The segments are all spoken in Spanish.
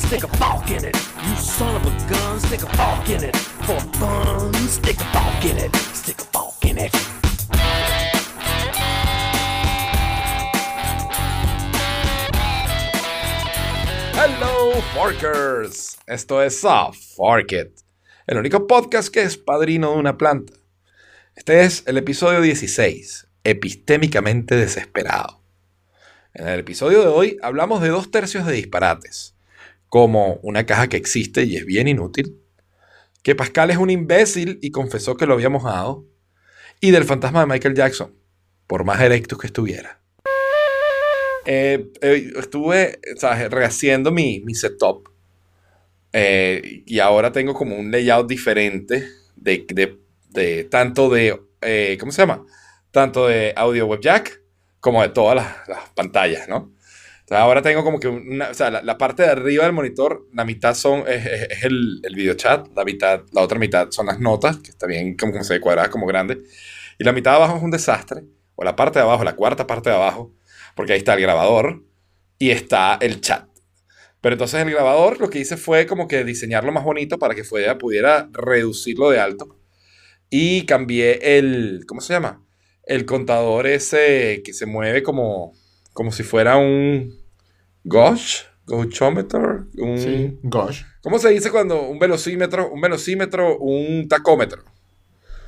stick a fork in it. You son of a gun, stick a fork in it. For fun, stick a fork in it. Stick a in it. Hello, Forkers. Esto es a Fork It, el único podcast que es padrino de una planta. Este es el episodio 16, epistémicamente desesperado. En el episodio de hoy hablamos de dos tercios de disparates, como una caja que existe y es bien inútil, que Pascal es un imbécil y confesó que lo había mojado, y del fantasma de Michael Jackson, por más erectus que estuviera. Eh, eh, estuve rehaciendo mi, mi setup eh, y ahora tengo como un layout diferente de, tanto de, eh, ¿cómo se llama? Tanto de audio web jack como de todas las pantallas, ¿no? Sea, ahora tengo como que una, o sea, la, la parte de arriba del monitor, la mitad son, es, es- es el, el video chat, la mitad, la otra mitad son las notas, que está bien como, como se cuadradas como grande, y la mitad de abajo es un desastre, o la parte de abajo, la cuarta parte de abajo, porque ahí está el grabador y está el chat. Pero entonces el grabador lo que hice fue como que diseñarlo más bonito para que fuera, pudiera reducirlo de alto. Y cambié el, ¿cómo se llama? El contador ese que se mueve como, como si fuera un gosh, gochometer, un, Sí, gosh. ¿cómo se dice cuando un velocímetro, un velocímetro, un tacómetro?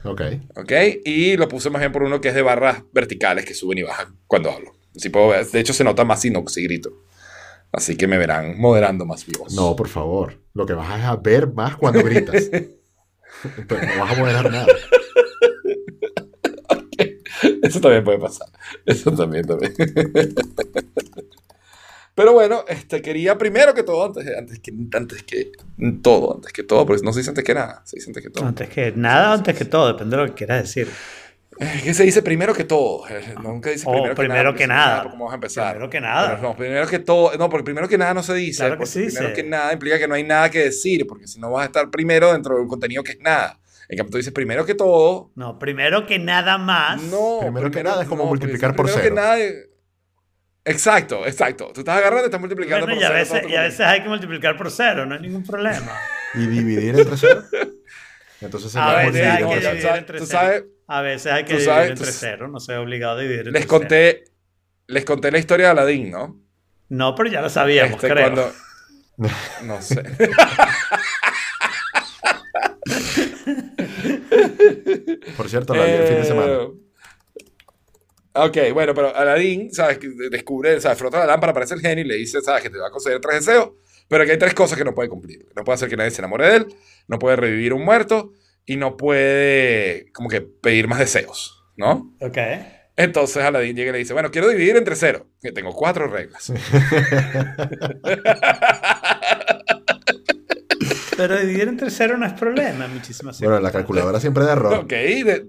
Ok. ¿Ok? Y lo puse más bien por uno que es de barras verticales que suben y bajan cuando hablo. Así puedo ver. De hecho, se nota más si no si grito. Así que me verán moderando más mi voz. No, por favor. Lo que vas a ver más cuando gritas. Pero no vas a moderar nada. Eso también puede pasar. Eso también, también. Pero bueno, este, quería primero que todo, antes, antes, que, antes que todo, antes que todo, porque no se dice antes que nada, se dice antes que todo. Antes que nada, antes que todo, depende de lo que quieras decir. Eh, ¿Qué se dice primero que todo? Eh, Nunca dice O primero, primero que que nada. nada. porque ¿Cómo vamos a empezar? Primero que nada. Pero no, primero que todo. No, porque primero que nada no se dice. Claro que porque se dice. Primero que nada implica que no hay nada que decir, porque si no vas a estar primero dentro de un contenido que es nada. En cambio, tú dices primero que todo. No, primero que nada más. No. Primero que nada es como porque multiplicar por primero cero. que nada es- Exacto, exacto. Tú estás agarrando y estás multiplicando Bueno, por y a, cero veces, y a veces hay que multiplicar por cero, no hay ningún problema. Y dividir entre cero. Entonces A sería veces hay multiplicar que cero. dividir entre tú cero. sabes- A veces hay que dividir sabes- entre cero, no soy obligado a dividir entre Les cero. conté, les conté la historia de Aladín, ¿no? No, pero ya lo sabíamos, Este, creo. cuando- No sé. Por cierto, la vi el fin de semana. Eh, Ok, bueno, pero Aladín, ¿sabes? Que Descubre, ¿sabes? Frota la lámpara, aparece el genio y le dice, ¿sabes? Que te va a conceder tres deseos, pero que hay tres cosas que no puede cumplir. No puede hacer que nadie se enamore de él, no puede revivir un muerto y no puede, como que, pedir más deseos, ¿no? Ok. Entonces Aladín llega y le dice, bueno, quiero dividir entre cero, que tengo cuatro reglas. Pero dividir entre cero no es problema, muchísimas Bueno, la calculadora siempre da error. Ok, de-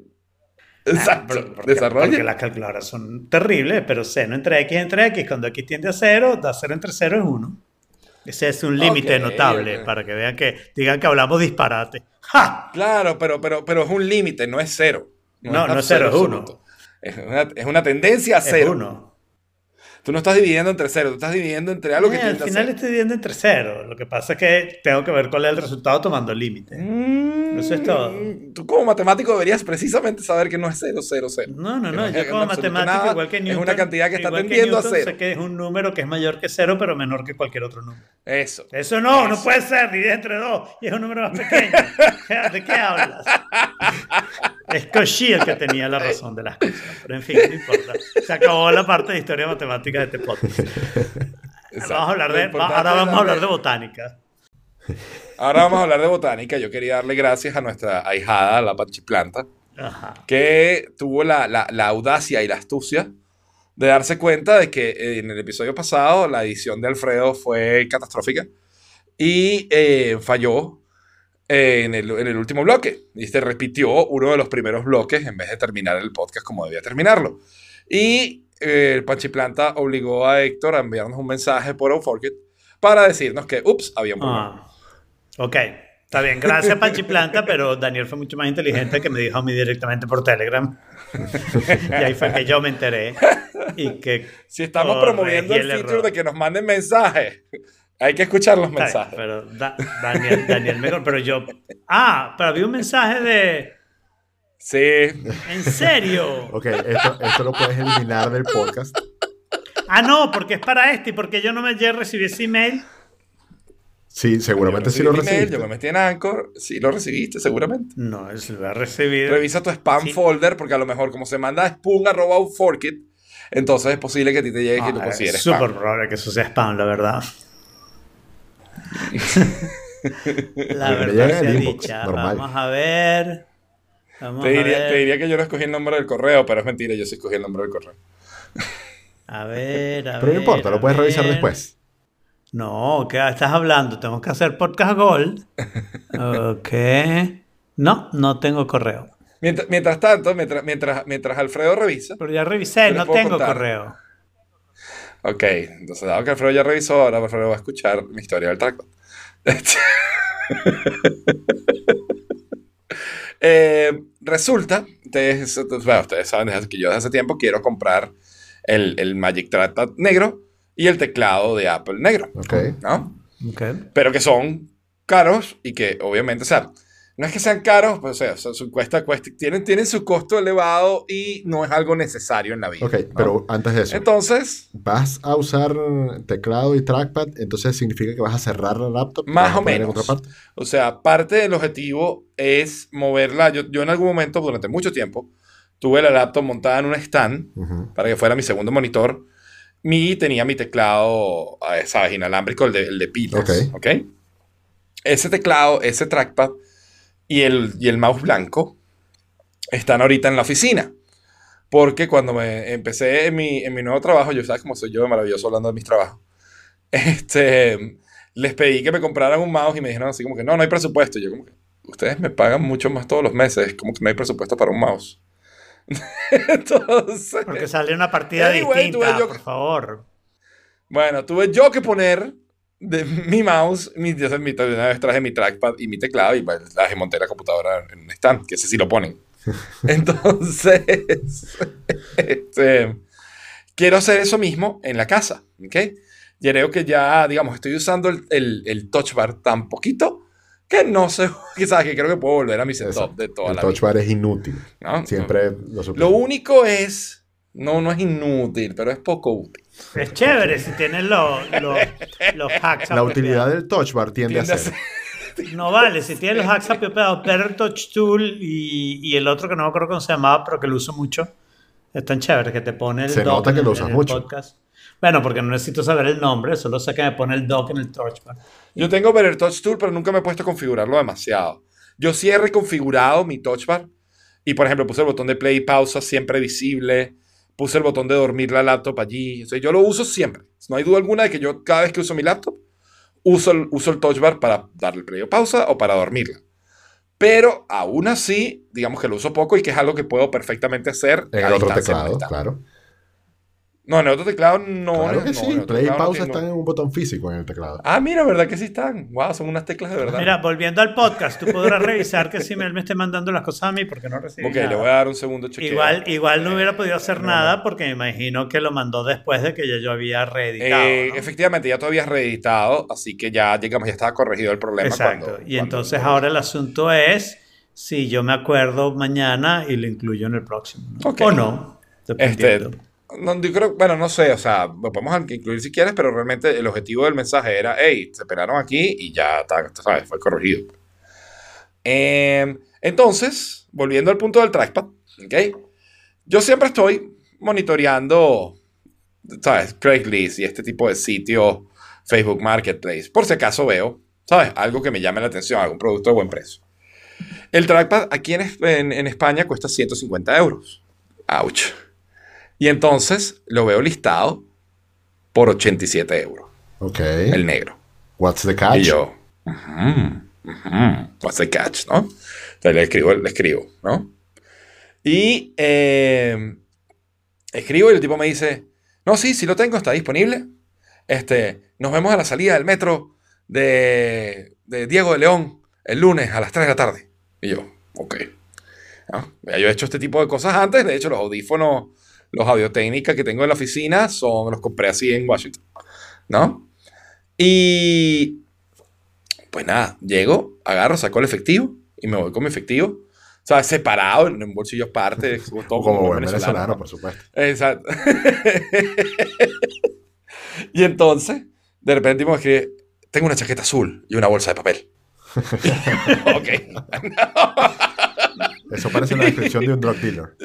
exacto, Pero porque, desarrolla. porque las calculadoras son terribles, pero seno entre x entre x, cuando x tiende a cero, da cero entre cero es 1. Ese es un límite notable para que vean que digan que hablamos disparate. ¡Ja! Claro, pero, pero, pero es un límite, no es cero. No, no es cero, es uno. Es una, es una tendencia a Es cero. 1. Tú no estás dividiendo entre cero, tú estás dividiendo entre algo que al final estoy dividiendo entre cero. Lo que pasa es que tengo que ver cuál es el resultado tomando el límite. Mm, Eso es todo. Tú como matemático deberías precisamente saber que no es cero, cero, cero. No, no, Que no. es Yo como matemático, nada, igual que es Newton. una cantidad que está tendiendo a Newton, cero. Sé que es un número que es mayor que cero, pero menor que cualquier otro número. Eso. Eso no, no puede ser. Divide entre dos y es un número más pequeño. ¿De qué hablas? Es Cauchy el que tenía la razón de las cosas. Pero en fin, no importa. Se acabó la parte de historia matemática de este podcast. Vamos a hablar de, ahora vamos a hablar de botánica. Ahora vamos a hablar de botánica. Yo quería darle gracias a nuestra ahijada, la panchiplanta, Ajá. que tuvo la, la- la audacia y la astucia de darse cuenta de que eh, en el episodio pasado la edición de Alfredo fue catastrófica y eh, falló eh, en, el, en el último bloque. Y se repitió uno de los primeros bloques en vez de terminar el podcast como debía terminarlo. Y eh, el Panchiplanta obligó a Héctor a enviarnos un mensaje por Unforkit para decirnos que, ups, había un problema. Ah, ok, está bien. Gracias, Panchiplanta, pero Daniel fue mucho más inteligente que me dijo a mí directamente por Telegram. y ahí fue que yo me enteré. Y que Si estamos promoviendo el corregí feature error. de que nos manden mensajes Hay que escuchar los bien, mensajes. Pero Da- Daniel, Daniel Mejor, pero yo. Ah, pero había un mensaje de. Sí. ¿En serio? Ok, esto, esto lo puedes eliminar del podcast. Ah, no, porque es para este y porque yo no me llegué a recibir ese email. Sí, seguramente sí lo recibí email, recibiste. Yo me metí en Anchor. Sí, lo recibiste, seguramente. No, eso lo voy a recibir. Revisa tu spam Sí. folder, porque a lo mejor como se manda a spoon.forkit, entonces es posible que a ti te llegue y Ah, lo es consideres súper spam. probable que eso sea spam, la verdad. la verdad sea dicha. normal. Vamos a ver. Vamos Te diría, ver. te diría que yo no escogí el nombre del correo, pero es mentira, yo sí escogí el nombre del correo. A ver, a ver. Pero no importa, lo puedes revisar después. No, ¿qué estás hablando? Tengo que hacer podcast gold. Ok. No, no tengo correo. Mientras, mientras tanto, mientras, mientras, mientras Alfredo revisa, Pero ya revisé, no tengo contar. correo. ok, entonces dado que Alfredo ya revisó, ahora Alfredo va a escuchar mi historia del trackpad. Eh, resulta, ustedes, bueno, ustedes saben desde que yo desde hace tiempo quiero comprar el, el Magic Trackpad negro y el teclado de Apple negro, Ok. ¿no? Ok. pero que son caros y que obviamente, o sea, no es que sean caros, pues, o sea, su, cuesta, cuesta- tienen, tienen su costo elevado y no es algo necesario en la vida. Ok, ¿no? pero antes de eso, Entonces, vas a usar teclado y trackpad, entonces significa que vas a cerrar la laptop. la Más o menos. En otra parte. o sea, parte del objetivo es moverla. Yo, yo en algún momento, durante mucho tiempo, tuve la laptop montada en un stand para que fuera mi segundo monitor. Y tenía mi teclado, eh, ¿sabes? Inalámbrico, el de, el de pilas. Ok. ¿ok? Ese teclado, ese trackpad y el, y el mouse blanco están ahorita en la oficina. Porque cuando me empecé en mi, en mi nuevo trabajo, yo sabes cómo soy yo de maravilloso hablando de mis trabajos. Este, les pedí que me compraran un mouse y me dijeron así como que no, no hay presupuesto. Y yo como que ustedes me pagan mucho más todos los meses, como que no hay presupuesto para un mouse. Entonces, Porque sale una partida Anyway, distinta, yo- por favor. Bueno, tuve yo que poner de mi mouse, mi, yo una vez traje mi trackpad y mi teclado y pues, la monté la computadora en un stand, que ese sí lo ponen. Entonces, este, quiero hacer eso mismo en la casa, ¿ok? Y creo que ya, digamos, estoy usando el, el, el touch bar tan poquito que no sé, quizás que creo que puedo volver a mi setup Eso. de toda El la touch vida. bar es inútil. ¿no? Siempre lo supe. Lo único es, no, no es inútil, pero es poco útil. Es chévere si tienes los, los, los hacks. La utilidad del touch bar tiende, Tiende a ser. No vale, si tienes los hacks apropiados, Better Touch Tool y, y el otro que no me acuerdo cómo se llamaba, pero que lo uso mucho, es tan chévere que te pone el Se dock nota en que el- lo usas en el mucho. podcast. Bueno, porque no necesito saber el nombre, solo sé que me pone el dock en el touch bar. Yo tengo Better Touch Tool, pero nunca me he puesto a configurarlo demasiado. Yo sí he reconfigurado mi touch bar. Y, por ejemplo, puse el botón de play y pausa siempre visible. Puse el botón de dormir la laptop allí. O sea, yo lo uso siempre. No hay duda alguna de que yo, cada vez que uso mi laptop, uso el, uso el touch bar para darle play o pausa o para dormirla. Pero, aún así, digamos que lo uso poco y que es algo que puedo perfectamente hacer En el otro teclado, claro. No, en el otro teclado no. claro que no, sí. Play y no pausa están en un botón físico en el teclado. Ah, mira, ¿verdad que sí están? Wow, son unas teclas de verdad. Mira, volviendo al podcast, tú podrás revisar que si él me esté mandando las cosas a mí porque no recibí Ok, nada. le voy a dar un segundo chequeo. Igual, igual no hubiera podido hacer no, nada porque me imagino que lo mandó después de que ya yo había reeditado. Eh, ¿no? Efectivamente, ya tú habías reeditado, así que ya, digamos, ya estaba corregido el problema. Exacto. cuando- y cuando- entonces ahora el asunto es si yo me acuerdo mañana y lo incluyo en el próximo. ¿no? Ok. O no. Este, dependiendo. No, yo creo, bueno, no sé, o sea, lo podemos incluir si quieres, pero realmente el objetivo del mensaje era, hey, se pelaron aquí y ya está, sabes, fue corregido. Eh, entonces, volviendo al punto del trackpad, ¿ok? Yo siempre estoy monitoreando, ¿sabes? Craigslist y este tipo de sitios, Facebook Marketplace, por si acaso veo, ¿sabes? Algo que me llame la atención, algún producto de buen precio. El trackpad aquí en, en- en España cuesta 150 euros. Ouch. Y entonces lo veo listado por 87 euros, Ok. el negro. What's the catch? Y yo, ujú, ujú, what's the catch, ¿no? Entonces le escribo, le escribo, ¿no? Y eh, escribo y el tipo me dice, no, sí, sí lo tengo, está disponible. Este, nos vemos a la salida del metro de, de Diego de León el lunes a las 3 de la tarde. Y yo, ok. ¿No? Yo he hecho este tipo de cosas antes, de hecho los audífonos, los audio que tengo en la oficina son, los compré así en Washington, ¿no? Y pues nada, llego, agarro, saco el efectivo y me voy con mi efectivo. O sea, separado en un bolsillo aparte, todo Como, como buen venezolano, venezolano, ¿no? por supuesto. Exacto. y entonces, de repente me escribe, tengo una chaqueta azul y una bolsa de papel. ok. Eso parece la descripción de un drug dealer.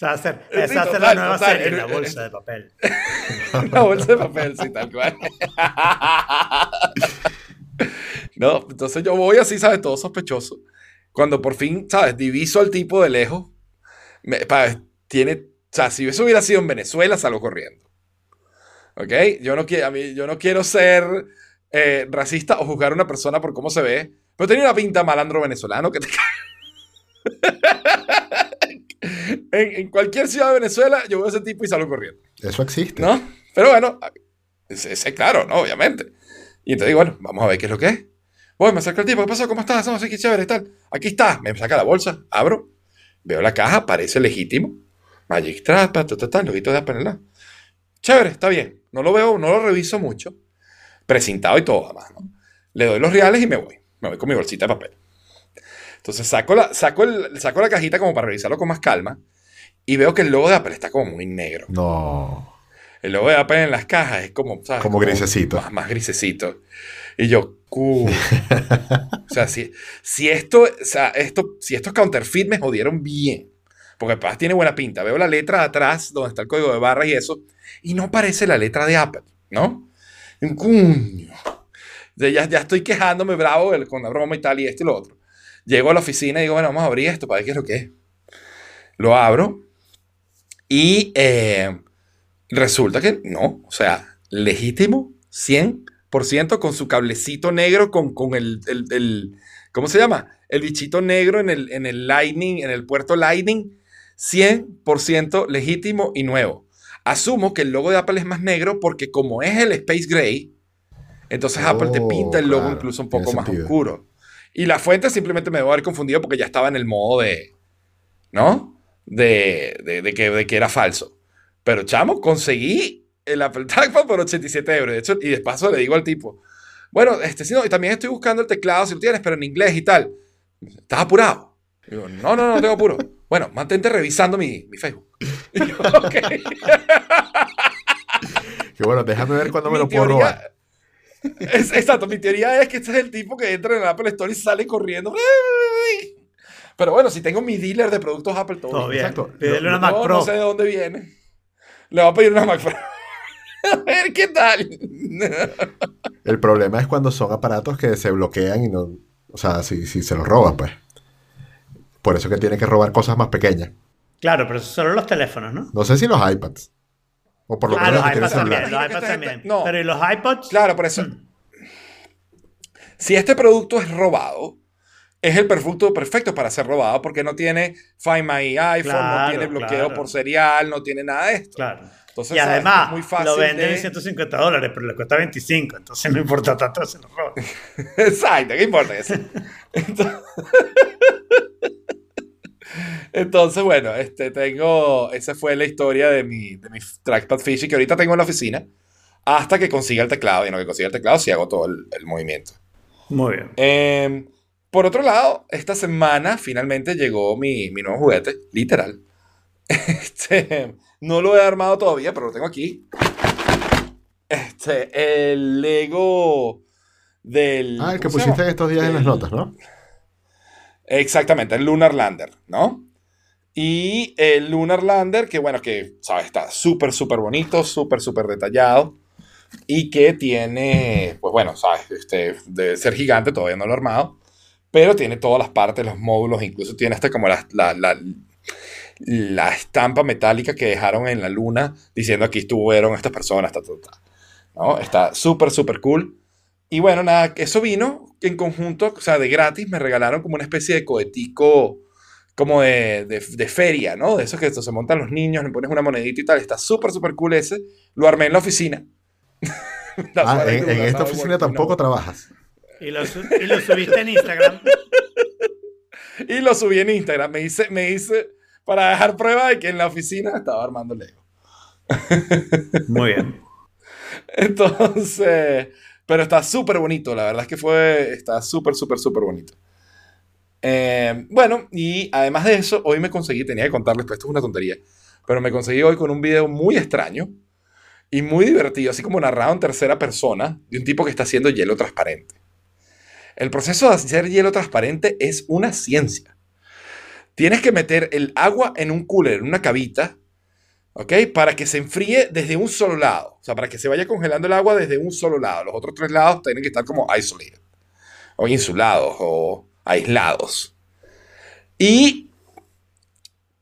Sea, hacer, Sí, esa hace total, la nueva total. serie, la bolsa de papel. Una bolsa de papel, sí, tal cual. no, entonces yo voy así, ¿sabes? Todo sospechoso. Cuando por fin, ¿sabes? Diviso al tipo de lejos. me- pa- tiene, o sea, si eso hubiera sido en Venezuela, salgo corriendo. ¿Ok? Yo no, quiero, a mí, yo no quiero ser eh, racista o juzgar a una persona por cómo se ve, pero tenía una pinta malandro venezolano que te en, en cualquier ciudad de Venezuela, yo veo a ese tipo y salgo corriendo. Eso existe. ¿No? Pero bueno, ese, ese, claro, ¿no? Obviamente. Y entonces digo, bueno, vamos a ver qué es lo que es. Voy, me acerca el tipo, ¿qué pasó? ¿Cómo estás? No, sí, qué chévere tal. Aquí está. Me saca la bolsa, abro, veo la caja, parece legítimo. Magic Trap, ta, ta, ta, ta, loguito de ¿verdad? Chévere, está bien. No lo veo, no lo reviso mucho. Presentado y todo, además, ¿no? Le doy los reales y me voy. Me voy con mi bolsita de papel. Entonces saco la, saco, el, saco la cajita como para revisarlo con más calma y veo que el logo de Apple está como muy negro. No. El logo de Apple en las cajas es como, ¿sabes? Como grisecito. Más, más grisecito. Y yo, "Cu". o sea, si, si esto, o sea, esto, si estos counterfeit me jodieron bien. Porque además tiene buena pinta. Veo la letra de atrás, donde está el código de barras y eso, y no parece la letra de Apple, ¿no? Un cuño. Ya, ya estoy quejándome bravo con la broma y tal, y esto y lo otro. Llego a la oficina y digo, bueno, vamos a abrir esto para ver qué es lo que es. Lo abro y eh, resulta que no, o sea, legítimo, 100%, con su cablecito negro, con, con el, el- el- ¿cómo se llama? El bichito negro en el, en el Lightning, en el puerto Lightning, 100% legítimo y nuevo. Asumo que el logo de Apple es más negro porque como es el Space Gray, entonces Apple te Oh, pinta el logo claro, incluso un poco más sentido. oscuro. Y la fuente simplemente me debo haber confundido porque ya estaba en el modo de, ¿no? De, de, de que, de que era falso. Pero, chamo, conseguí el Apple Trackpad por 87 euros. De hecho, y de paso le digo al tipo, bueno, este, sí, no, y también estoy buscando el teclado si lo tienes, pero en inglés y tal. ¿Estás apurado? Digo, no, no, no tengo apuro. Bueno, mantente revisando mi, mi Facebook. Y yo, ok. Que bueno, déjame ver cuándo me Mi lo puedo teoría- robar. Es- exacto, mi teoría es que este es el tipo que entra en el Apple Store y sale corriendo. Pero bueno, si tengo mi dealer de productos Apple, todo, Todo bien. exacto. Pídele una No, Mac no Pro. sé de dónde viene. Le voy a pedir una Mac Pro. A ver qué tal. El problema es cuando son aparatos que se bloquean y no. O sea, si, si se los roban, pues. Por eso que tiene que robar cosas más pequeñas. Claro, pero solo los teléfonos, ¿no? No sé si los iPads. O por lo Ah, menos los iPads también, los iPads también. No. Pero ¿y los iPods? Claro, por eso. Si este producto es robado, es el producto perfecto para ser robado porque no tiene Find My iPhone, no Claro, tiene bloqueo claro. por serial, no tiene nada de esto. Claro. Entonces, y además, es muy fácil lo venden de- en 150 dólares, pero le cuesta 25, entonces no importa tanto se lo roban. Exacto, ¿qué importa eso? Entonces, Entonces, bueno, este, tengo, esa fue la historia de mi, de mi trackpad fishy que ahorita tengo en la oficina hasta que consiga el teclado. Y en lo que consiga el teclado, sí hago todo el, el movimiento. Muy bien. Eh, por otro lado, esta semana finalmente llegó mi, mi nuevo juguete, literal. Este, no lo he armado todavía, pero lo tengo aquí. Este, el Lego del... Ah, el que ¿cómo se pusiste estos días en las notas, ¿no? Exactamente, el Lunar Lander, ¿no? Y el Lunar Lander, que bueno, que, ¿sabes? Está súper, súper bonito, súper, súper detallado. Y que tiene, pues bueno, ¿sabes? Este, debe ser gigante, todavía no lo he armado. Pero tiene todas las partes, los módulos, incluso tiene hasta como la, la, la, estampa metálica que dejaron en la luna diciendo aquí estuvieron estas personas, ta. Está súper, súper cool. Y bueno, nada, eso vino en conjunto, o sea, de gratis, me regalaron como una especie de cohetico, como de, de, de feria, ¿no? De esos que esto, se montan los niños, le pones una monedita y tal. Está súper, súper cool ese. Lo armé en la oficina. La Ah, en, en lo esta oficina tampoco no. trabajas. Y lo, y lo subiste en Instagram. Y lo subí en Instagram. Me hice, me hice para dejar prueba de que en la oficina estaba armando Lego. Muy bien. Entonces, Pero está súper bonito, la verdad es que fue, está súper, súper, súper bonito. Eh, bueno, y además de eso, hoy me conseguí, tenía que contarles, pero esto es una tontería, pero me conseguí hoy con un video muy extraño y muy divertido, así como narrado en tercera persona, de un tipo que está haciendo hielo transparente. El proceso de hacer hielo transparente es una ciencia. Tienes que meter el agua en un cooler, en una cavita, ¿ok? Para que se enfríe desde un solo lado. O sea, para que se vaya congelando el agua desde un solo lado. Los otros tres lados tienen que estar como isolated. O insulados o aislados. Y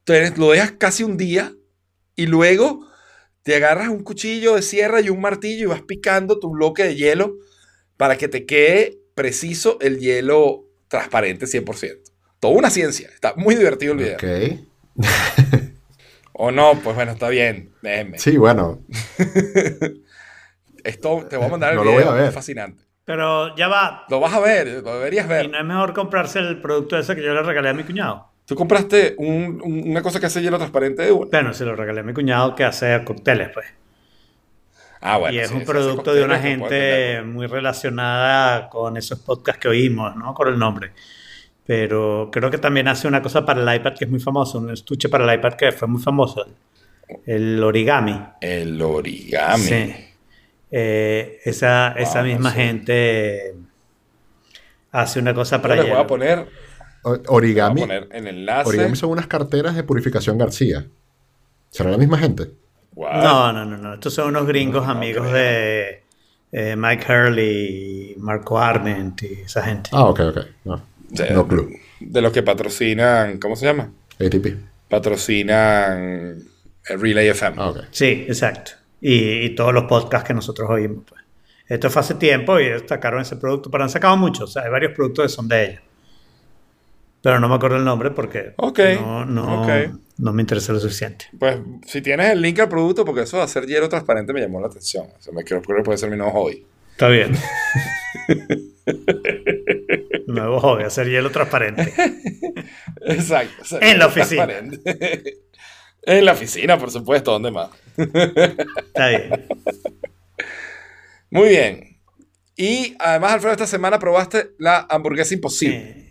te- lo dejas casi un día y luego te agarras un cuchillo de sierra y un martillo y vas picando tu bloque de hielo para que te quede preciso el hielo transparente 100%. Toda una ciencia. Está muy divertido el video. Ok. O no, pues bueno, está bien. Déjenme. Sí, bueno. Esto te voy a mandar el No lo video. voy a ver. Es fascinante. Pero ya va. Lo vas a ver, lo deberías ¿Y ver. no es mejor comprarse el producto ese que yo le regalé a mi cuñado? Tú compraste un- un- una cosa que hace hielo transparente de una. Bueno, se lo regalé a mi cuñado que hace cócteles, pues. Ah, bueno. y es sí, un producto de una lo gente muy relacionada con esos podcasts que oímos, no con el nombre. Pero creo que también hace una cosa para el iPad que es muy famoso, un estuche para el iPad que fue muy famoso, el origami. El origami. Sí. Eh, esa esa Wow, no misma gente hace una cosa Yo para les voy a poner, O- voy a Origami. poner el enlace. Origami son unas carteras de purificación García. ¿Será la misma gente? Wow. No, no, no, no. Estos son unos gringos No, no amigos de eh, Mike Hurley, Marco Arment y esa gente. Ah, ok, ok. No, De, no club. de los que patrocinan, ¿cómo se llama? ATP. Patrocinan el Relay FM. Ah, ok. Sí, exacto. Y, y todos los podcasts que nosotros oímos. Pues. Esto fue hace tiempo y ellos sacaron ese producto, pero han sacado muchos. O sea, hay varios productos que son de ellos. Pero no me acuerdo el nombre porque Ok, no, no, ok. no me interesa lo suficiente. Pues si tienes el link al producto, porque eso de hacer hielo transparente me llamó la atención. O sea, me creo que puede ser mi nuevo hobby. Está bien. Nuevo hobby, hacer hielo transparente. Exacto. hacer En la hielo oficina. transparente. en la oficina, por supuesto. ¿Dónde más? Está bien. Muy bien. Y además, Alfredo, esta semana probaste la hamburguesa imposible. Sí.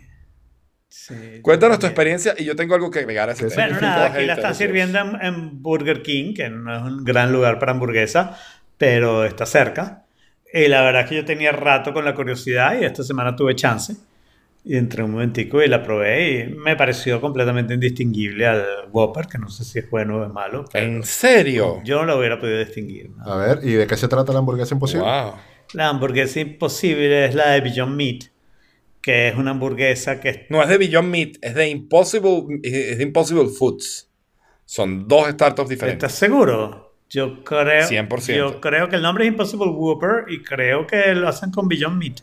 Sí, Cuéntanos tu experiencia y yo tengo algo que agregar a ese tema. Bueno, nada, aquí la están sirviendo en, en Burger King, que no es un gran lugar para hamburguesa, pero está cerca. Y la verdad es que yo tenía rato con la curiosidad y esta semana tuve chance. Y entré un momentico y la probé y me pareció completamente indistinguible al Whopper, que no sé si es bueno o es malo. pero ¿En serio? Yo no lo hubiera podido distinguir. ¿no? A ver, ¿y de qué se trata la hamburguesa imposible? Wow. La hamburguesa imposible es la de Beyond Meat, que es una hamburguesa que No es de Beyond Meat, es de Impossible, es de Impossible Foods. Son dos startups diferentes. ¿Estás seguro? Yo creo, 100%. yo creo que el nombre es Impossible Whopper y creo que lo hacen con Beyond Meat.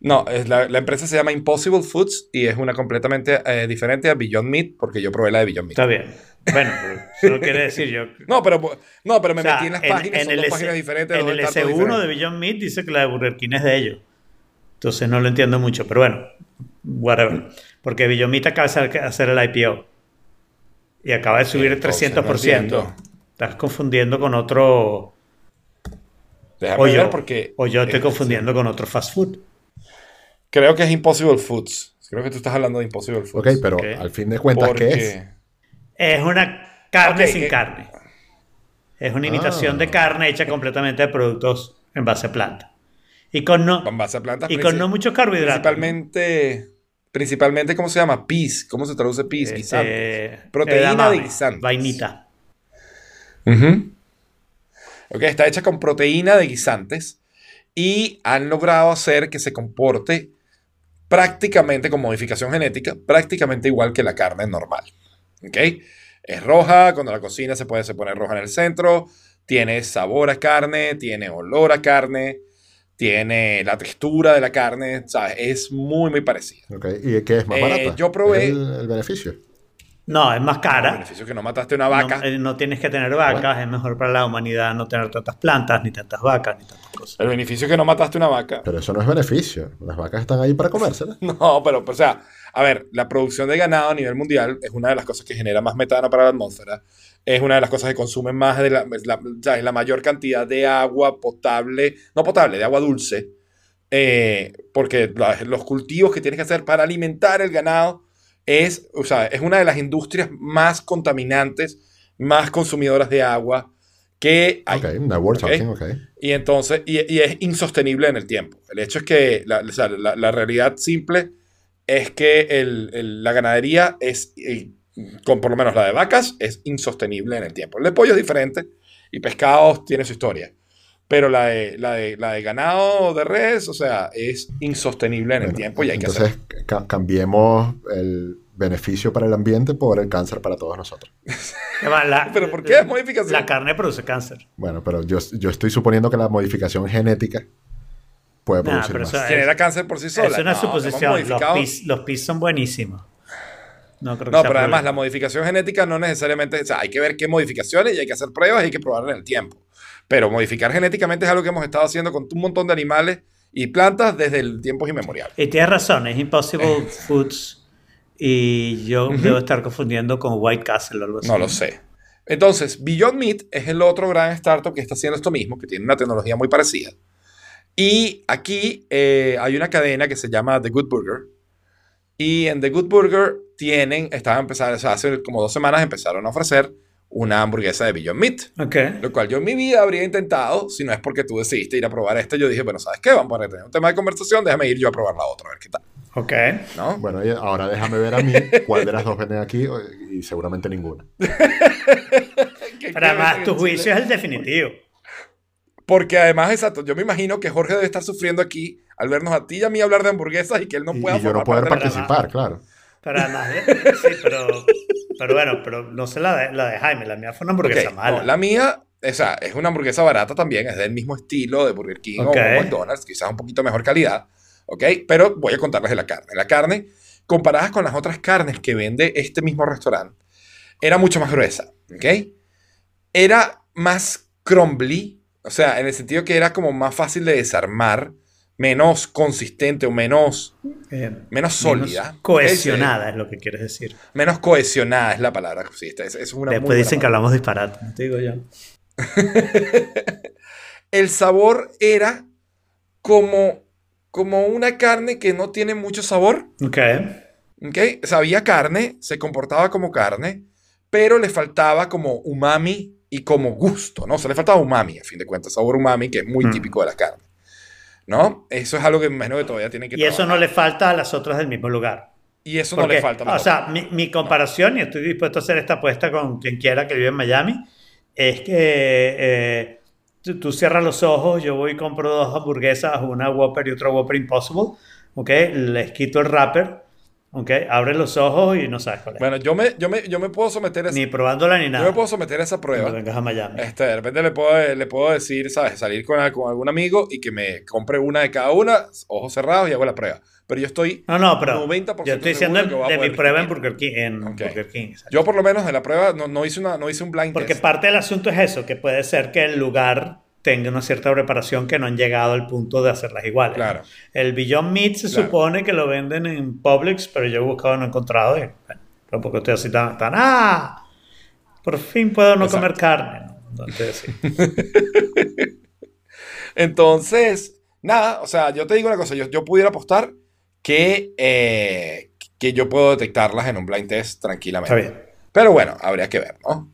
No, es la, la empresa se llama Impossible Foods y es una completamente eh, diferente a Beyond Meat porque yo probé la de Beyond Meat. Está bien. Bueno, no quiere decir yo. No, pero, no, pero me O sea, metí en las páginas, son el dos S- páginas diferentes. en el startups S1 de. Beyond Meat dice que la de Burger King es de ellos. Entonces no lo entiendo mucho, pero bueno, whatever. Porque Beyond Meat acaba de hacer- el IPO y acaba de subir el Entonces, no 300%. entiendo. Estás confundiendo con otro. Déjame O ver yo, porque o yo estoy eh, confundiendo con otro fast food. creo que es Impossible Foods. Creo que tú estás hablando de Impossible Foods. Ok, pero Ok. al fin de cuentas, ¿qué es? Es una carne sin eh. carne. Es una imitación Ah. de carne hecha completamente de productos en base a planta. Y con no, Con base a plantas. y con no muchos carbohidratos. Principalmente, principalmente, ¿cómo se llama? Peas. ¿Cómo se traduce peas? Este, Guisantes. Proteína edamame, de guisantes. Vainita. Ujú. Ok, está hecha con proteína de guisantes y han logrado hacer que se comporte prácticamente con modificación genética, prácticamente igual que la carne normal. ¿Ok? Es roja, cuando la cocina se puede se pone roja en el centro, tiene sabor a carne, tiene olor a carne, tiene la textura de la carne. Es muy, muy parecida. Ok, ¿Y qué es más Eh, barata? yo probé- ¿Es el, el beneficio. No, es más El cara. beneficio es que no mataste una vaca. No, eh, no tienes que tener vacas, es mejor para la humanidad no tener tantas plantas, ni tantas vacas, ni tantas cosas. El beneficio es que no mataste una vaca. Pero eso no es beneficio. Las vacas están ahí para comérselas. No, pero, o sea, a ver, la producción de ganado a nivel mundial es una de las cosas que genera más metano para la atmósfera. Es una de las cosas que consumen más de la, la, ¿sabes? la mayor cantidad de agua potable, no potable, de agua dulce. eh, porque la- los cultivos que tienes que hacer para alimentar el ganado es, o sea, es una de las industrias más contaminantes, más consumidoras de agua que hay. Ok, now we're Ok. talking, ok. Y entonces, y, y es insostenible en el tiempo. El hecho es que la, o sea, la- la realidad simple es que el- el- la ganadería es, con por lo menos la de vacas, es insostenible en el tiempo. El de pollo es diferente y pescados tiene su historia. Pero la de, la de, la de ganado de res, o sea, es insostenible en el Bueno, tiempo y hay que Entonces, hacer. ca- cambiemos el beneficio para el ambiente por el cáncer para todos nosotros. La- ¿Pero por qué es modificación? La carne produce cáncer. Bueno, pero yo, yo estoy suponiendo que la modificación genética puede Nah, producir más. Genera cáncer por sí sola. es una No, suposición. Los pis, los pis son buenísimos. No creo que No, pero además la modificación genética no necesariamente, o sea, hay que ver qué modificaciones y hay que hacer pruebas y hay que probarla en el tiempo. Pero modificar genéticamente es algo que hemos estado haciendo con un montón de animales y plantas desde el tiempos inmemoriales. Y tienes razón, es Impossible Foods. Y yo debo estar confundiendo con White Castle o algo así. No lo sé. Entonces, Beyond Meat es el otro gran startup que está haciendo esto mismo, que tiene una tecnología muy parecida. Y aquí eh, hay una cadena que se llama The Good Burger. Y en The Good Burger tienen, estaban empezando, o sea, hace como dos semanas empezaron a ofrecer una hamburguesa de Beyond Meat. Ok. Lo cual yo en mi vida habría intentado, si no es porque tú decidiste ir a probar esta. Yo dije, bueno, ¿sabes qué? Vamos a tener un tema de conversación, déjame ir yo a probar la otra, a ver qué tal. Ok. ¿No? Bueno, y ahora déjame ver a mí cuál de las dos viene aquí y seguramente ninguna. Pero además, tu juicio es el definitivo. Porque además, exacto, yo me imagino que Jorge debe estar sufriendo aquí al vernos a ti y a mí hablar de hamburguesas y que él no Y, pueda y yo no poder participar, claro. Pero además, sí, pero, pero bueno, pero no sé la de, la de Jaime, la mía fue una hamburguesa Ok, mala. no, la mía, o sea, es una hamburguesa barata también, es del mismo estilo de Burger King o McDonald's, quizás un poquito mejor calidad, ¿ok? Pero voy a contarles de la carne. La carne, comparadas con las otras carnes que vende este mismo restaurante, era mucho más gruesa, ¿ok? Era más crumbly, o sea, en el sentido que era como más fácil de desarmar, menos consistente o menos, Eh, menos sólida. menos cohesionada es lo que quieres decir. menos cohesionada es la palabra. Es, es una Después dicen que hablamos disparate, te digo yo. El sabor era como, como una carne que no tiene mucho sabor. Ok. ¿ok? Sabía carne, se comportaba como carne, pero le faltaba como umami y como gusto, ¿no? O sea, le faltaba umami, a fin de cuentas, sabor umami, que es muy Mm. típico de la carne. ¿No? Eso es algo que me imagino que todavía tienen que Y eso no le falta a las otras del mismo lugar. Y eso no le falta. a o sea, mi, mi comparación, y estoy dispuesto a hacer esta apuesta con quien quiera que vive en Miami, es que eh, tú, tú cierras los ojos, yo voy y compro dos hamburguesas, una Whopper y otra Whopper Impossible, ¿ok? Les quito el wrapper, ¿ok? Abre los ojos y no sabes cuál es. Bueno, yo me, yo me, yo me puedo someter a esa, ni probándola ni yo nada. me puedo someter a esa prueba. cuando vengas a Miami. Este, de repente le puedo, le puedo decir, ¿sabes? Salir con, con algún amigo y que me compre una de cada una, ojos cerrados y hago la prueba. Pero yo estoy, No, no, pero 90% yo estoy diciendo que a de mi prueba en. Burger King. En Ok. Burger King exacto. yo por lo menos de la prueba no, no hice, una, no hice un blind Porque test. parte del asunto es eso, que puede ser que el lugar tenga una cierta preparación que no han llegado al punto de hacerlas iguales. Claro. El Beyond Meat se Claro. supone que lo venden en Publix, pero yo he buscado y no he encontrado. Y, bueno, tampoco estoy así tan, tan, ¡ah! Por fin puedo no Exacto. comer carne. ¿no? Entonces, nada, o sea, yo te digo una cosa, yo, yo pudiera apostar que, eh, que yo puedo detectarlas en un blind test tranquilamente. Está bien. Pero bueno, habría que ver, ¿no?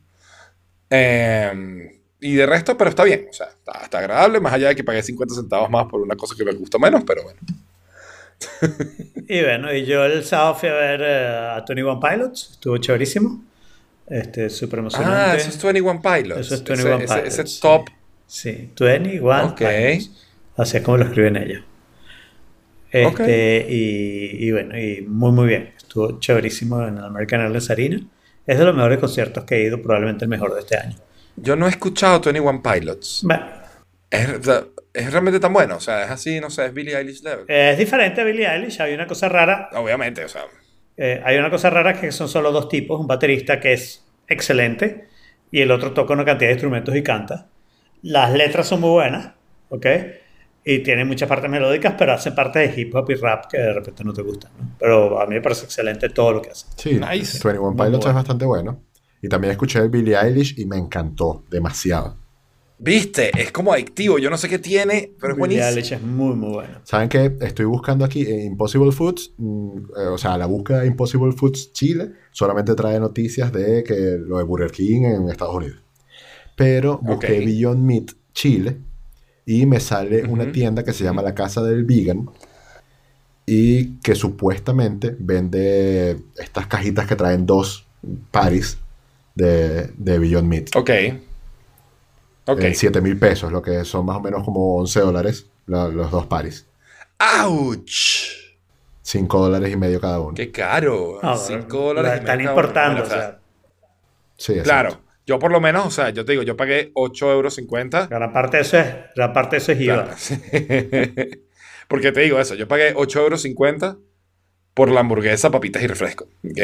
Eh, y de resto, pero está bien, o sea, está, está agradable, más allá de que pagué 50 centavos más por una cosa que me gustó menos, pero bueno. Y bueno, y yo el sábado fui a ver eh, a Tony One Pilots, estuvo chéverísimo. Este, súper emocionante. Ah, eso es 21 Pilots. Eso es Ese- 21 ese, Pilots. ese top. Sí, 21 Ok. Pilots. Así es como lo escriben ellos. Este, y, y bueno, y muy, muy bien. Estuvo chéverísimo en el American Airlines Arena. Es de los mejores conciertos que he ido, probablemente el mejor de este año. Yo no he escuchado 21 Pilots. Bueno, Es, es realmente tan bueno, o sea, es así, no sé, es Billie Eilish level. es diferente a Billie Eilish. Hay una cosa rara. Obviamente, o sea, eh, hay una cosa rara que son solo dos tipos, un baterista que es excelente y el otro toca una cantidad de instrumentos y canta. Las letras son muy buenas, ¿ok? Y tiene muchas partes melódicas, pero hace parte de hip hop y rap que de repente no te gustan, ¿no? Pero a mí me parece excelente todo lo que hace. Sí, Nice. 21 Muy Pilots bueno. es bastante bueno. Y también escuché Billie Eilish y me encantó demasiado. ¿Viste? Es como adictivo. Yo no sé qué tiene, pero es Billie buenísimo. Eilish es muy, muy bueno. ¿Saben qué? Estoy buscando aquí en Impossible Foods, mm, eh, o sea, la búsqueda de Impossible Foods Chile solamente trae noticias de que lo de Burger King en Estados Unidos. Pero busqué Ok. Beyond Meat Chile y me sale una tienda que se llama La Casa del Vegan y que supuestamente vende estas cajitas que traen dos paris de, de Beyond Meat. Ok. Ok. En 7 mil pesos, lo que son más o menos como 11 dólares la- los dos paris. ¡Auch! 5 dólares y medio cada uno. ¡Qué caro! No, 5 lo dólares. y están medio uno. importando, Bueno, o sea, Sí, exacto. Claro. Yo por lo menos, o sea, yo te digo, yo pagué 8,50 euros. gran parte de eso es, gran parte de eso es IVA. Claro. Porque te digo eso, yo pagué 8,50 euros por la hamburguesa, papitas y refresco. ¿Ok?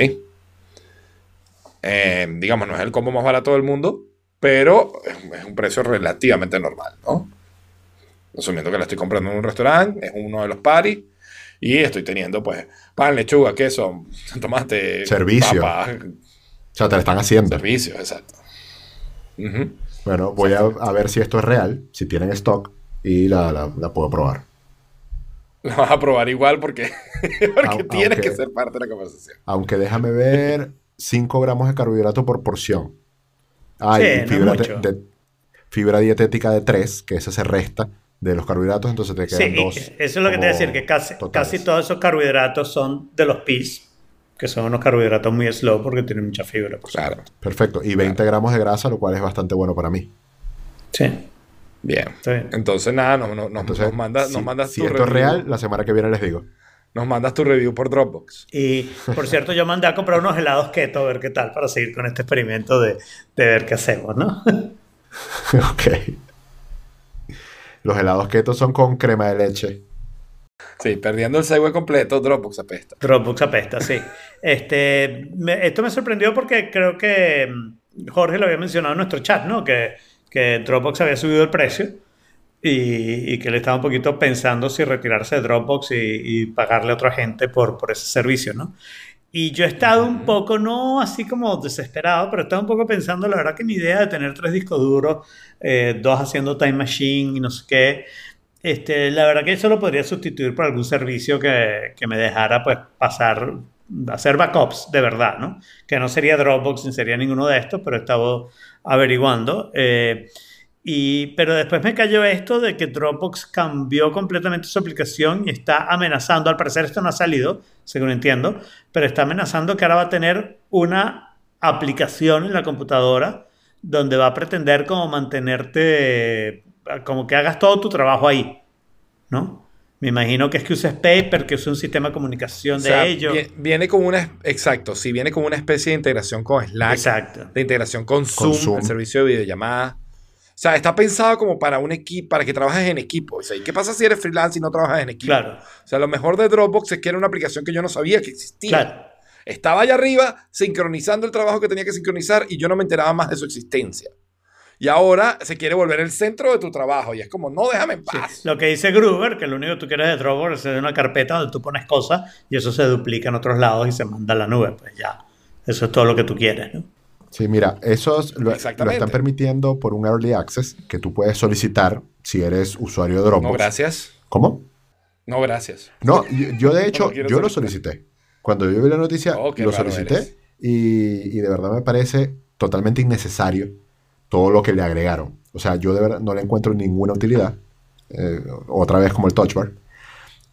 Eh, digamos, no es el combo más barato del mundo, pero es un precio relativamente normal, ¿no? Asumiendo que la estoy comprando en un restaurante, es uno de los paris, y estoy teniendo, pues, pan, lechuga, queso, tomate, Servicio. papa, O sea, te la están haciendo. servicios, exacto. Bueno, voy a, a ver si esto es real, si tienen stock, y la, la- la puedo probar. Lo vas a probar igual porque, porque tienes que ser parte de la conversación. Aunque déjame ver 5 gramos de carbohidrato por porción. Ah, Sí, no fibra, mucho. de- de- fibra dietética de 3, que esa se resta de los carbohidratos, entonces te Sí, quedan dos. eso es lo que te voy a decir, que casi, casi todos esos carbohidratos son de los PIS, que son unos carbohidratos muy slow porque tienen mucha fibra. por Claro. supuesto. Perfecto. Y 20 gramos de grasa, lo cual es bastante bueno para mí. Sí, Bien. está bien. Entonces, nada, nos, nos, nos- Entonces, nos mandas, si, nos mandas si tu esto es real, la semana que viene les digo. Nos mandas tu review por Dropbox. Y por cierto, yo mandé a comprar unos helados keto a ver qué tal para seguir con este experimento de, de ver qué hacemos, ¿no? ok. Los helados keto son con crema de leche. Sí, perdiendo el segue completo, Dropbox apesta. Dropbox apesta, sí. Este, me- esto me sorprendió porque creo que mm, Jorge lo había mencionado en nuestro chat, ¿no? Que, que Dropbox había subido el precio y, y que él estaba un poquito pensando si retirarse de Dropbox y, y pagarle a otra gente por, por ese servicio, ¿no? Y yo he estado un poco, no así como desesperado, pero he estado un poco pensando, la verdad que mi idea de tener tres discos duros, eh, dos haciendo Time Machine y no sé qué, este, la verdad que eso lo podría sustituir por algún servicio que, que me dejara pues pasar, hacer backups de verdad, ¿no? Que no sería Dropbox ni sería ninguno de estos, pero he estado averiguando. eh, y, pero después me cayó esto de que Dropbox cambió completamente su aplicación y está amenazando, al parecer esto no ha salido, según entiendo, pero está amenazando que ahora va a tener una aplicación en la computadora donde va a pretender como mantenerte, como que hagas todo tu trabajo ahí, ¿no? Me imagino que es que uses Paper, que uses un sistema de comunicación O de ellos. vie- viene con una... Exacto, sí, viene con una especie de integración con Slack. Exacto. De integración con Zoom, Zoom. el servicio de videollamada. O sea, está pensado como para un equipo, para que trabajes en equipo. O sea, ¿y qué pasa si eres freelance y no trabajas en equipo? Claro, O sea, lo mejor de Dropbox es que era una aplicación que yo no sabía que existía. claro. Estaba allá arriba sincronizando el trabajo que tenía que sincronizar y yo no me enteraba más de su existencia. Y ahora se quiere volver el centro de tu trabajo y es como, no, déjame en Sí. paz. Lo que dice Gruber, que lo único que tú quieres de Dropbox es una carpeta donde tú pones cosas y eso se duplica en otros lados y se manda a la nube. Pues ya, eso es todo lo que tú quieres, ¿no? Sí, mira, esos lo, están permitiendo por un Early Access que tú puedes solicitar si eres usuario de Dropbox. No, gracias. ¿Cómo? No, gracias. No, yo, yo de hecho, No yo lo solicité. Cuando yo vi la noticia, Oh, lo solicité y de verdad me parece totalmente innecesario todo lo que le agregaron. O sea, yo de verdad no le encuentro ninguna utilidad. eh, otra vez como el Touch Bar.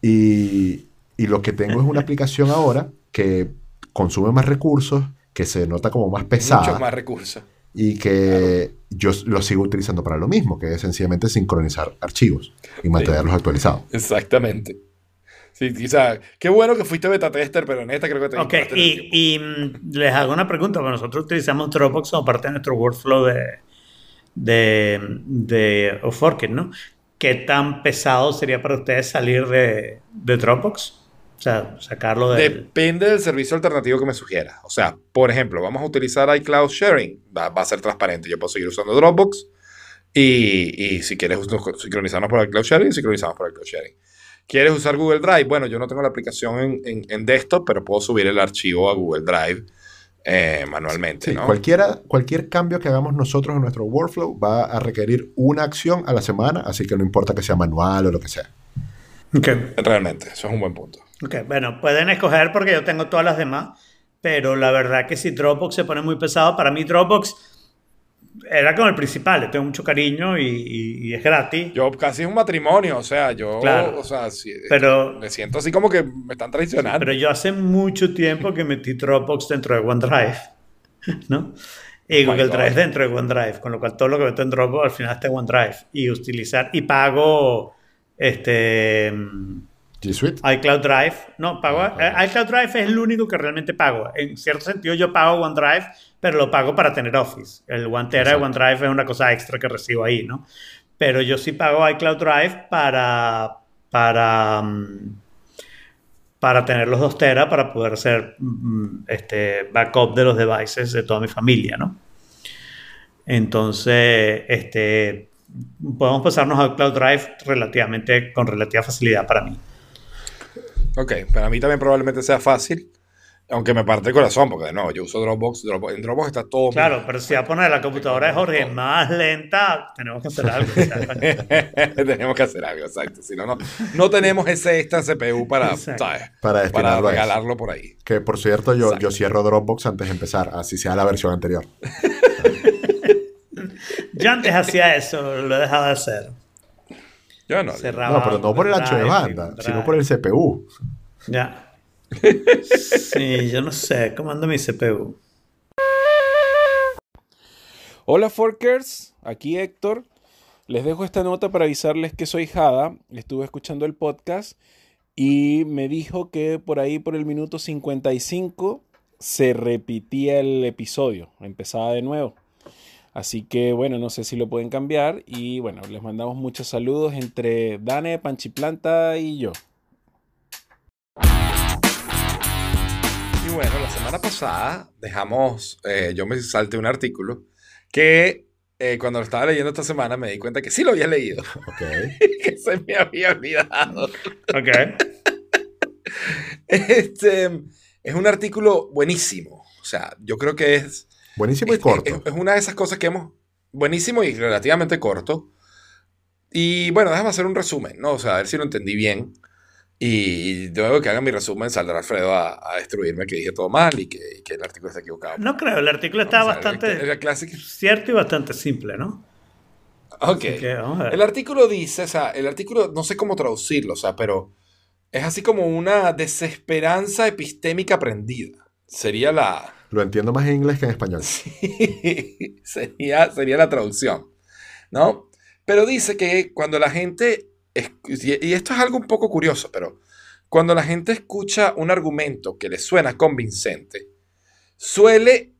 Y, y lo que tengo es una aplicación ahora que consume más recursos, que se nota como más pesada Muchos más recursos. y que yo lo sigo utilizando para lo mismo, que es sencillamente sincronizar archivos y mantenerlos actualizados. Exactamente. Sí, sea, qué bueno que fuiste beta tester, pero en esta creo que te Ok, y, mm, les hago una pregunta, porque nosotros utilizamos Dropbox como parte de nuestro workflow de, de, de ¿no? ¿Qué tan pesado sería para ustedes salir de, de Dropbox? O sea, sacarlo del... Depende del servicio alternativo que me sugiera. O sea, por ejemplo, vamos a utilizar iCloud Sharing. Va, va a ser transparente. Yo puedo seguir usando Dropbox. Y, y si quieres sincronizarnos por iCloud Sharing, sincronizamos por iCloud Sharing. ¿Quieres usar Google Drive? Bueno, yo no tengo la aplicación en, en- en desktop, pero puedo subir el archivo a Google Drive eh, manualmente, Sí, ¿no? cualquiera, cualquier cambio que hagamos nosotros en nuestro workflow va a requerir una acción a la semana, así que no importa que sea manual o lo que sea. Ok. Realmente, eso es un buen punto. Ok, bueno, pueden escoger porque yo tengo todas las demás, pero la verdad que si Dropbox se pone muy pesado, para mí Dropbox era como el principal, le tengo mucho cariño y, y- y es gratis. Yo casi es un matrimonio, o sea, yo, Claro. o sea, Pero- me siento así como que me están traicionando. Pero yo hace mucho tiempo que metí Dropbox dentro de OneDrive, ¿no? Y Oh Google God. Drive dentro de OneDrive, con lo cual todo lo que meto en Dropbox al final está en OneDrive. Y utilizar, y pago este G Suite. iCloud Drive. No, pago, Ah, eh, iCloud Drive es el único que realmente pago. En cierto sentido yo pago OneDrive, pero lo pago para tener Office. El One Tera de. OneDrive es una cosa extra que recibo ahí, ¿no? Pero yo sí pago iCloud Drive para, para, mm, para tener los 2 Tera para poder hacer mm, este, backup de los devices de toda mi familia, ¿no? Entonces, este, podemos pasarnos a iCloud Drive relativamente, con relativa facilidad para mí. Ok, para mí también probablemente sea fácil, aunque me parte el corazón, porque de nuevo, yo uso Dropbox, Dropbox- en Dropbox está todo. Claro, pero si va a poner la computadora de Jorge más lenta, tenemos que hacer algo. tenemos que hacer algo, exacto. Si no, no, no tenemos ese extra CPU para. ¿sabes? Para para regalarlo por ahí. Que por cierto, yo, Exacto. yo cierro Dropbox antes de empezar, así sea la versión anterior. Yo antes hacía eso, lo he dejado de hacer. Yo no. Cerraba No, pero no por el ancho de banda, sino por el CPU. Ya. Sí, yo no sé cómo anda mi CPU. Hola Forkers, aquí Héctor. Les dejo esta nota para avisarles que soy Jada. Estuve escuchando el podcast y me dijo que por ahí por el minuto 55 se repetía el episodio, empezaba de nuevo. Así que bueno, no sé si lo pueden cambiar y bueno, les mandamos muchos saludos entre Dane, Panchiplanta y yo. Y bueno, la semana pasada dejamos, eh, yo me salté un artículo que eh, cuando lo estaba leyendo esta semana me di cuenta que sí lo había leído, Ok. que se me había olvidado. Ok. Este es un artículo buenísimo. O sea, yo creo que es, Buenísimo y es- corto. es- es una de esas cosas que hemos. Buenísimo y relativamente corto. Y bueno, déjame hacer un resumen, ¿no? O sea, a ver si lo entendí bien. Y luego que haga mi resumen, saldrá Alfredo a, a destruirme que dije todo mal y que, y que el artículo está equivocado. No creo, el artículo está sea, bastante clásica. cierto y bastante simple, ¿no? Ok. Que vamos ver. El artículo dice, o sea, el artículo, no sé cómo traducirlo, o sea, pero es así como una desesperanza epistémica aprendida. Sería la, Lo entiendo más en inglés que en español. sería, sería la traducción, ¿no? Pero dice que cuando la gente, y esto es algo un poco curioso, pero cuando la gente escucha un argumento que le suena convincente, suele,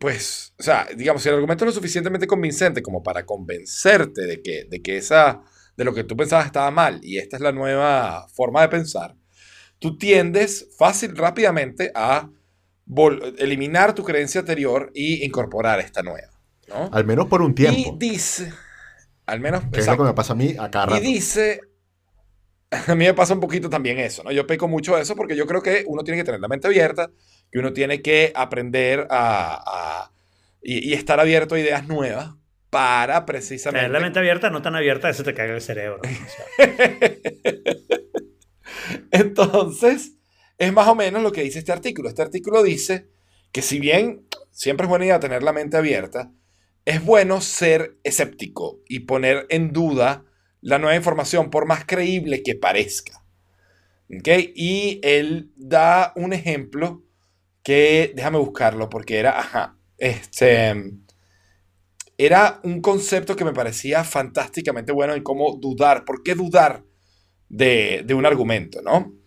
pues, o sea, digamos, si el argumento es lo suficientemente convincente como para convencerte de que, de que esa, de lo que tú pensabas estaba mal y esta es la nueva forma de pensar, tú tiendes fácil, rápidamente a eliminar tu creencia anterior y incorporar esta nueva, ¿no? Al menos por un Y tiempo. dice, al menos, Que es lo que me pasa a mí a cada Y dice, a mí me pasa un poquito también eso, ¿no? Yo peco mucho eso porque yo creo que uno tiene que tener la mente abierta, que uno tiene que aprender a, a- y, y estar abierto a ideas nuevas para precisamente... Tener la mente abierta, no tan abierta, se te caiga el cerebro. ¿no? O sea, Entonces, es más o menos lo que dice este artículo. Este artículo dice que si bien siempre es buena idea tener la mente abierta, es bueno ser escéptico y poner en duda la nueva información por más creíble que parezca. ¿Ok? Y él da un ejemplo que, déjame buscarlo porque era, este, era un concepto que me parecía fantásticamente bueno en cómo dudar, ¿por qué dudar de, de un argumento, no?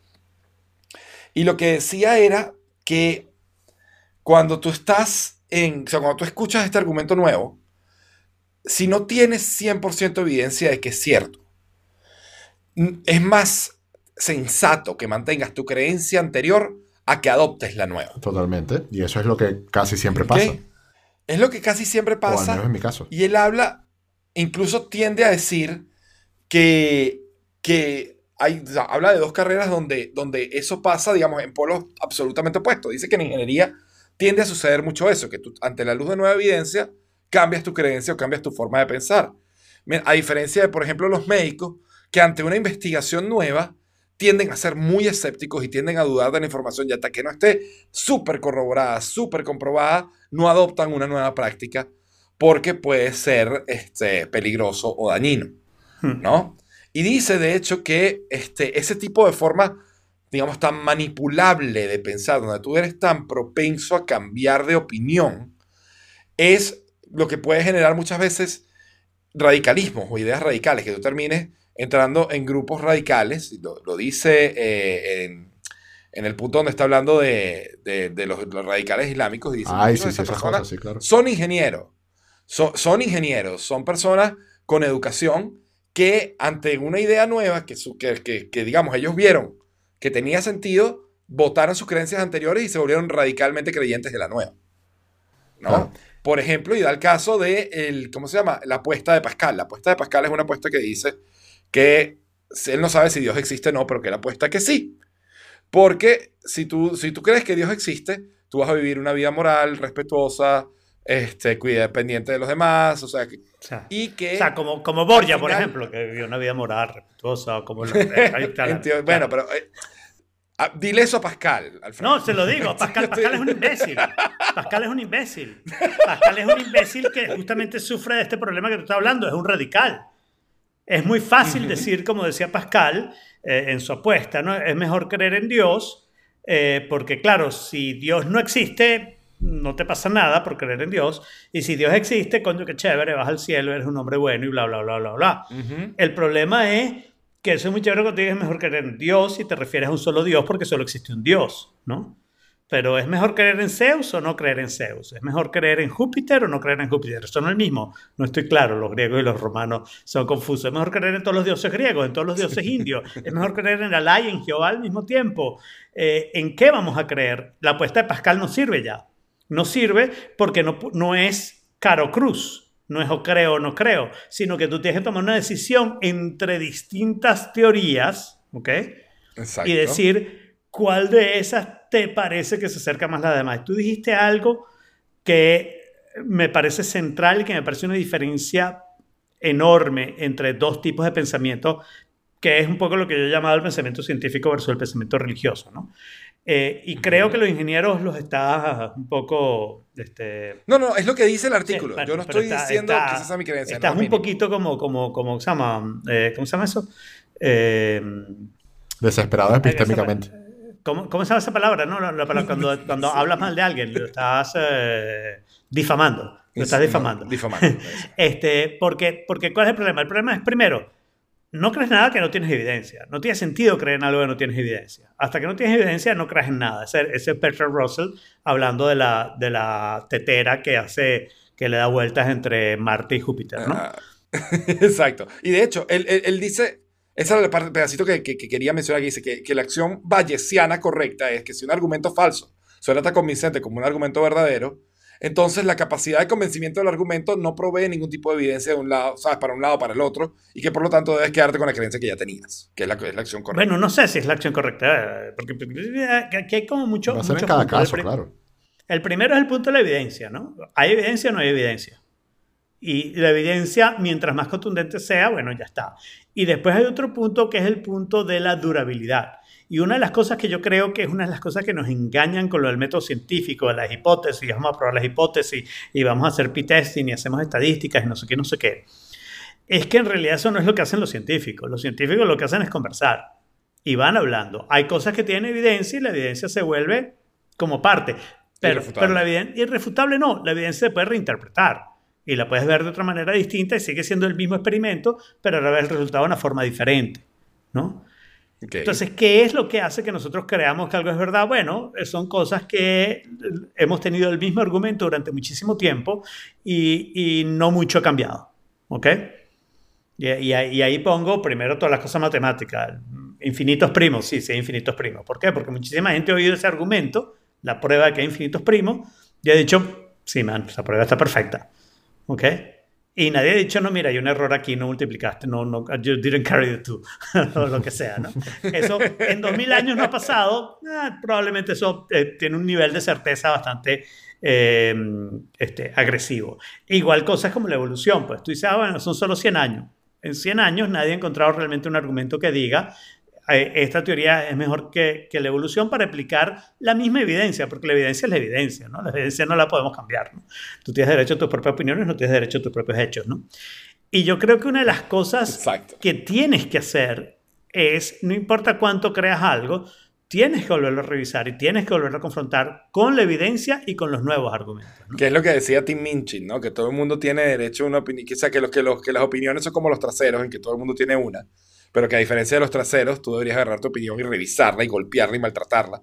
Y lo que decía era que cuando tú estás en, o sea, cuando tú escuchas este argumento nuevo, si no tienes 100% evidencia de que es cierto, es más, sensato que mantengas tu creencia anterior a que adoptes la nueva. Totalmente. Y eso es lo que casi siempre pasa. Es lo que casi siempre O al pasa. menos en mi caso. Y él habla, incluso tiende a decir que, que hay, o sea, habla de dos carreras donde, donde eso pasa, digamos, en polos absolutamente opuestos. Dice que en ingeniería tiende a suceder mucho eso, que tú, ante la luz de nueva evidencia, cambias tu creencia o cambias tu forma de pensar. A diferencia de, por ejemplo, los médicos, que ante una investigación nueva tienden a ser muy escépticos y tienden a dudar de la información y hasta que no esté súper corroborada, súper comprobada, no adoptan una nueva práctica porque puede ser este, peligroso o dañino, Hmm. ¿no? Y dice, de hecho, que este, ese tipo de forma, digamos, tan manipulable de pensar, donde tú eres tan propenso a cambiar de opinión, es lo que puede generar muchas veces radicalismos o ideas radicales, que tú termines entrando en grupos radicales, lo, lo dice eh, en, en el punto donde está hablando de, de- de los, los radicales islámicos, y dice, Ay, sí, de sí, esas esas personas cosas, sí, claro. son ingenieros, son, son ingenieros, son personas con educación que ante una idea nueva que, su- que, que- que, digamos, ellos vieron que tenía sentido, votaron sus creencias anteriores y se volvieron radicalmente creyentes de la nueva. ¿no? Por ejemplo, y da el caso de, el, ¿cómo se llama? La apuesta de Pascal. La apuesta de Pascal es una apuesta que dice que él no sabe si Dios existe o no, pero que él apuesta que sí. Porque si tú, si tú crees que Dios existe, tú vas a vivir una vida moral, respetuosa, este, cuida, pendiente de los demás, o sea, que- O sea, y que... o sea, como, como Borgia, al por final- ejemplo, que vivió una vida moral, respetuosa, o como... lo- ahí está la- bueno, pero... eh, ah, dile eso a Pascal, Alfredo. No, se lo digo. Pascal, Pascal es un imbécil. Pascal es un imbécil. Pascal es un imbécil que justamente sufre de este problema que tú estás hablando. Es un radical. Es muy fácil decir, como decía Pascal eh, en su apuesta, ¿no? Es mejor creer en Dios, eh, porque claro, si Dios no existe, no te pasa nada por creer en Dios. Y si Dios existe, coño, qué chévere, vas al cielo, eres un hombre bueno y bla, bla, bla, bla, bla. El problema es que eso es muy chévere cuando dices mejor creer en Dios y te refieres a un solo Dios porque solo existe un Dios, ¿no? Pero ¿es mejor creer en Zeus o no creer en Zeus? ¿Es mejor creer en Júpiter o no creer en Júpiter? Son el mismo. No estoy claro, los griegos y los romanos son confusos. ¿Es mejor creer en todos los dioses griegos, en todos los dioses indios? ¿Es mejor creer en Alá y en Jehová al mismo tiempo? Eh, ¿En qué vamos a creer? La apuesta de Pascal no sirve ya. No sirve porque no, no es caro cruz. No es o creo o no creo, sino que tú tienes que tomar una decisión entre distintas teorías, ¿ok? Exacto. y decir cuál de esas te parece que se acerca más a la demás. Tú dijiste algo que me parece central y que me parece una diferencia enorme entre dos tipos de pensamiento, que es un poco lo que yo he llamado el pensamiento científico versus el pensamiento religioso, ¿no? Eh, y creo que los ingenieros los está un poco... Este, No, no, es lo que dice el Sí, artículo. bueno, Yo no estoy está- diciendo está- que esa sea mi creencia. Estás no, un mínimo. poquito como, como, como, ¿cómo se llama? Eh, ¿Cómo se llama eso? Eh, Desesperado epistémicamente. ¿Cómo, cómo se llama esa palabra? No, la, la palabra cuando, cuando hablas mal de alguien, lo estás eh, difamando. Lo estás No, difamando. difamando. Este, porque, porque, ¿cuál es el problema? El problema es, primero, no crees nada que no tienes evidencia. No tiene sentido creer en algo que no tienes evidencia. Hasta que no tienes evidencia, no crees en nada. Ese, ese es Bertrand Russell hablando de la, de la tetera que hace, que le da vueltas entre Marte y Júpiter, ¿no? Ah, Exacto. Y de hecho, él, él- dice, esa es parte, pedacito que, que- que quería mencionar, que dice que, que la acción bayesiana correcta es que si un argumento falso suena tan convincente como un argumento verdadero, entonces la capacidad de convencimiento del argumento no provee ningún tipo de evidencia de un lado, sabes, para un lado o para el otro, y que por lo tanto debes quedarte con la creencia que ya tenías, que es la, es la acción correcta. Bueno, no sé si es la acción correcta, eh, porque porque aquí hay como mucho... Va a ser en cada. El caso, claro. El primero es el punto de la evidencia, ¿no? ¿Hay evidencia o no hay evidencia? Y la evidencia, mientras más contundente sea, bueno, ya está. Y después hay otro punto que es el punto de la durabilidad. Y una de las cosas que yo creo que es una de las cosas que nos engañan con lo del método científico, de las hipótesis, vamos a probar las hipótesis y vamos a hacer p-testing y hacemos estadísticas y no sé qué, no sé qué, es que en realidad eso no es lo que hacen los científicos. Los científicos lo que hacen es conversar y van hablando. Hay cosas que tienen evidencia y la evidencia se vuelve como parte. Pero, Irrefutable. pero la evidencia, irrefutable no, la evidencia se puede reinterpretar y la puedes ver de otra manera distinta y sigue siendo el mismo experimento, pero ahora ves el resultado de una forma diferente, ¿no? Ok. Entonces, ¿qué es lo que hace que nosotros creamos que algo es verdad? Bueno, son cosas que eh, hemos tenido el mismo argumento durante muchísimo tiempo y, y no mucho ha cambiado, ¿ok? Y, y y ahí pongo primero todas las cosas matemáticas. infinitos primos, sí, sí, infinitos primos. ¿Por qué? Porque muchísima gente ha oído ese argumento, la prueba de que hay infinitos primos, y ha dicho, sí, man, esa prueba está perfecta. ¿Ok? Y nadie ha dicho, no, mira, hay un error aquí, no multiplicaste, no, no, you didn't carry the two, o lo que sea, ¿no? Eso en 2000 años no ha pasado, ah, probablemente eso eh, tiene un nivel de certeza bastante eh, este, agresivo. Igual cosas como la evolución, pues tú dices, ah, bueno, son solo 100 años. En 100 años nadie ha encontrado realmente un argumento que diga, eh, esta teoría es mejor que, que, la evolución para explicar la misma evidencia, porque la evidencia es la evidencia, ¿no? La evidencia no la podemos cambiar, ¿no? Tú tienes derecho a tus propias opiniones, no tienes derecho a tus propios hechos, ¿no? Y yo creo que una de las cosas Exacto. que tienes que hacer es, no importa cuánto creas algo, tienes que volverlo a revisar y tienes que volverlo a confrontar con la evidencia y con los nuevos argumentos. ¿no? Que es lo que decía Tim Minchin, ¿no? Que todo el mundo tiene derecho a una opinión, que, que, los, que, los, que las opiniones son como los traseros, en que todo el mundo tiene una pero que a diferencia de los traseros, tú deberías agarrar tu opinión y revisarla y golpearla y maltratarla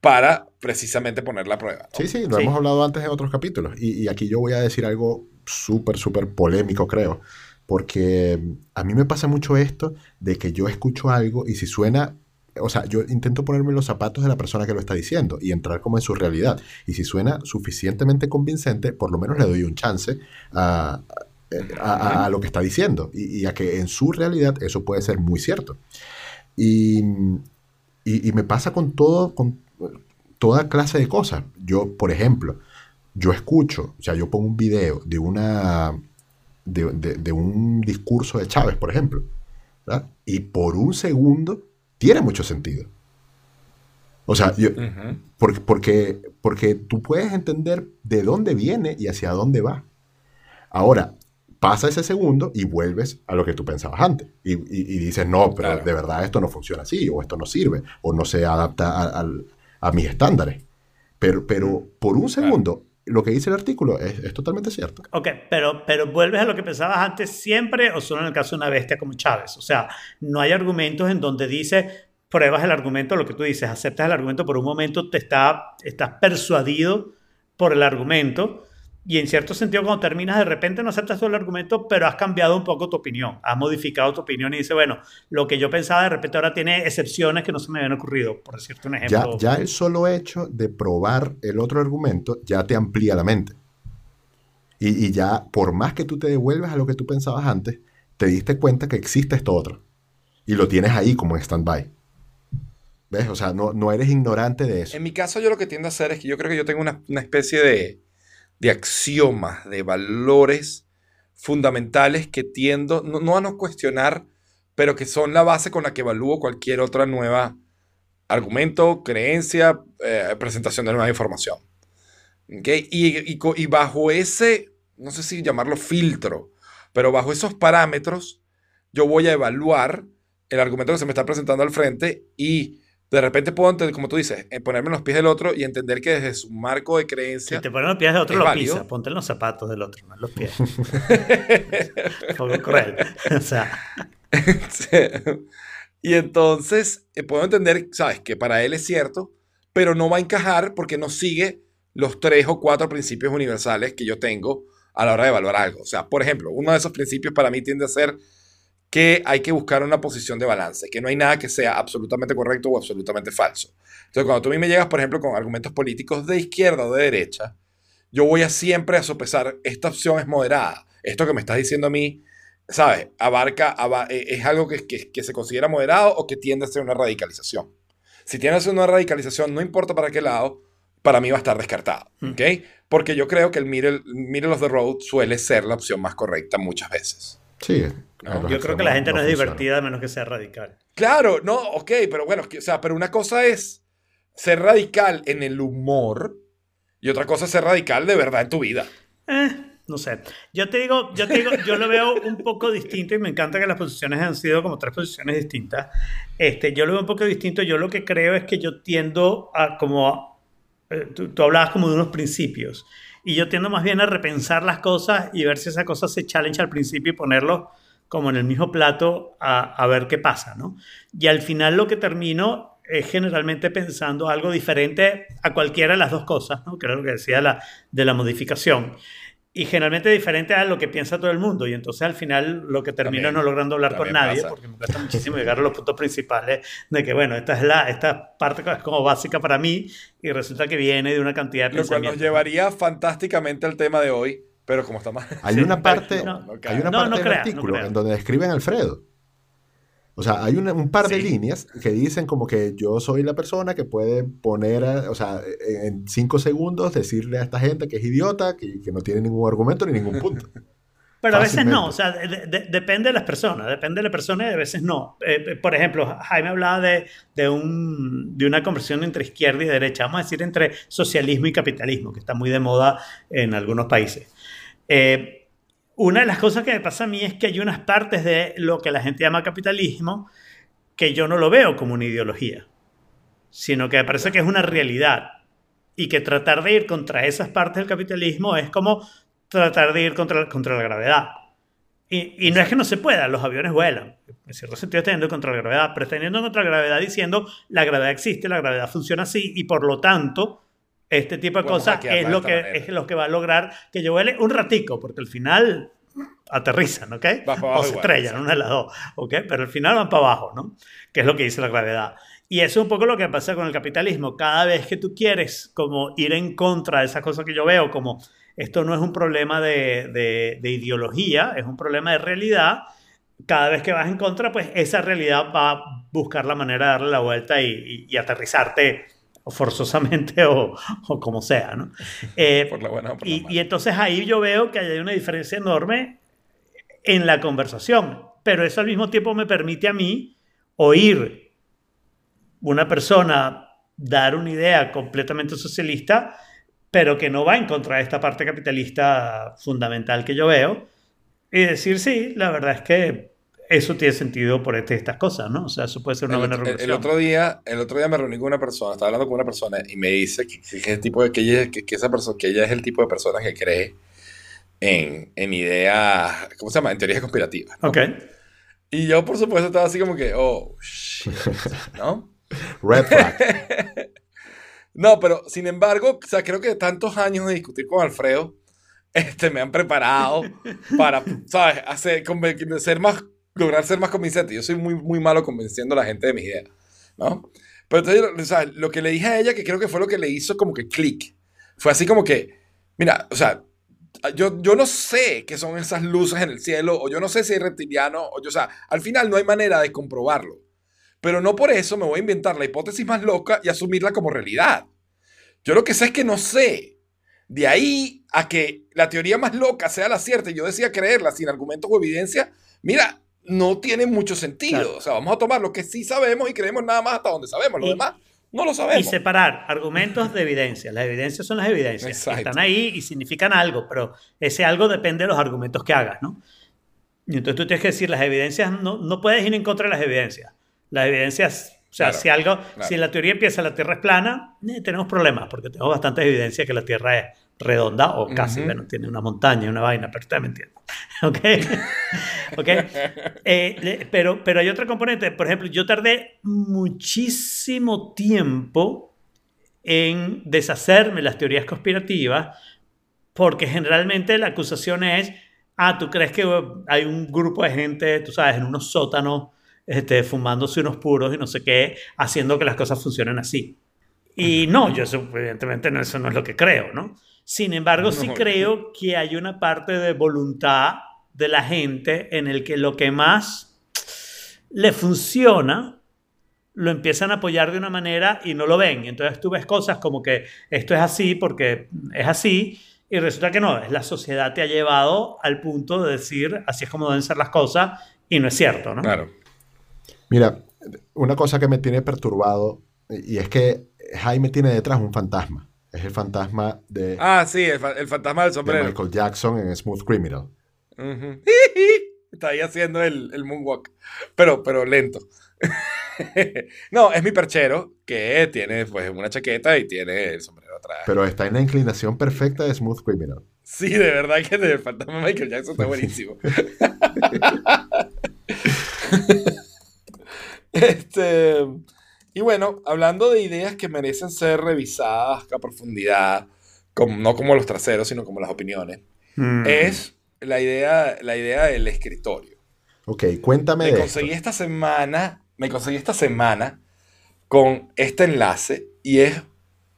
para precisamente ponerla a prueba. ¿no? Sí, sí, lo sí. hemos hablado antes en otros capítulos. Y, y aquí yo voy a decir algo súper, súper polémico, creo. Porque a mí me pasa mucho esto de que yo escucho algo y si suena o sea, yo intento ponerme en los zapatos de la persona que lo está diciendo y entrar como en su realidad. Y si suena suficientemente convincente, por lo menos le doy un chance a, a, a, lo que está diciendo y, y, a que en su realidad eso puede ser muy cierto. Y, y, y, me pasa con todo, con toda clase de cosas. Yo, por ejemplo, yo escucho, o sea, yo pongo un video de una de, de, de un discurso de Chávez, por ejemplo, ¿verdad? y por un segundo tiene mucho sentido. O sea, yo, uh -huh. porque, porque, porque tú puedes entender de dónde viene y hacia dónde va. Ahora, pasa ese segundo y vuelves a lo que tú pensabas antes. Y, y, y dices, no, pero claro. de verdad esto no funciona así, o esto no sirve, o no se adapta a, a, a mis estándares. Pero, pero por un segundo, claro. lo que dice el artículo es, es, totalmente cierto. Ok, pero, pero vuelves a lo que pensabas antes siempre, o solo en el caso de una bestia como Chávez. O sea, no hay argumentos en donde dice, pruebas el argumento, lo que tú dices, aceptas el argumento por un momento, te está, estás persuadido por el argumento y en cierto sentido cuando terminas de repente no aceptas todo el argumento, pero has cambiado un poco tu opinión, has modificado tu opinión y dices, bueno, lo que yo pensaba de repente ahora tiene excepciones que no se me habían ocurrido, por decirte un ejemplo. Ya, ya el solo hecho de probar el otro argumento ya te amplía la mente. Y, y ya, por más que tú te devuelvas a lo que tú pensabas antes, te diste cuenta que existe esto otro. Y lo tienes ahí como en stand-by. ¿Ves? O sea, no, no eres ignorante de eso. En mi caso, yo lo que tiendo a hacer es que yo creo que yo tengo una, una especie de, de, axiomas, de valores fundamentales que tiendo, no, a no cuestionar, pero que son la base con la que evalúo cualquier otra nueva argumento, creencia, eh, presentación de nueva información. ¿Okay? Y, y bajo ese, no sé si llamarlo filtro, pero bajo esos parámetros, yo voy a evaluar el argumento que se me está presentando al frente y de repente puedo, como tú dices, eh, ponerme en los pies del otro y entender que desde su marco de creencia. Si te pones en los pies del otro, lo válido. pisa. Ponte en los zapatos del otro, no en los pies. Poco cruel. o sea. Y entonces eh, puedo entender, sabes, que para él es cierto, pero no va a encajar porque no sigue los tres o cuatro principios universales que yo tengo a la hora de evaluar algo. O sea, por ejemplo, uno de esos principios para mí tiende a ser que hay que buscar una posición de balance, que no hay nada que sea absolutamente correcto o absolutamente falso. Entonces, cuando tú a mí me llegas, por ejemplo, con argumentos políticos de izquierda o de derecha, yo voy a siempre a sopesar, esta opción es moderada, esto que me estás diciendo a mí, ¿sabes? Abarca, eh, es algo que, que, que, se considera moderado o que tiende a ser una radicalización. Si tiende a ser una radicalización, no importa para qué lado, para mí va a estar descartado, ¿ok? Porque yo creo que el middle, middle of the road suele ser la opción más correcta muchas veces. Sí, ¿no? Yo creo que la gente no, no es divertida a menos que sea radical. Claro, no, ok, pero bueno, o sea, pero una cosa es ser radical en el humor y otra cosa es ser radical de verdad en tu vida. Eh, no sé. Yo te digo, yo te digo, yo lo veo un poco distinto y me encanta que las posiciones han sido como tres posiciones distintas. Este, yo lo veo un poco distinto. Yo lo que creo es que yo tiendo a como eh, tú, tú hablabas como de unos principios y yo tiendo más bien a repensar las cosas y ver si esa cosa se challenge al principio y ponerlo como en el mismo plato a, a, ver qué pasa, ¿no? Y al final lo que termino es generalmente pensando algo diferente a cualquiera de las dos cosas, ¿no? Que era lo que decía la, de la modificación. Y generalmente diferente a lo que piensa todo el mundo. Y entonces al final lo que termino También, no logrando hablar con nadie, pasa. porque me cuesta muchísimo llegar a los puntos principales de que, bueno, esta es la esta parte es como básica para mí y resulta que viene de una cantidad de Lo cual nos llevaría fantásticamente al tema de hoy, pero como está más... Hay Sí, una parte, no, no hay una no, parte no del crea, no artículo en donde describen a Alfredo. O sea, hay una- un par de Sí. líneas que dicen como que yo soy la persona que puede poner, a- o sea, en cinco segundos decirle a esta gente que es idiota, que, que no tiene ningún argumento ni ningún punto. Pero a veces no, Fácilmente. o sea, de- de- depende de las personas, depende de la persona y a veces no. Eh, por ejemplo, Jaime hablaba de, de, un, de una conversión entre izquierda y derecha, vamos a decir entre socialismo y capitalismo, que está muy de moda en algunos países. Eh, una de las cosas que me pasa a mí es que hay unas partes de lo que la gente llama capitalismo que yo no lo veo como una ideología, sino que me parece que es una realidad y que tratar de ir contra esas partes del capitalismo es como tratar de ir contra, contra la gravedad. Y, y no es que no se pueda, los aviones vuelan. En cierto sentido yendo contra la gravedad, pero yendo contra la gravedad diciendo la gravedad existe, la gravedad funciona así y por lo tanto este tipo de cosas es lo, que, manera. es lo que va a lograr que yo vuele un ratico, porque al final aterrizan, ¿ok? Para abajo o se igual, estrellan, una de las dos, ¿ok? Pero al final van para abajo, ¿no? Que es lo que dice la gravedad. Y eso es un poco lo que pasa con el capitalismo. Cada vez que tú quieres como ir en contra de esas cosas que yo veo, como esto no es un problema de, de- de ideología, es un problema de realidad, cada vez que vas en contra, pues esa realidad va a buscar la manera de darle la vuelta y, y- y aterrizarte forzosamente o, o como sea, ¿no? Eh, Por la buena o por la y entonces ahí yo veo que hay una diferencia enorme en la conversación, pero eso al mismo tiempo me permite a mí oír una persona dar una idea completamente socialista, pero que no va en contra de esta parte capitalista fundamental que yo veo, y decir, sí, la verdad es que eso tiene sentido por este- estas cosas, ¿no? O sea, eso puede ser una el, buena otro- el- el otro día, el otro día me reuní con una persona, estaba hablando con una persona y me dice que, que, el tipo de, que, ella, que, que esa persona, que ella es el tipo de persona que cree en, en ideas, ¿cómo se llama? En teorías conspirativas. ¿no? Ok. Y yo, por supuesto, estaba así como que, oh, shit, ¿no? Red flag. No, pero sin embargo, o sea, creo que tantos años de discutir con Alfredo este, me han preparado para, ¿sabes? Hacer, ser más, lograr ser más convincente. Yo soy muy, muy malo convenciendo a la gente de mis ideas, ¿no? Pero entonces, o sea, lo que le dije a ella, que creo que fue lo que le hizo como que clic, fue así como que, mira, o sea, yo, yo no sé qué son esas luces en el cielo, o yo no sé si hay reptiliano, o yo, o sea, al final no hay manera de comprobarlo. Pero no por eso me voy a inventar la hipótesis más loca y asumirla como realidad. Yo lo que sé es que no sé. De ahí a que la teoría más loca sea la cierta y yo decía creerla sin argumentos o evidencia, mira, no tiene mucho sentido. Claro. O sea, vamos a tomar lo que sí sabemos y creemos nada más hasta donde sabemos. Lo Y- demás no lo Y sabemos. separar argumentos de evidencias. Las evidencias son las evidencias. Exacto. Están ahí y significan algo, pero ese algo depende de los argumentos que hagas, ¿no? Y entonces tú tienes que decir, las evidencias, no, no puedes ir en contra de las evidencias. Las evidencias, o sea, Claro, si algo, claro. si la teoría empieza la Tierra es plana, eh, tenemos problemas, porque tenemos bastantes evidencias que la Tierra es redonda o casi, Ujú. bueno, tiene una montaña, una vaina, pero ustedes me entienden. ¿Ok? ¿Ok? Eh, pero, pero hay otra componente. Por ejemplo, yo tardé muchísimo tiempo en deshacerme de las teorías conspirativas porque generalmente la acusación es, ah, tú crees que hay un grupo de gente, tú sabes, en unos sótanos, este, fumándose unos puros y no sé qué, haciendo que las cosas funcionen así. Y no, yo eso, evidentemente no, eso no es lo que creo, ¿no? Sin embargo, sí No. creo que hay una parte de voluntad de la gente en el que lo que más le funciona lo empiezan a apoyar de una manera y no lo ven. Y entonces tú ves cosas como que esto es así porque es así y resulta que no, es la sociedad te ha llevado al punto de decir así es como deben ser las cosas y no es cierto, ¿no? Claro. Mira, una cosa que me tiene perturbado y es que Jaime tiene detrás un fantasma. Es el fantasma de, Ah, sí, el, fa- el fantasma del de sombrero. Michael Jackson en Smooth Criminal. Está ahí haciendo el, el moonwalk, pero, pero lento. no, es mi perchero que tiene pues una chaqueta y tiene el sombrero atrás. Pero está en la inclinación perfecta de Smooth Criminal. Sí, de verdad que el fantasma de Michael Jackson está buenísimo. este, y bueno, hablando de ideas que merecen ser revisadas a profundidad, como, no como los traseros, sino como las opiniones. Mm. es la idea, la idea del escritorio. Ok, cuéntame Me de conseguí esto. esta semana, me conseguí esta semana con este enlace y es,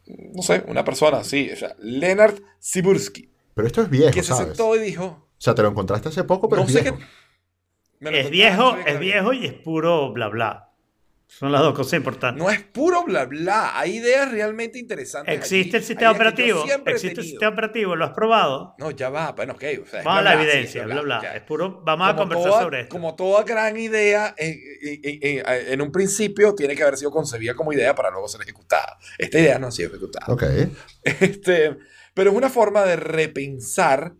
no sé, una persona así, o sea, Leonard Sibursky, Pero esto es viejo, que se ¿sabes? sentó y dijo, O sea, te lo encontraste hace poco, pero no es sé qué... viejo. me lo Es viejo, que es viejo y es puro bla bla. Son las dos cosas importantes. No es puro bla bla, hay ideas realmente interesantes. ¿Existe allí. el sistema operativo? ¿Existe el sistema operativo? ¿Lo has probado? No, ya va, bueno, ok. o sea, Vamos a bla, la bla, sí, evidencia, es bla bla. ok. Es puro, vamos a Como conversar toda- sobre esto. Como toda gran idea, en, en- en- en un principio tiene que haber sido concebida como idea para luego ser ejecutada. Esta idea no ha sido ejecutada. Ok. Este, pero es una forma de repensar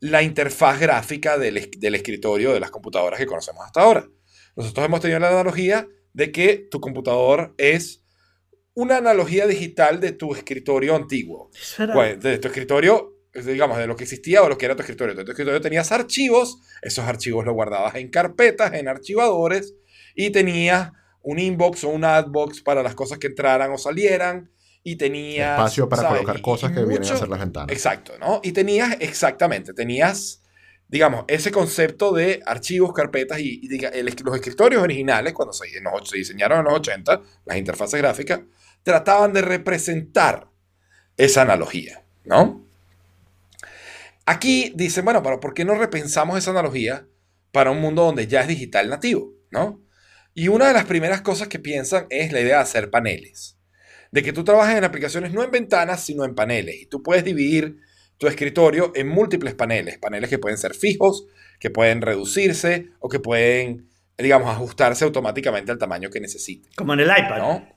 la interfaz gráfica del, del escritorio de las computadoras que conocemos hasta ahora. Nosotros hemos tenido la analogía de que tu computador es una analogía digital de tu escritorio antiguo. Era- Pues, de tu escritorio, digamos, de lo que existía o lo que era tu escritorio. En tu escritorio tenías archivos, esos archivos los guardabas en carpetas, en archivadores, y tenías un inbox o un adbox para las cosas que entraran o salieran, y tenías... Espacio para ¿sabes? colocar cosas y que vienen a mucho- hacer las ventanas. Exacto, ¿no? Y tenías, exactamente, tenías, digamos, ese concepto de archivos, carpetas y, los escritorios originales, cuando se, se diseñaron en los 80, las interfaces gráficas, trataban de representar esa analogía, ¿no? Aquí dicen, bueno, pero ¿por qué no repensamos esa analogía para un mundo donde ya es digital nativo, ¿no? Y una de las primeras cosas que piensan es la idea de hacer paneles. De que tú trabajes en aplicaciones no en ventanas, sino en paneles. Y tú puedes dividir tu escritorio en múltiples paneles. Paneles que pueden ser fijos, que pueden reducirse o que pueden, digamos, ajustarse automáticamente al tamaño que necesiten, Como en el iPad. ¿no?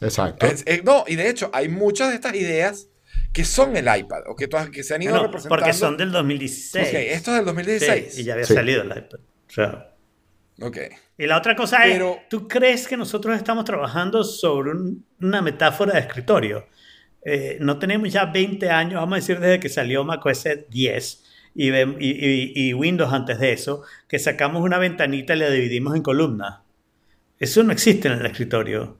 Exacto. Es- no, y de hecho, hay muchas de estas ideas que son el iPad o que, todas- que se han ido Bueno, representando. porque son del 2016. Ok, esto es del 2016. Sí, y ya había Sí. salido el iPad. O sea, Ok. y la otra cosa Pero- es, ¿tú crees que nosotros estamos trabajando sobre un- una metáfora de escritorio? Eh, no tenemos ya 20 años, vamos a decir desde que salió macOS 10 y, y, Windows antes de eso, que sacamos una ventanita y la dividimos en columnas. Eso no existe en el escritorio.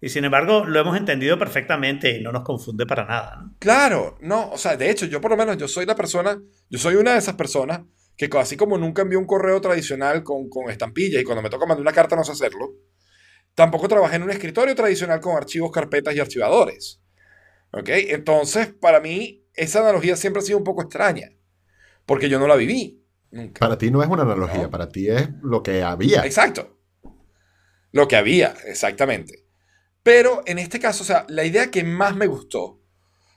Y sin embargo, lo hemos entendido perfectamente y no nos confunde para nada. Claro, no, o sea, de hecho, yo por lo menos, yo soy la persona, yo soy una de esas personas que así como nunca envió un correo tradicional con, con estampillas y cuando me toca mandar una carta no sé hacerlo, tampoco trabajé en un escritorio tradicional con archivos, carpetas y archivadores. ¿Ok? Entonces, para mí, esa analogía siempre ha sido un poco extraña, porque yo no la viví, nunca. Para ti no es una analogía, No. para ti es lo que había. Exacto. Lo que había, exactamente. Pero en este caso, o sea, la idea que más me gustó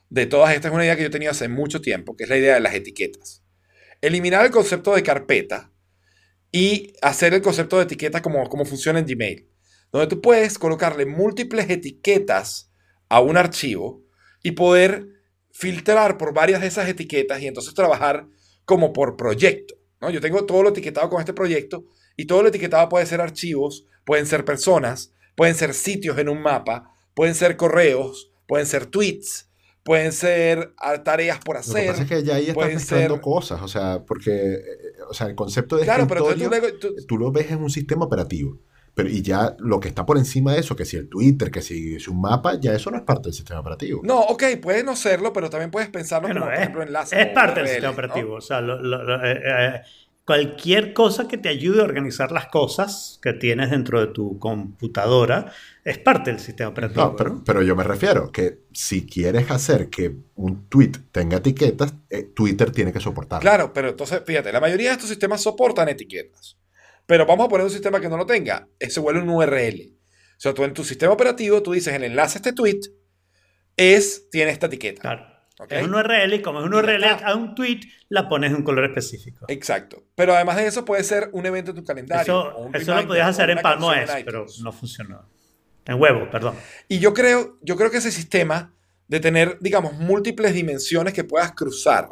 de todas estas es una idea que yo tenía hace mucho tiempo, que es la idea de las etiquetas. Eliminar el concepto de carpeta y hacer el concepto de etiqueta como, como funciona en Gmail, donde tú puedes colocarle múltiples etiquetas a un archivo y poder filtrar por varias de esas etiquetas y entonces trabajar como por proyecto. ¿no? Yo tengo todo lo etiquetado con este proyecto y todo lo etiquetado puede ser archivos, pueden ser personas, pueden ser sitios en un mapa, pueden ser correos, pueden ser tweets, pueden ser tareas por Lo que hacer. pasa es que ya ahí estás mezclando ser- cosos, o sea, porque eh, o sea, el concepto de Claro, pero escritorio, tú luego- tú- tú lo ves en un sistema operativo. Pero, y ya lo que está por encima de eso, que si el Twitter, que si es un mapa, ya eso no es parte del sistema operativo. No, ok, puede no serlo, pero también puedes pensarlo Bueno, como, por es, ejemplo, es parte del sistema ¿no? operativo. O sea, lo- lo- lo- eh, eh, cualquier cosa que te ayude a organizar las cosas que tienes dentro de tu computadora es parte del sistema operativo. No, pero, ¿no? pero yo me refiero que si quieres hacer que un tweet tenga etiquetas, eh, Twitter tiene que soportarlo. Claro, pero entonces, fíjate, la mayoría de estos sistemas soportan etiquetas. Pero vamos a poner un sistema que no lo tenga. Ese se vuelve un URL. O sea, tú en tu sistema operativo, tú dices el enlace a este tweet es, tiene esta etiqueta. Claro. Es un URL y como es un URL a un tweet, la pones en un color específico. Exacto. Pero además de eso, puede ser un evento en tu calendario. Eso, o un eso lo podías hacer en una Palm canción OS, en pero no funcionó. En huevo, perdón. Y yo creo, yo creo que ese sistema de tener, digamos, múltiples dimensiones que puedas cruzar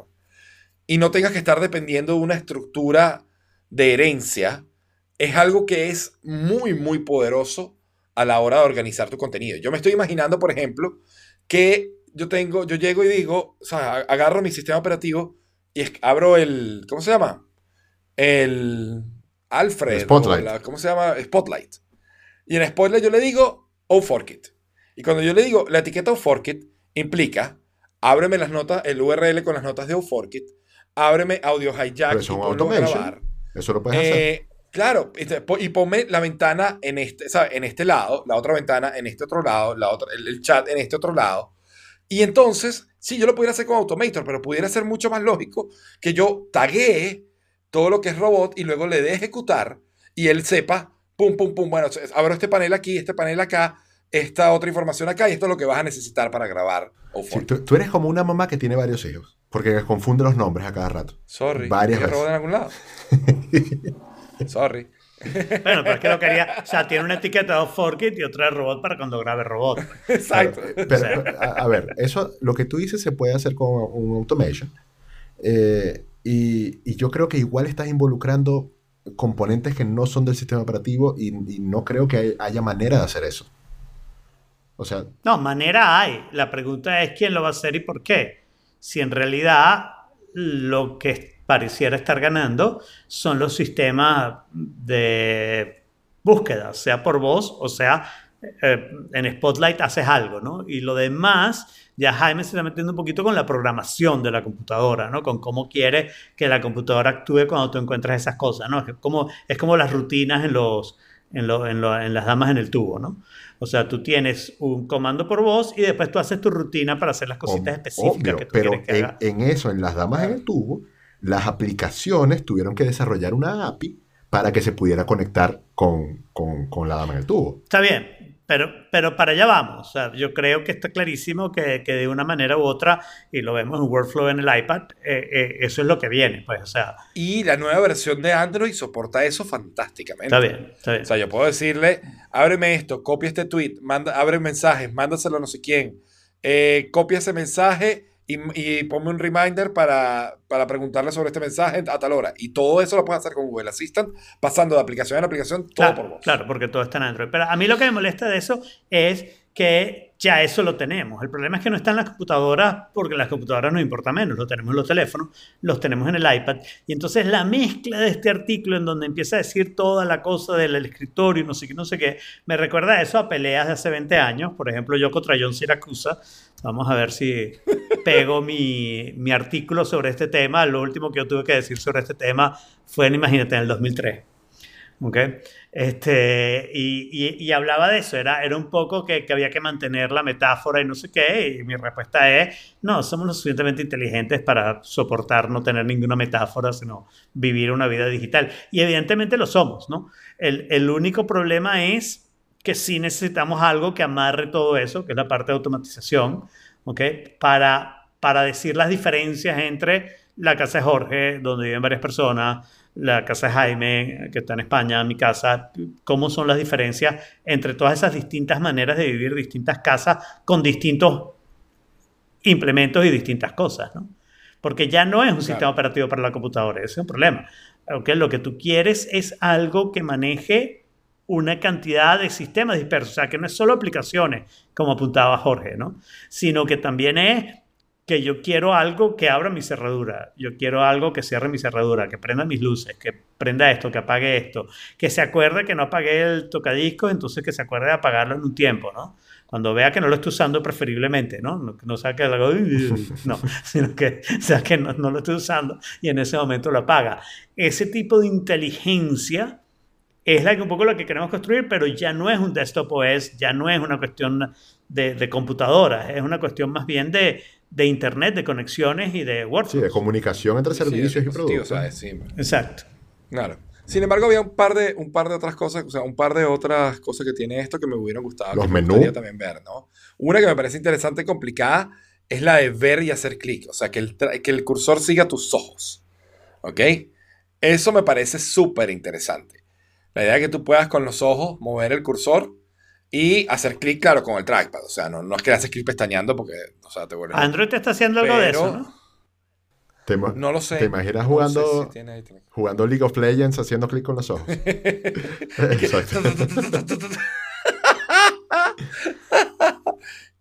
y no tengas que estar dependiendo de una estructura de herencia, es algo que es muy, muy poderoso a la hora de organizar tu contenido. Yo me estoy imaginando, por ejemplo, que yo tengo, yo llego y digo, o sea, agarro mi sistema operativo y abro el, ¿cómo se llama? El Alfred. Spotlight. la- ¿Cómo se llama? Spotlight. Y en Spotlight yo le digo, oh fork it. Y cuando yo le digo, la etiqueta oh fork it implica ábreme las notas, el URL con las notas de Uforkit, ábreme Audio Hijack y ponlo a grabar. Eso lo puedes hacer. Claro, y ponme la ventana en este, ¿sabes? en este lado, la otra ventana en este otro lado, la otra, el, el chat en este otro lado. Y entonces, sí, yo lo pudiera hacer con Automator, pero pudiera ser mucho más lógico que yo taguee todo lo que es robot y luego le dé ejecutar y él sepa, pum, pum, pum, bueno, abro este panel aquí, este panel acá, esta otra información acá y esto es lo que vas a necesitar para grabar. Sí, tú, tú eres como una mamá que tiene varios hijos, porque confunde los nombres a cada rato. Sorry, varias ¿dije veces. robot en algún lado? Sorry. Bueno, pero es que lo quería. O sea, tiene una etiqueta de Forkit y otra de robot para cuando grabe robot. Exacto. Pero, a, a ver, eso, lo que tú dices se puede hacer con un automation. Eh, y, y yo creo que igual estás involucrando componentes que no son del sistema operativo y, y no creo que hay- haya manera de hacer eso. O sea, No, manera hay. La pregunta es quién lo va a hacer y por qué. Si en realidad lo que pareciera estar ganando son los sistemas de búsqueda, sea por voz o sea eh, en Spotlight haces algo, ¿no? Y lo demás, ya Jaime se está metiendo un poquito con la programación de la computadora, ¿no? Con cómo quiere que la computadora actúe cuando tú encuentras esas cosas, ¿no? Es como, es como las rutinas en, los, en, lo- en, lo- en las damas en el tubo, ¿no? O sea, tú tienes un comando por voz y después tú haces tu rutina para hacer las cositas específicas que tú pero quieres que en, haga. en eso, en las damas en el tubo, las aplicaciones tuvieron que desarrollar una API para que se pudiera conectar con, con- con la dama en el tubo. Está bien, pero, pero para allá vamos. O sea, yo creo que está clarísimo que, que de una manera u otra, y lo vemos en Workflow en el iPad, eh, eh, eso es lo que viene. Pues, o sea, Y la nueva versión de Android soporta eso fantásticamente. está bien, está bien. O sea, yo puedo decirle, ábreme esto, copia este tweet, manda, abre mensajes, mándaselo a no sé quién, eh, copia ese mensaje y, y ponme un reminder para, para preguntarle sobre este mensaje a tal hora. Y todo eso lo puedes hacer con Google Assistant, pasando de aplicación en aplicación, todo Claro, por voz. claro, porque todo está en Android. Pero a mí lo que me molesta de eso es que ya eso lo tenemos. El problema es que no está en las computadoras porque las computadoras nos importa menos. Lo tenemos en los teléfonos, los tenemos en el iPad. Y entonces la mezcla de este artículo en donde empieza a decir toda la cosa del escritorio, no sé qué, no sé qué, me recuerda eso a peleas de hace 20 años. Por ejemplo, yo contra John Siracusa. Vamos a ver si pego mi, mi artículo sobre este tema. Lo último que yo tuve que decir sobre este tema fue, imagínate, en el 2003. ¿ok? Este, y, y- y hablaba de eso, era, era un poco que, que había que mantener la metáfora y no sé qué, y mi respuesta es, no, somos lo suficientemente inteligentes para soportar no tener ninguna metáfora, sino vivir una vida digital. Y evidentemente lo somos, ¿no? El, el único problema es que sí necesitamos algo que amarre todo eso, que es la parte de automatización, ¿ok? Para, para decir las diferencias entre la casa de Jorge, donde viven varias personas, la casa de Jaime, que está en España, mi casa, cómo son las diferencias entre todas esas distintas maneras de vivir, distintas casas con distintos implementos y distintas cosas, ¿no? Porque ya no es un sistema operativo para la computadora, ese es un problema. Lo que tú quieres es algo que maneje una cantidad de sistemas dispersos, o sea, que no es solo aplicaciones, como apuntaba Jorge, ¿no? Sino que también es que yo quiero algo que abra mi cerradura, yo quiero algo que cierre mi cerradura, que prenda mis luces, que prenda esto, que apague esto, que se acuerde que no apagué el tocadiscos, entonces que se acuerde de apagarlo en un tiempo, ¿no? Cuando vea que no lo estoy usando preferiblemente, ¿no? No, no sea que hago, no, sino que sea que no, lo estoy usando y en ese momento lo apaga. Ese tipo de inteligencia es la que un poco lo que queremos construir, pero ya no es un desktop OS, ya no es una cuestión de computadoras, es una cuestión más bien de, de internet, de conexiones y de Sí, workflows. de comunicación entre Sí, servicios y productos. Sí, Exacto. Claro. Sin embargo, había un par de, un par de otras cosas, o sea, un par de otras cosas que tiene esto que me hubieran gustado. Los me menús. también ver, ¿no? Una que me parece interesante y complicada es la de ver y hacer clic. O sea, que el, que el cursor siga tus ojos. ¿Ok? Eso me parece súper interesante. La idea de que tú puedas con los ojos mover el cursor y hacer clic, claro, con el trackpad. O sea, no, no es que le haces clic pestañeando porque, o sea, te vuelve... Android te está haciendo algo de eso, ¿no? ¿Te, ima- No lo sé. ¿Te imaginas No sé jugando, si tiene tiene- jugando League of Legends haciendo clic con los ojos? Exacto.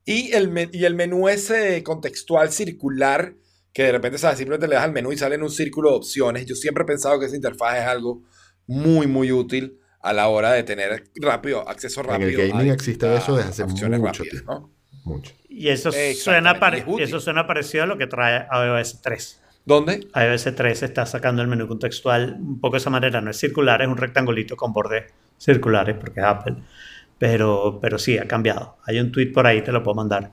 y, el y el menú ese contextual circular, que de repente ¿sabes? simplemente le das al menú y sale en un círculo de opciones. Yo siempre he pensado que esa interfaz es algo muy, muy útil a la hora de tener rápido, acceso En rápido. el gaming a existe distintas eso desde hace mucho rápidas, tiempo. ¿no? mucho. Y eso suena, y eso suena parecido a lo que trae iOS 3. ¿Dónde? iOS 3 está sacando el menú contextual un poco de esa manera. No es circular, es un rectangulito con bordes circulares porque es Apple. Pero, pero sí, ha cambiado. Hay un tweet por ahí, te lo puedo mandar.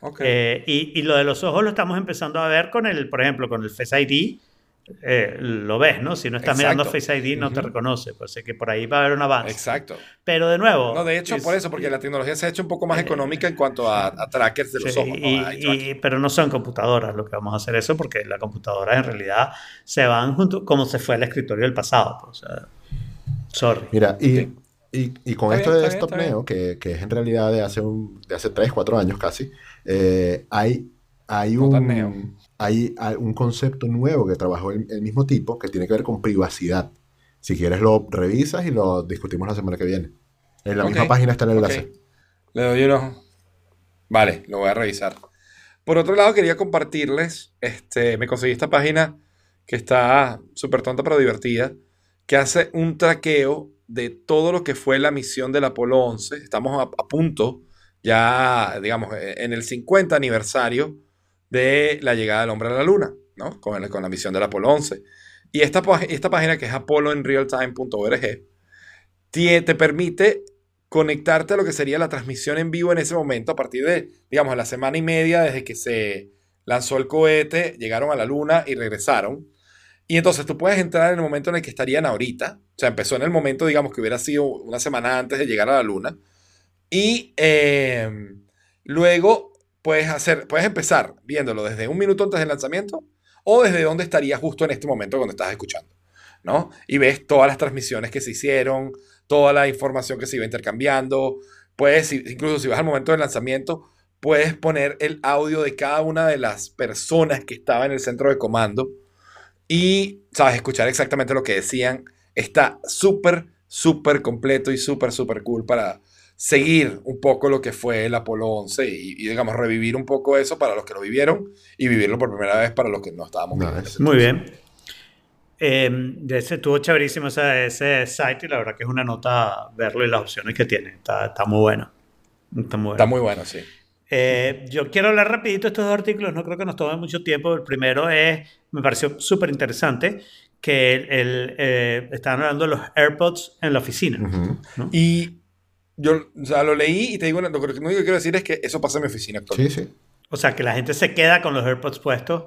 Ok. Eh, y, y lo de los ojos lo estamos empezando a ver con el, por ejemplo, con el Face ID. Eh, lo ves, ¿no? Si no estás mirando Exacto. Face ID no te Ujú. reconoce. Pues sé que por ahí va a haber un avance. Exacto. Pero de nuevo. No, de hecho, es- por eso, porque la tecnología se ha hecho un poco más económica en cuanto a, a trackers de los Sí, ojos. ¿no? y- pero no son computadoras lo que vamos a hacer eso porque las computadoras en realidad se van junto como se fue el escritorio del pasado. pues, o sea, sorry. Mira, y, Ok. y, y con Está esto bien, de bien, bien. Neo, que, que es en realidad de hace, un, de hace 3, 4 años casi, eh, hay, hay, No tan un, neo. Hay, hay un concepto nuevo que trabajó el, el mismo tipo que tiene que ver con privacidad. Si quieres lo revisas y lo discutimos la semana que viene. En la Ok, misma página está el enlace. Le doy un ojo. Vale, lo voy a revisar. Por otro lado, quería compartirles, este, me conseguí esta página que está súper tonta pero divertida, que hace un traqueo de todo lo que fue la misión del Apolo 11. Estamos a, a punto, ya, digamos, en el 50 aniversario de la llegada del hombre a la Luna, ¿no? Con, el- con la misión del Apolo 11. Y esta, esta página, que es apoloenrealtime.org, tie- te permite conectarte a lo que sería la transmisión en vivo en ese momento, a partir de, digamos, la semana y media desde que se lanzó el cohete, llegaron a la luna y regresaron. Y entonces tú puedes entrar en el momento en el que estarían ahorita. O sea, empezó en el momento, digamos, que hubiera sido una semana antes de llegar a la luna. Y eh, luego puedes hacer, puedes empezar viéndolo desde un minuto antes del lanzamiento o desde donde estaría justo en este momento cuando estás escuchando. ¿no? Y ves todas las transmisiones que se hicieron, toda la información que se iba intercambiando. Puedes, incluso si vas al momento del lanzamiento, puedes poner el audio de cada una de las personas que estaba en el centro de comando y, sabes, escuchar exactamente lo que decían. Está súper, súper completo y súper, súper cool para seguir un poco lo que fue el Apolo 11 y, y, digamos, revivir un poco eso para los que lo vivieron y vivirlo por primera vez para los que no estábamos ese Muy bien. Eh, de ese estuvo chéverísimo ese, ese site y la verdad que es una nota verlo y las opciones que tiene. Está, está muy bueno. Está muy bueno. Está muy bueno, sí. Eh, yo quiero hablar rapidito de estos dos artículos, no creo que nos tome mucho tiempo. El primero es, me pareció súper interesante, que el, el, eh, estaban hablando de los AirPods en la oficina. Ujú. ¿no? Y yo, o sea, lo leí y te digo, lo que lo único que quiero decir es que eso pasa en mi oficina Sí, actualmente. sí. O sea, que la gente se queda con los AirPods puestos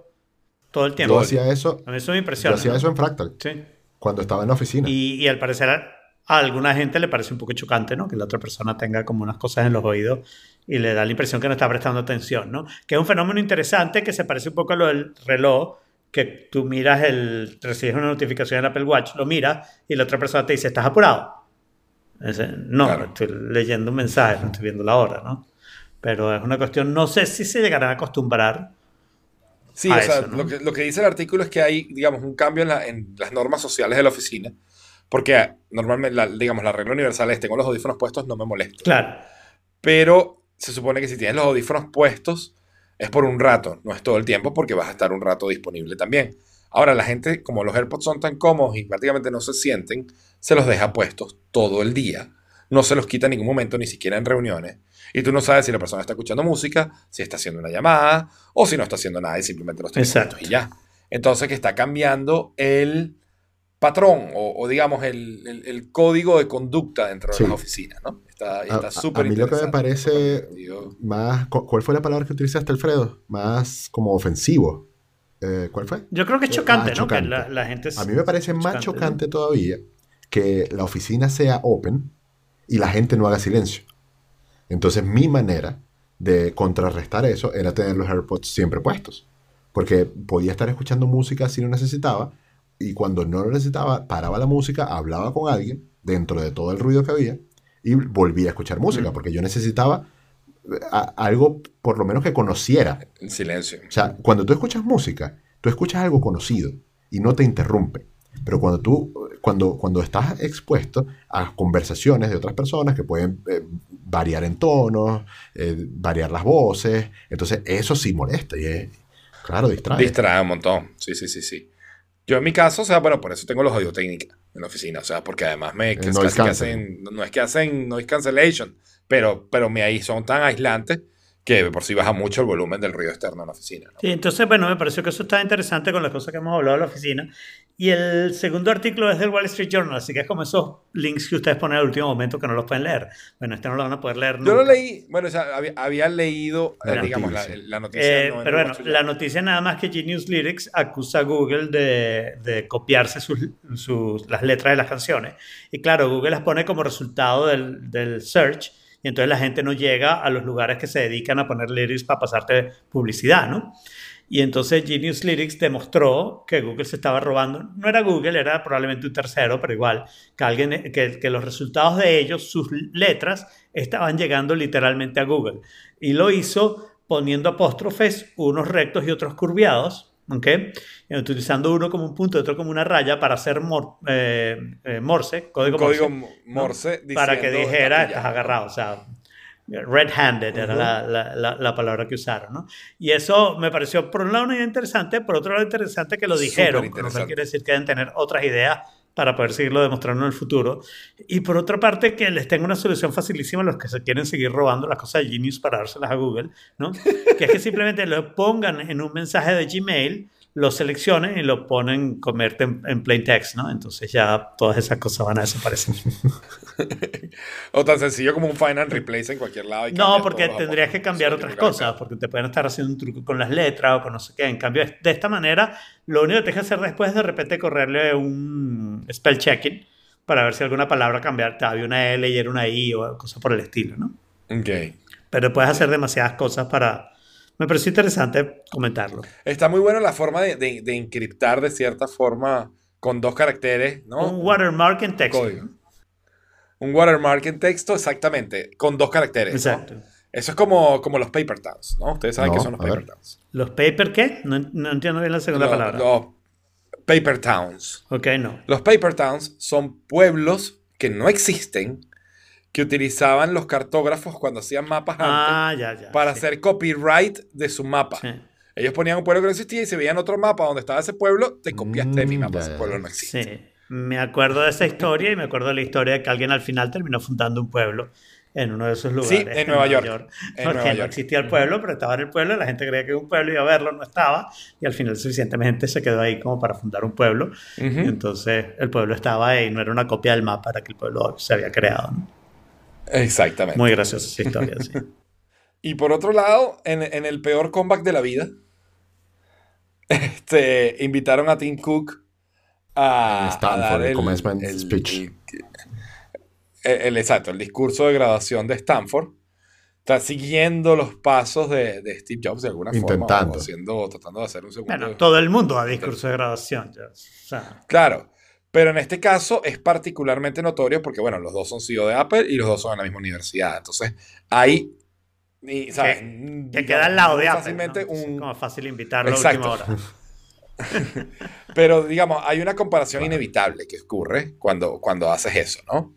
todo el Yo tiempo. hacía eso, A mí eso me yo impresiona. hacía ¿no? eso en Fractal, Sí. cuando estaba en la oficina. Y, y al parecer a, a alguna gente le parece un poco chocante, ¿no? Que la otra persona tenga como unas cosas en los oídos y le da la impresión que no está prestando atención, ¿no? Que es un fenómeno interesante que se parece un poco a lo del reloj, que tú miras el, recibes una notificación en Apple Watch, lo miras y la otra persona te dice, ¿estás apurado? No, Claro. estoy leyendo un mensaje, no estoy viendo la hora, ¿no? Pero es una cuestión, no sé si se llegarán a acostumbrar. Sí, a o sea, eso, ¿no? lo, que, lo que dice el artículo es que hay, digamos, un cambio en, la- en las normas sociales de la oficina, porque normalmente, la, digamos, la regla universal es, tengo los audífonos puestos, no me molesto. Claro, Pero se supone que si tienes los audífonos puestos, es por un rato, no es todo el tiempo, porque vas a estar un rato disponible también. Ahora, la gente, como los AirPods son tan cómodos y prácticamente no se sienten, se los deja puestos todo el día. No se los quita en ningún momento, ni siquiera en reuniones. Y tú no sabes si la persona está escuchando música, si está haciendo una llamada, o si no está haciendo nada y simplemente los tiene Exacto. puestos y ya. Entonces, que está cambiando el patrón o, o digamos, el, el- el código de conducta dentro de Sí. las oficinas, ¿no? Está está súper a mí lo que me parece-. Más, cu- ¿Cuál fue la palabra que utilizaste, Alfredo? Más como ofensivo. Eh, ¿Cuál fue? yo creo que es chocante, Ah, ¿no? chocante. Que la, la gente... es- A mí me parece más ¿no? chocante todavía que la oficina sea open y la gente no haga silencio. Entonces mi manera de contrarrestar eso era tener los AirPods siempre puestos. Porque podía estar escuchando música si lo necesitaba y cuando no lo necesitaba paraba la música, hablaba con alguien dentro de todo el ruido que había y volvía a escuchar música Mm. porque yo necesitaba eh, a- algo por lo menos que conociera En silencio. o sea, cuando tú escuchas música, tú escuchas algo conocido y no te interrumpe. Pero cuando tú, cuando, cuando estás expuesto a conversaciones de otras personas que pueden eh, variar en tonos, eh, variar las voces, entonces eso sí molesta y es, claro, distrae. Distrae un montón. Sí, sí, sí, sí. Yo en mi caso, o sea, bueno, por eso tengo los audio técnica en la oficina. O sea, porque además me que noise casi que hacen, no es que hacen noise cancellation, pero, pero me ahí son tan aislantes que por sí baja mucho el volumen del ruido externo en la oficina. ¿no? Sí, entonces, bueno, me pareció que eso está interesante con las cosas que hemos hablado en la oficina. Y el segundo artículo es del Wall Street Journal, así que es como esos links que ustedes ponen al último momento que no los pueden leer. Bueno, este no lo van a poder leer nunca. Yo lo leí, bueno, o sea, había, había leído, eh, La digamos, la, noticia. la noticia. Eh, no pero bueno, la noticia nada más que Genius Lyrics acusa a Google de, de copiarse sus, sus- las letras de las canciones. Y claro, Google las pone como resultado del, del search y entonces la gente no llega a los lugares que se dedican a poner lyrics para pasarte publicidad, ¿no? Y entonces Genius Lyrics demostró que Google se estaba robando, no era Google, era probablemente un tercero, pero igual, que, alguien, que, que los resultados de ellos, sus letras, estaban llegando literalmente a Google. Y lo hizo poniendo apóstrofes, unos rectos y otros curviados, ¿ok? Y utilizando uno como un punto y otro como una raya para hacer mor- eh, eh, Morse, código, Código Morse, Mo- Morse. para que dijera, "Está estás pillado". agarrado, o sea, red-handed era la, la- la- la palabra que usaron, ¿no? Y eso me pareció, por un lado, una idea interesante, por otro lado, interesante que lo dijeron, lo cual quiere decir que deben tener otras ideas para poder seguirlo demostrando en el futuro. Y por otra parte, que les tengo una solución facilísima a los que se quieren seguir robando las cosas de Genius para dárselas a Google, ¿no? Que es que simplemente lo pongan en un mensaje de Gmail, lo seleccionen y lo ponen, convierten en plain text, ¿no? Entonces ya todas esas cosas van a desaparecer. O tan sencillo como un find and replace en cualquier lado. y No, porque tendrías que cambiar otras cosas, porque te pueden estar haciendo un truco con las letras o con no sé qué. En cambio, de esta manera, lo único que tienes que hacer después es de repente correrle un spell checking para ver si alguna palabra cambiar, había una L y era una I o cosas por el estilo, ¿no? Ok. Pero puedes hacer demasiadas cosas para... Me pareció interesante comentarlo. Está muy buena la forma de, de- de encriptar de cierta forma con dos caracteres, ¿no? Un watermark en texto. código. Un watermark en texto, exactamente, con dos caracteres. ¿no? Exacto. Eso es como, como los paper towns, ¿no? Ustedes saben No, qué son los a ver. paper towns. ¿Los paper qué? No, no entiendo bien la segunda Los- palabra. los paper towns. Ok, no. Los paper towns son pueblos que no existen, que utilizaban los cartógrafos cuando hacían mapas antes Ah, ya, ya. para sí, hacer copyright de su mapa. sí. Ellos ponían un pueblo que no existía y si veían otro mapa donde estaba ese pueblo, te copiaste de mi Mm, mapa. ya, Ese ya, pueblo no existe. Sí, me acuerdo de esa historia y me acuerdo de la historia de que alguien al final terminó fundando un pueblo en uno de esos lugares. en Nueva York, en porque Nueva no York. existía el pueblo, pero estaba en el pueblo, la gente creía que era un pueblo, iba a verlo, no estaba, y al final suficientemente se quedó ahí como para fundar un pueblo. Entonces el pueblo estaba ahí, no era una copia del mapa, era que el pueblo se había creado. ¿no? Exactamente. Muy graciosa esa historia, sí. Y por otro lado, en, en el peor comeback de la vida, este, invitaron a Tim Cook a, Stanford, a dar el commencement speech. El, el- el- exacto, el discurso de graduación de Stanford. Está siguiendo los pasos de, de Steve Jobs de alguna Intentando. forma. O haciendo, tratando de hacer un segundo. Bueno, todo el mundo da discurso de graduación. ya, o sea, Claro, pero en este caso es particularmente notorio porque, bueno, los dos son CEO de Apple y los dos son en la misma universidad. Entonces, ahí, y, ¿sabes? que Digamos, queda al lado de Apple. fácilmente ¿no? Es un, como fácil invitarlo a última hora. Pero, digamos, hay una comparación inevitable que ocurre cuando, cuando haces eso, ¿no?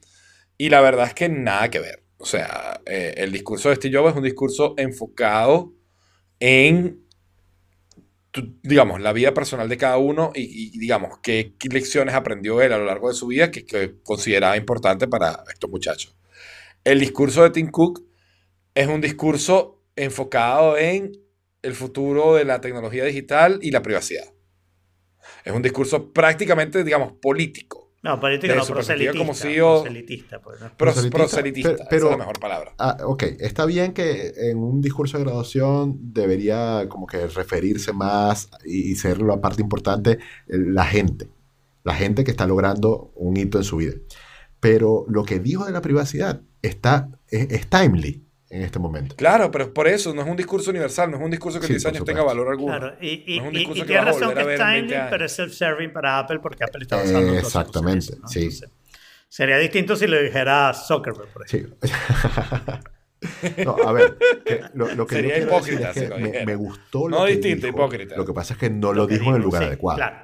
Y la verdad es que nada que ver. O sea, eh, el discurso de Steve Jobs es un discurso enfocado en, tu- digamos, la vida personal de cada uno y, y, digamos, qué, qué lecciones aprendió él a lo largo de su vida que, que consideraba importante para estos muchachos. El discurso de Tim Cook es un discurso enfocado en el futuro de la tecnología digital y la privacidad. Es un discurso prácticamente, digamos, político. No, político De no, proselitista. como CEO. proselitista, pues, ¿no? Pros- Proselitista, proselitista, pero- esa pero- es la mejor palabra. Ah, ok, está bien que en un discurso de graduación debería como que referirse más y, y ser la parte importante eh, la gente, la gente que está logrando un hito en su vida. Pero lo que dijo de la privacidad está, es, es timely en este momento. Claro, pero es por eso, no es un discurso universal, no es un discurso que Sí, 10 por años tenga valor alguno. Claro, y, y, No es un y- discurso y que tiene razón que es ver en 20 timely, años. pero es self-serving para Apple porque Apple está basando sus Exactamente, eso, ¿no? sí. Entonces, sería distinto si lo dijera Zuckerberg, por ejemplo. Sí. No, a ver, que lo, lo que Sería yo quiero decir hipócrita es que si lo me, gustó lo No que distinto, dijo. hipócrita. Lo que pasa es que no lo, dijo en el lugar sí, adecuado. Claro,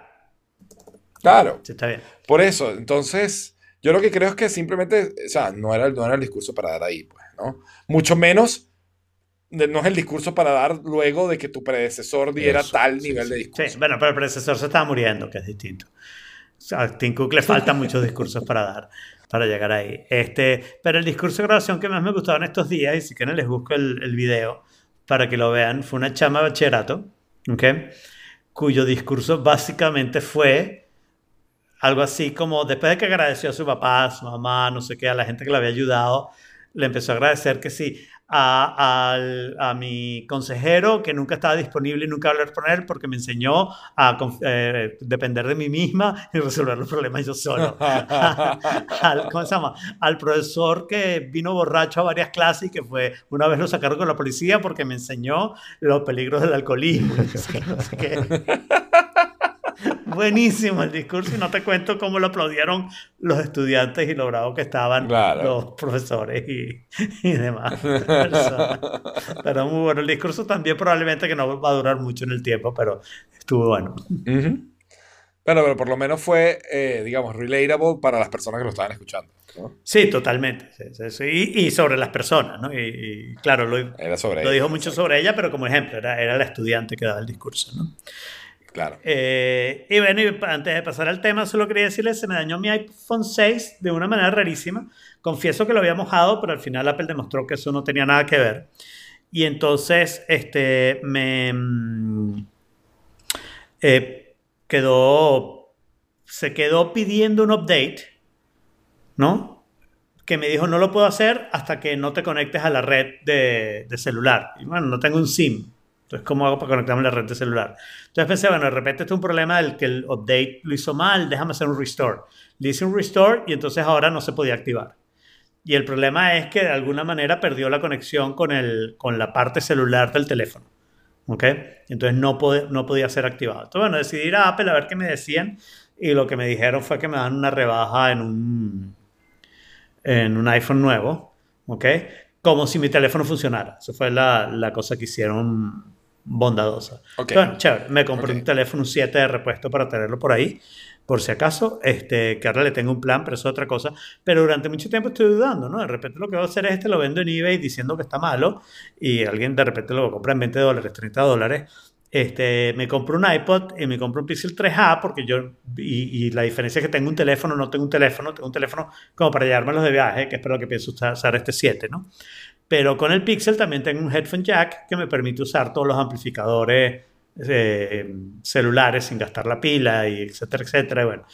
Claro, sí, está bien. por eso. Entonces, yo lo que creo es que simplemente, o sea, no era, no era el discurso para dar ahí, pues, ¿no? Mucho menos, no es el discurso para dar luego de que tu predecesor diera Eso, tal sí, nivel sí. de Sí, discurso. bueno, pero el predecesor se estaba muriendo, que es distinto. A Tim Cook le faltan muchos discursos para dar, para llegar ahí. Este, pero el discurso de graduación que más me gustó en estos días, y si quieren les busco el, el video para que lo vean, fue una chama de bachillerato, ¿ok? cuyo discurso básicamente fue algo así como, después de que agradeció a su papá, a su mamá, no sé qué, a la gente que le había ayudado, le empezó a agradecer que sí, a, al- a mi consejero que nunca estaba disponible y nunca hablar con él porque me enseñó a eh, depender de mí misma y resolver los problemas yo solo. al, ¿cómo se llama? Al profesor que vino borracho a varias clases y que fue, una vez lo sacaron con la policía porque me enseñó los peligros del alcoholismo. Buenísimo el discurso y no te cuento cómo lo aplaudieron los estudiantes y lo bravo que estaban Claro. los profesores y, y demás personas. Pero muy bueno. El discurso también probablemente que no va a durar mucho en el tiempo, pero estuvo bueno. Ujú. Bueno, pero por lo menos fue, eh, digamos, relatable para las personas que lo estaban escuchando. ¿no? Sí, totalmente. Sí, sí, sí. Y, y sobre las personas, ¿no? Y, y, claro, lo, Era sobre lo ello, dijo mucho sobre ella, pero como ejemplo, era, era la estudiante que daba el discurso, ¿no? Claro. Eh, y bueno, antes de pasar al tema, solo quería decirles, se me dañó mi iPhone 6 de una manera rarísima. Confieso que lo había mojado, pero al final Apple demostró que eso no tenía nada que ver. Y entonces, este, me mm, eh, quedó, se quedó pidiendo un update, ¿no? Que me dijo, no lo puedo hacer hasta que no te conectes a la red de, de celular. Y bueno, no tengo un SIM. Entonces, ¿cómo hago para conectarme a la red de celular? Entonces pensé, bueno, de repente este es un problema del que el update lo hizo mal, déjame hacer un restore. Le hice un restore y entonces ahora no se podía activar. Y el problema es que de alguna manera perdió la conexión con, el, con la parte celular del teléfono. ¿Ok? Entonces no, pod- no podía ser activado. Entonces, bueno, decidí ir a Apple a ver qué me decían. Y lo que me dijeron fue que me dan una rebaja en un, en un iPhone nuevo. ¿Ok? Como si mi teléfono funcionara. Eso fue la, la cosa que hicieron bondadosa. Ok. Bueno, chévere. Me compré Ok. un teléfono un 7 de repuesto para tenerlo por ahí, por si acaso. Este, que ahora le tengo un plan, pero eso es otra cosa. Pero durante mucho tiempo estoy dudando, ¿no? De repente lo que voy a hacer es este, lo vendo en eBay diciendo que está malo y alguien de repente lo compra en 20 dólares, 30 dólares. Este, me compro un iPod y me compro un Pixel 3A porque yo, y, y la diferencia es que tengo un teléfono, no tengo un teléfono, tengo un teléfono como para llevármelos de viaje, que es para lo que pienso usar, usar este 7, ¿no? Pero con el Pixel también tengo un headphone jack que me permite usar todos los amplificadores eh, celulares sin gastar la pila y etcétera, etcétera. Y bueno,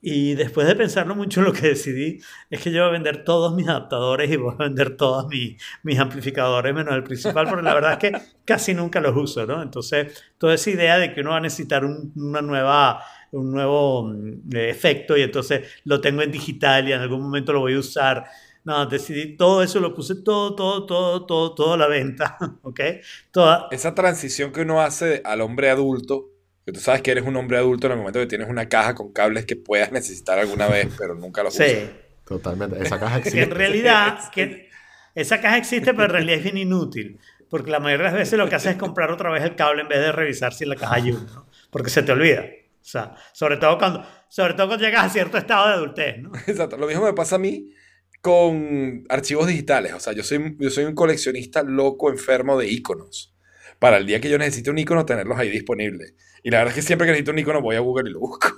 y después de pensarlo mucho, lo que decidí es que yo voy a vender todos mis adaptadores y voy a vender todos mis, mis amplificadores menos el principal, porque la verdad es que casi nunca los uso, ¿no? Entonces, toda esa idea de que uno va a necesitar un, una nueva, un nuevo mm, efecto y entonces lo tengo en digital y en algún momento lo voy a usar. No, decidí todo eso, lo puse todo, todo, todo, todo, todo a la venta, ¿ok? Toda, Esa transición que uno hace al hombre adulto, que tú sabes que eres un hombre adulto en el momento que tienes una caja con cables que puedas necesitar alguna vez, pero nunca los usas. sí. Totalmente. Esa caja que en existe. realidad que esa caja existe, pero en realidad es bien inútil. Porque la mayoría de las veces lo que haces es comprar otra vez el cable en vez de revisar si en la caja hay uno. ¿no? Porque se te olvida. O sea, sobre todo cuando, sobre todo cuando llegas a cierto estado de adultez, ¿no? Exacto. Lo mismo me pasa a mí con archivos digitales. O sea, yo soy, yo soy un coleccionista loco, enfermo de iconos. Para el día que yo necesite un icono, tenerlos ahí disponibles. Y la verdad es que siempre que necesito un icono voy a Google y lo busco.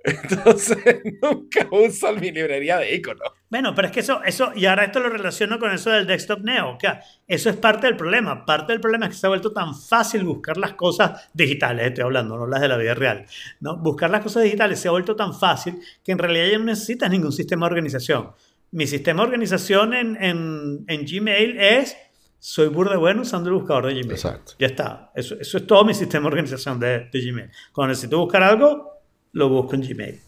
Entonces, nunca uso mi librería de iconos. Bueno, pero es que eso, eso, y ahora esto lo relaciono con eso del desktop neo, que eso es parte del problema. Parte del problema es que se ha vuelto tan fácil buscar las cosas digitales, estoy hablando, no las de la vida real. ¿no? Buscar las cosas digitales se ha vuelto tan fácil que en realidad ya no necesitas ningún sistema de organización. Mi sistema de organización en, en, en Gmail es, soy burda bueno usando el buscador de Gmail. Exacto. Ya está. Eso, eso es todo mi sistema de organización de, de Gmail. Cuando necesito buscar algo, lo busco en Gmail.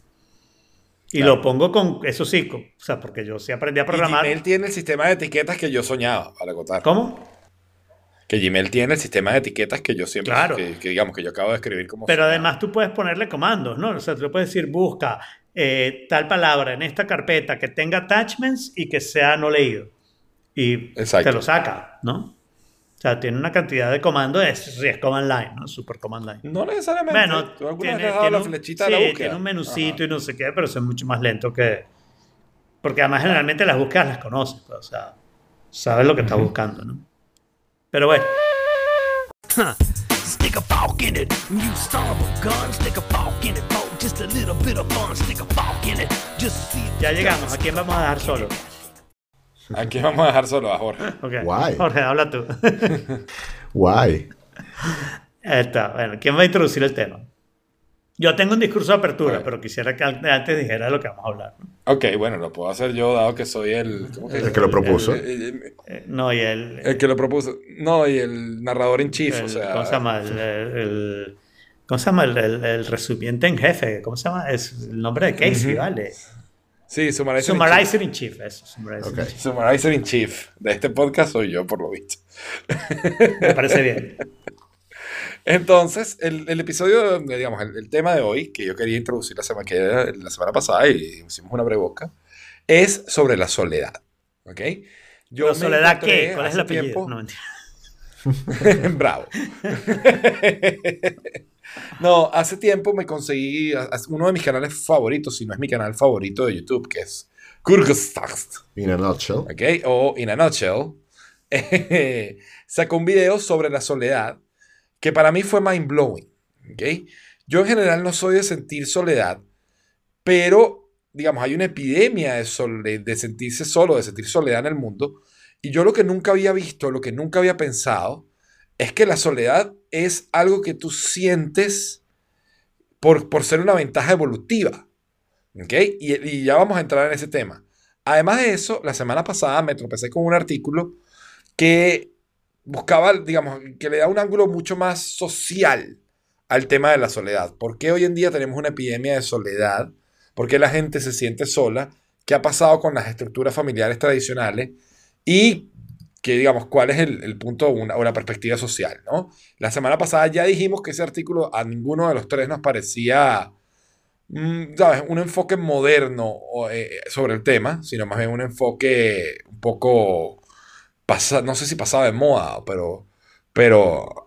Y Claro. lo pongo con, eso sí, con- o sea, porque yo sí aprendí a Y programar. Gmail tiene el sistema de etiquetas que yo soñaba, para contar. ¿Cómo? Que Gmail tiene el sistema de etiquetas que yo siempre, Claro. que, que digamos, que yo acabo de escribir como Pero soñaba. además tú puedes ponerle comandos, ¿no? O sea, tú le puedes decir, busca eh, tal palabra en esta carpeta que tenga attachments y que sea no leído. Y Exacto. te lo saca, ¿no? O sea, tiene una cantidad de comandos, es, sí, es command line, ¿no? Super command line. No necesariamente. Bueno, ¿Tú alguna tiene, vez tiene la un, flechita sí, de la búsqueda? tiene un menucito Ajá. y no sé qué, pero eso es mucho más lento que... Porque además generalmente las búsquedas las conoces, pues, o sea, sabes lo que estás buscando, ¿no? Pero bueno. Stick a fork in it, you son of a gun. Stick a fork in it, folks, just a little bit of fun, stick a fork in it. Just see if Ya llegamos. ¿A quién vamos a dejar solo? Aquí vamos a dejar solo a Jorge. Guay. Jorge, habla tú. Guay. Ahí está. Bueno, ¿quién va a introducir el tema? Yo tengo un discurso de apertura, pero quisiera que antes dijera de lo que vamos a hablar. ¿no? Ok, bueno, lo puedo hacer yo, dado que soy el. ¿cómo El que lo propuso. El, el- Eh, no, y el, el que lo propuso. No, y el narrador en chief, el- o sea. ¿cómo se llama? El, el- el- ¿cómo se llama? El, el- el resumiente en jefe. ¿Cómo se llama? Es el nombre de Casey, Ujú. ¿vale? Sí, summarizer, in chief. Summarizer in chief, eso. Summarizer in Ok. chief. Summarizer in chief de este podcast soy yo, por lo visto. Me parece bien. Entonces, el, el episodio, digamos, el, el tema de hoy, que yo quería introducir la semana, que era la semana pasada y hicimos una breboca, es sobre la soledad. ¿Ok? Yo ¿Pero me soledad qué? ¿Cuál es el apellido? tiempo- No, mentira. Bravo. no, hace tiempo me conseguí uno de mis canales favoritos, si no es mi canal favorito de YouTube, que es Kurgestaxt. In a nutshell. ¿ok? O in a nutshell, eh, sacó un video sobre la soledad que para mí fue mind blowing, ¿ok? Yo en general no soy de sentir soledad, pero digamos, hay una epidemia de, sole- de sentirse solo, de sentir soledad en el mundo, y yo lo que nunca había visto, lo que nunca había pensado, es que la soledad es algo que tú sientes por, por ser una ventaja evolutiva. ¿ok? Y, ya vamos a entrar en ese tema. Además de eso, la semana pasada me tropecé con un artículo que buscaba, digamos, que le da un ángulo mucho más social al tema de la soledad. ¿Por qué hoy en día tenemos una epidemia de soledad? ¿Por qué la gente se siente sola? ¿Qué ha pasado con las estructuras familiares tradicionales? Y que, digamos, cuál es el, punto una- o la perspectiva social, ¿no? La semana pasada ya dijimos que ese artículo a ninguno de los tres nos parecía, mm, ¿sabes? Un enfoque moderno eh, sobre el tema, sino más bien un enfoque un poco, pasa, no sé si pasado de moda, pero, pero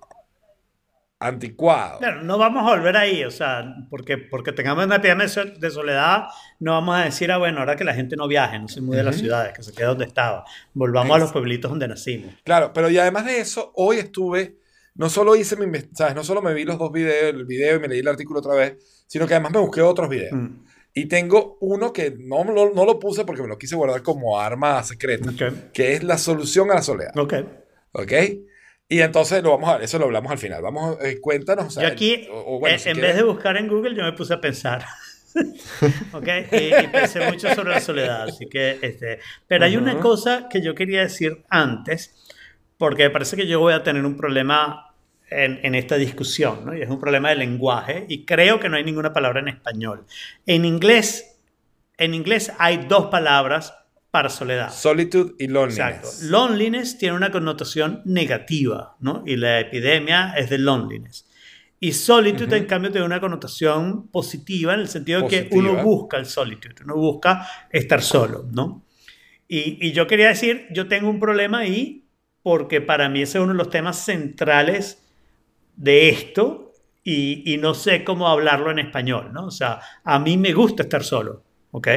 anticuado. Claro, no vamos a volver ahí, o sea, porque, porque tengamos una epidemia de so- de soledad, no vamos a decir, ah, bueno, ahora que la gente no viaje, no se mude de las Ujú. ciudades, que se quede donde estaba, volvamos a los pueblitos donde nacimos. Claro, pero y además de eso, hoy estuve, no solo hice mi, ¿sabes? No solo me vi los dos videos, el video y me leí el artículo otra vez, sino que además me busqué otros videos. Mm, Y tengo uno que no, no lo puse porque me lo quise guardar como arma secreta, que es la solución a la soledad. ok. ¿Ok? Y entonces lo vamos a eso lo hablamos al final. Vamos, eh, cuéntanos. o sea, Yo aquí, o- o bueno, eh, si en quieres- vez de buscar en Google, yo me puse a pensar. ¿Ok? Y, y pensé mucho sobre la soledad. Así que, este, pero hay una Ujú. cosa que yo quería decir antes, porque me parece que yo voy a tener un problema en, en esta discusión, ¿no? Y es un problema de lenguaje, y creo que no hay ninguna palabra en español. En inglés, en inglés hay dos palabras para soledad. Solitude y loneliness. Exacto. Loneliness tiene una connotación negativa, ¿no? Y la epidemia es de loneliness. Y solitude, Ujú. en cambio, tiene una connotación positiva en el sentido de que uno busca el solitude, uno busca estar solo, ¿no? Y, y yo quería decir, yo tengo un problema ahí porque para mí ese es uno de los temas centrales de esto y, y no sé cómo hablarlo en español, ¿no? O sea, a mí me gusta estar solo, ¿ok?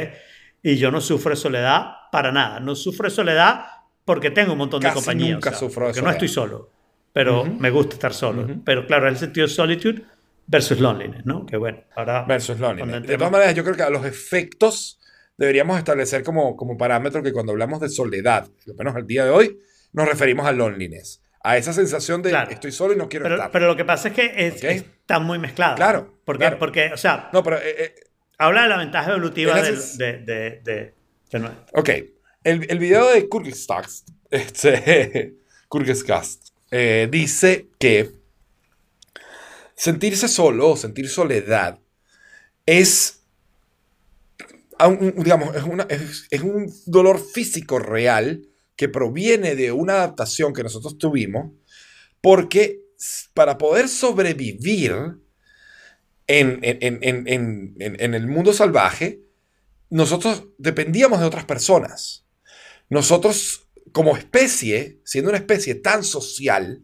Y yo no sufro de soledad para nada. No sufro de soledad porque tengo un montón de Casi compañía. nunca o sea, sufro de porque no soledad. estoy solo, pero Ujú. me gusta estar solo. Ujú. Pero claro, el sentido de solitude versus loneliness, ¿no? Que bueno, ahora... Versus loneliness. De todas maneras, yo creo que a los efectos deberíamos establecer como, como parámetro que cuando hablamos de soledad, al menos al día de hoy, nos referimos a loneliness. A esa sensación de Claro. estoy solo y no quiero Pero, estar. pero lo que pasa es que es- Ok. está muy mezclado. Claro, Porque, claro. porque, o sea, no, pero... eh, eh, habla de la ventaja evolutiva del- de, de, de, de nue- Ok, el, el video de Kurgestast, este, Kurgestast, eh, dice que sentirse solo o sentir soledad es, digamos, es, una- es- es un dolor físico real que proviene de una adaptación que nosotros tuvimos porque para poder sobrevivir en, en- en- el mundo salvaje, nosotros dependíamos de otras personas. Nosotros, como especie, siendo una especie tan social,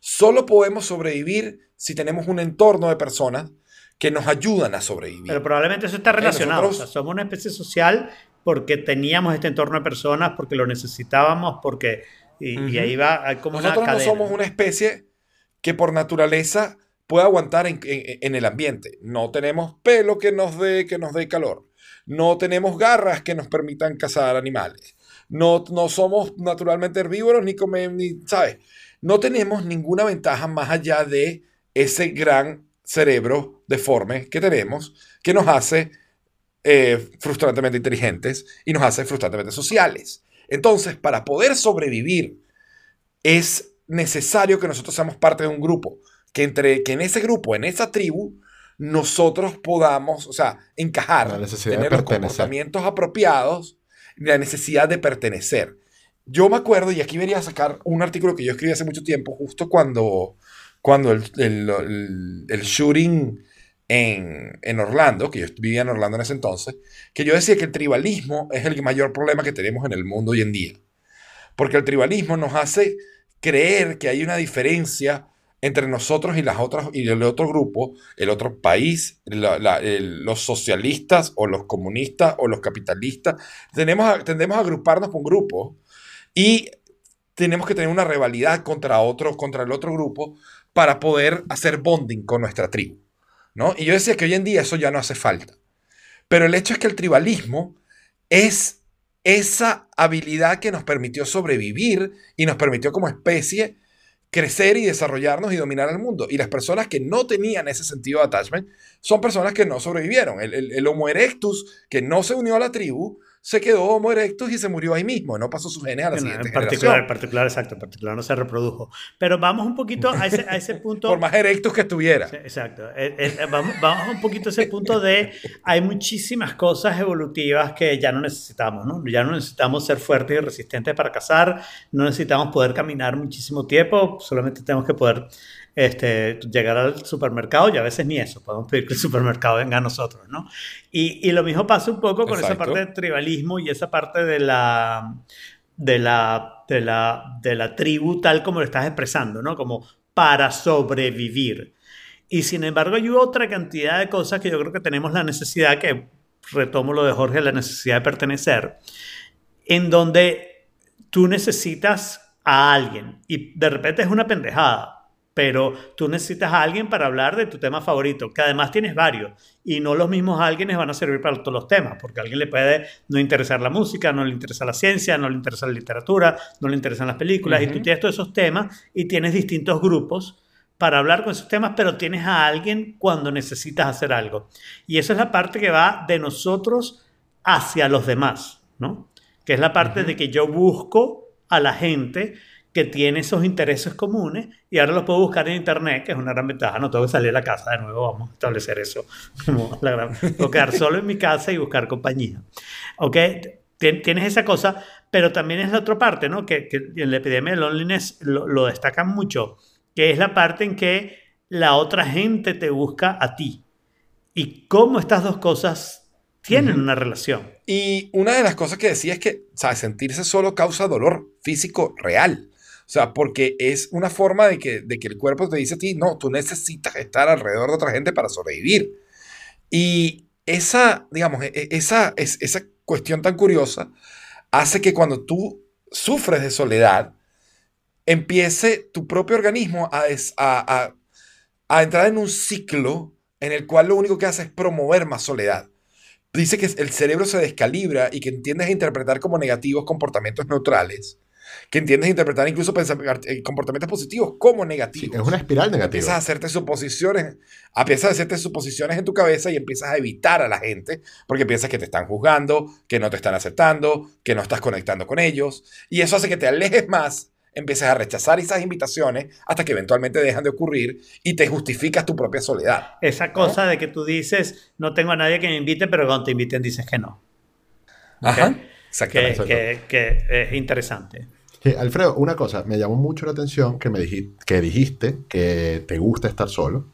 solo podemos sobrevivir si tenemos un entorno de personas que nos ayudan a sobrevivir. Pero probablemente eso está relacionado. nosotros- O sea, somos una especie social porque teníamos este entorno de personas, porque lo necesitábamos, porque... Y, ahí va, como Nosotros una no somos una especie que por naturaleza puede aguantar en el ambiente. No tenemos pelo que nos dé, que nos dé calor. No tenemos garras que nos permitan cazar animales. No, no somos naturalmente herbívoros ni comemos, ni, ¿sabes? No tenemos ninguna ventaja más allá de ese gran cerebro deforme que tenemos que nos hace eh, frustrantemente inteligentes y nos hace frustrantemente sociales. Entonces, para poder sobrevivir, es necesario que nosotros seamos parte de un grupo, que, entre, que en ese grupo, en esa tribu, nosotros podamos, o sea, encajar, tener los comportamientos apropiados, la necesidad de pertenecer. Yo me acuerdo, y aquí venía a sacar un artículo que yo escribí hace mucho tiempo, justo cuando, cuando el, el- el- el shooting en, en Orlando, que yo vivía en Orlando en ese entonces, que yo decía que el tribalismo es el mayor problema que tenemos en el mundo hoy en día. Porque el tribalismo nos hace creer que hay una diferencia entre nosotros y las otras y el otro grupo, el otro país, los socialistas o los comunistas o los capitalistas. Tenemos tendemos a agruparnos por grupos y tenemos que tener una rivalidad contra otro, contra el otro grupo para poder hacer bonding con nuestra tribu. ¿no? Y yo decía que hoy en día eso ya no hace falta. Pero el hecho es que el tribalismo es esa habilidad que nos permitió sobrevivir y nos permitió como especie crecer y desarrollarnos y dominar el mundo. Y las personas que no tenían ese sentido de attachment son personas que no sobrevivieron. El, el- Homo erectus que no se unió a la tribu se quedó Homo erectus y se murió ahí mismo. No pasó sus genes a la En, siguiente en particular, en generación. particular, exacto, en particular no se reprodujo. Pero vamos un poquito a ese, a ese punto. Por más erectus que estuviera. Exacto. Eh, eh, vamos, vamos un poquito a ese punto de hay muchísimas cosas evolutivas que ya no necesitamos, ¿no? Ya no necesitamos ser fuertes y resistentes para cazar, no necesitamos poder caminar muchísimo tiempo, solamente tenemos que poder este, llegar al supermercado y a veces ni eso, podemos pedir que el supermercado venga a nosotros, ¿no? Y, y lo mismo pasa un poco con esa Exacto. parte del tribalismo y esa parte de la, de la, de la, de la tribu tal como lo estás expresando, ¿no? Como para sobrevivir. Y sin embargo hay otra cantidad de cosas que yo creo que tenemos la necesidad, que retomo lo de Jorge, la necesidad de pertenecer, en donde tú necesitas a alguien y de repente es una pendejada, pero tú necesitas a alguien para hablar de tu tema favorito, que además tienes varios y no los mismos alguienes van a servir para todos los temas, porque a alguien le puede no interesar la música, no le interesa la ciencia, no le interesa la literatura, no le interesan las películas y tú tienes todos esos temas y tienes distintos grupos para hablar con esos temas, pero tienes a alguien cuando necesitas hacer algo. Y esa es la parte que va de nosotros hacia los demás, ¿no? Que es la parte de que yo busco a la gente que tiene esos intereses comunes y ahora los puedo buscar en internet, que es una gran ventaja. No tengo que salir de la casa de nuevo, vamos a establecer eso. Como la gran- Puedo quedar solo en mi casa y buscar compañía. ¿Ok? Tien- Tienes esa cosa, pero también es la otra parte, ¿no? Que, que en la epidemia de loneliness lo, lo destacan mucho, que es la parte en que la otra gente te busca a ti. Y cómo estas dos cosas tienen Ujú. una relación. Y una de las cosas que decía es que, ¿sabes? Sentirse solo causa dolor físico real. O sea, porque es una forma de que, de que el cuerpo te dice a ti, no, tú necesitas estar alrededor de otra gente para sobrevivir. Y esa, digamos, e- e- esa, es- esa cuestión tan curiosa hace que cuando tú sufres de soledad, empiece tu propio organismo a, a- a- a entrar en un ciclo en el cual lo único que hace es promover más soledad dice que el cerebro se descalibra y que entiendes a interpretar como negativos comportamientos neutrales, que entiendes interpretar incluso eh, comportamientos positivos como Sí, negativos. es una espiral Empiezas a negativa. hacerte suposiciones, empiezas a hacerte suposiciones en tu cabeza y empiezas a evitar a la gente porque piensas que te están juzgando, que no te están aceptando, que no estás conectando con ellos y eso hace que te alejes más, empieces a rechazar esas invitaciones hasta que eventualmente dejan de ocurrir y te justificas tu propia soledad. Esa cosa de que tú dices, no tengo a nadie que me invite, pero cuando te inviten dices que no. Ajá. Que, Exactamente. que, que es interesante. Sí, Alfredo, una cosa, me llamó mucho la atención que me dijiste que, dijiste que te gusta estar solo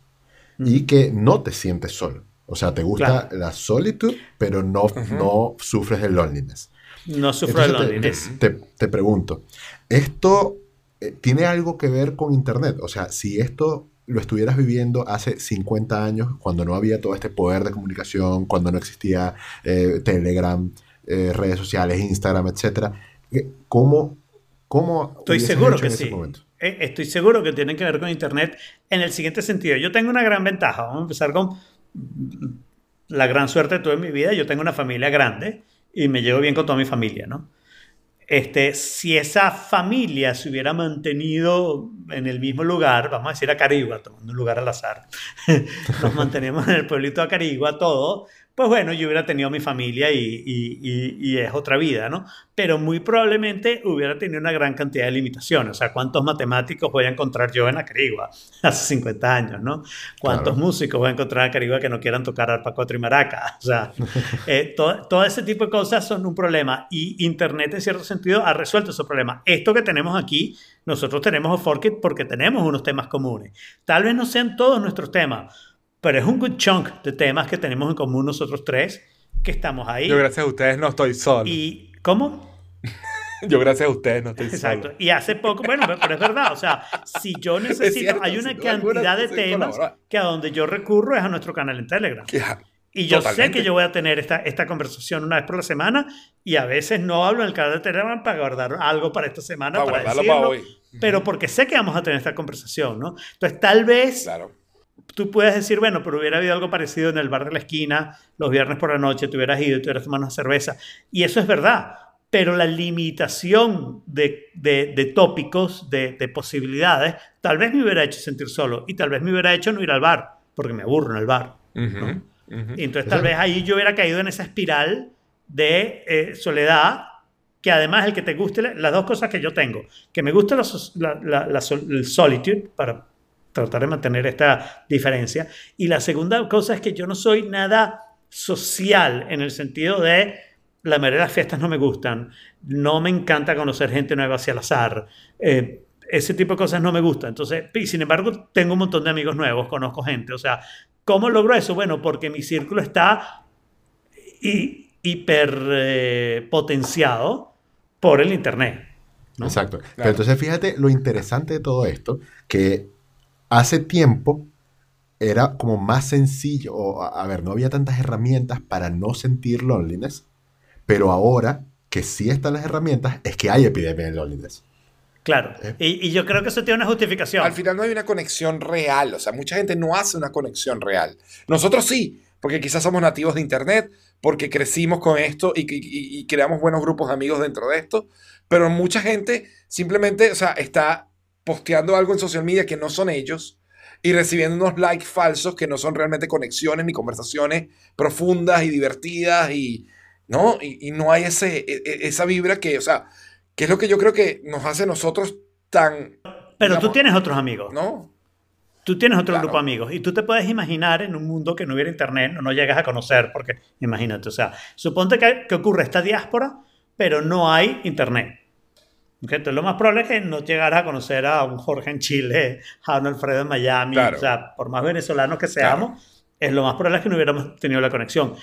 y que no te sientes solo. O sea, te gusta Claro. la solitud, pero no, no sufres de loneliness. No sufro te- loneliness. te, te- te pregunto, ¿esto eh, tiene algo que ver con Internet? O sea, si esto lo estuvieras viviendo hace 50 años, cuando no había todo este poder de comunicación, cuando no existía eh, Telegram, eh, redes sociales, Instagram, etcétera, eh, ¿cómo, cómo Estoy seguro hecho que en ese sí. momento? eh, estoy seguro que tienen que ver con Internet en el siguiente sentido. Yo tengo una gran ventaja. Vamos a empezar con la gran suerte de toda mi vida. Yo tengo una familia grande y me llevo bien con toda mi familia, ¿no? Este, si esa familia se hubiera mantenido en el mismo lugar, vamos a decir a Carigua, tomando un lugar al azar, nos mantenemos en el pueblito de Carigua, todo, pues bueno, yo hubiera tenido mi familia y, y, y, y, es otra vida, ¿no? Pero muy probablemente hubiera tenido una gran cantidad de limitaciones. O sea, ¿cuántos matemáticos voy a encontrar yo en Acarigua hace 50 años, ¿no? ¿Cuántos claro. músicos voy a encontrar en Acarigua que no quieran tocar arpa, cuatro y maraca? O sea, eh, todo, todo, ese tipo de cosas son un problema y Internet en cierto sentido ha resuelto ese problema. Esto que tenemos aquí, nosotros tenemos Forkit porque tenemos unos temas comunes. Tal vez no sean todos nuestros temas, pero es un good chunk de temas que tenemos en común nosotros tres, que estamos ahí. Yo gracias a ustedes no estoy solo. ¿Y cómo? Yo gracias a ustedes no estoy Exacto. solo. Y hace poco, bueno, pero es verdad, o sea, si yo necesito, cierto, hay una alguna, cantidad de temas que a donde yo recurro es a nuestro canal en Telegram. Ya, Y yo sé Totalmente. que yo voy a tener esta, esta conversación una vez por la semana y a veces no hablo en el canal de Telegram para guardar algo para esta semana, Para para, decirlo, para hoy. pero porque sé que vamos a tener esta conversación, ¿no? Entonces, tal vez Claro. Tú puedes decir, bueno, pero hubiera habido algo parecido en el bar de la esquina los viernes por la noche, te hubieras ido y te hubieras tomado una cerveza. Y eso es verdad, pero la limitación de, de- de tópicos, de, de posibilidades, tal vez me hubiera hecho sentir solo y tal vez me hubiera hecho no ir al bar, porque me aburro en el bar. Y entonces tal vez ahí yo hubiera caído en esa espiral de eh, soledad, que además el que te guste, las dos cosas que yo tengo, que me gusta la, la- la- la sol- el solitude, para tratar de mantener esta diferencia, y la segunda cosa es que yo no soy nada social en el sentido de la mayoría de las fiestas no me gustan, no me encanta conocer gente nueva hacia el azar, eh, ese tipo de cosas no me gustan. Entonces, y sin embargo, tengo un montón de amigos nuevos, conozco gente, o sea, ¿cómo logro eso? Bueno, porque mi círculo está hi- hiper eh, potenciado por el internet. ¿no? Exacto. Pero entonces fíjate lo interesante de todo esto, que hace tiempo era como más sencillo, o, a a ver, no había tantas herramientas para no sentir loneliness, pero ahora que sí están las herramientas, es que hay epidemia de loneliness. Claro. Eh. Y, y yo creo que eso tiene una justificación. Al final no hay una conexión real, o sea, mucha gente no hace una conexión real. Nosotros sí, porque quizás somos nativos de Internet, porque crecimos con esto y, y- y creamos buenos grupos de amigos dentro de esto, pero mucha gente simplemente, o sea, está posteando algo en social media que no son ellos y recibiendo unos likes falsos que no son realmente conexiones ni conversaciones profundas y divertidas y, ¿no? Y, y no hay ese, e- e- esa vibra que, o sea, que es lo que yo creo que nos hace nosotros tan, Pero tú tienes otros amigos. ¿no? Tú tienes otro Claro. grupo de amigos. Y tú te puedes imaginar en un mundo que no hubiera internet, no, no llegas a conocer, porque imagínate, o sea, suponte que, que ocurre esta diáspora, pero no hay internet. Entonces lo más probable es que no llegaras a conocer a un Jorge en Chile, a un Alfredo en Miami. Claro. O sea, por más venezolanos que seamos, es lo más probable es que no hubiéramos tenido la conexión.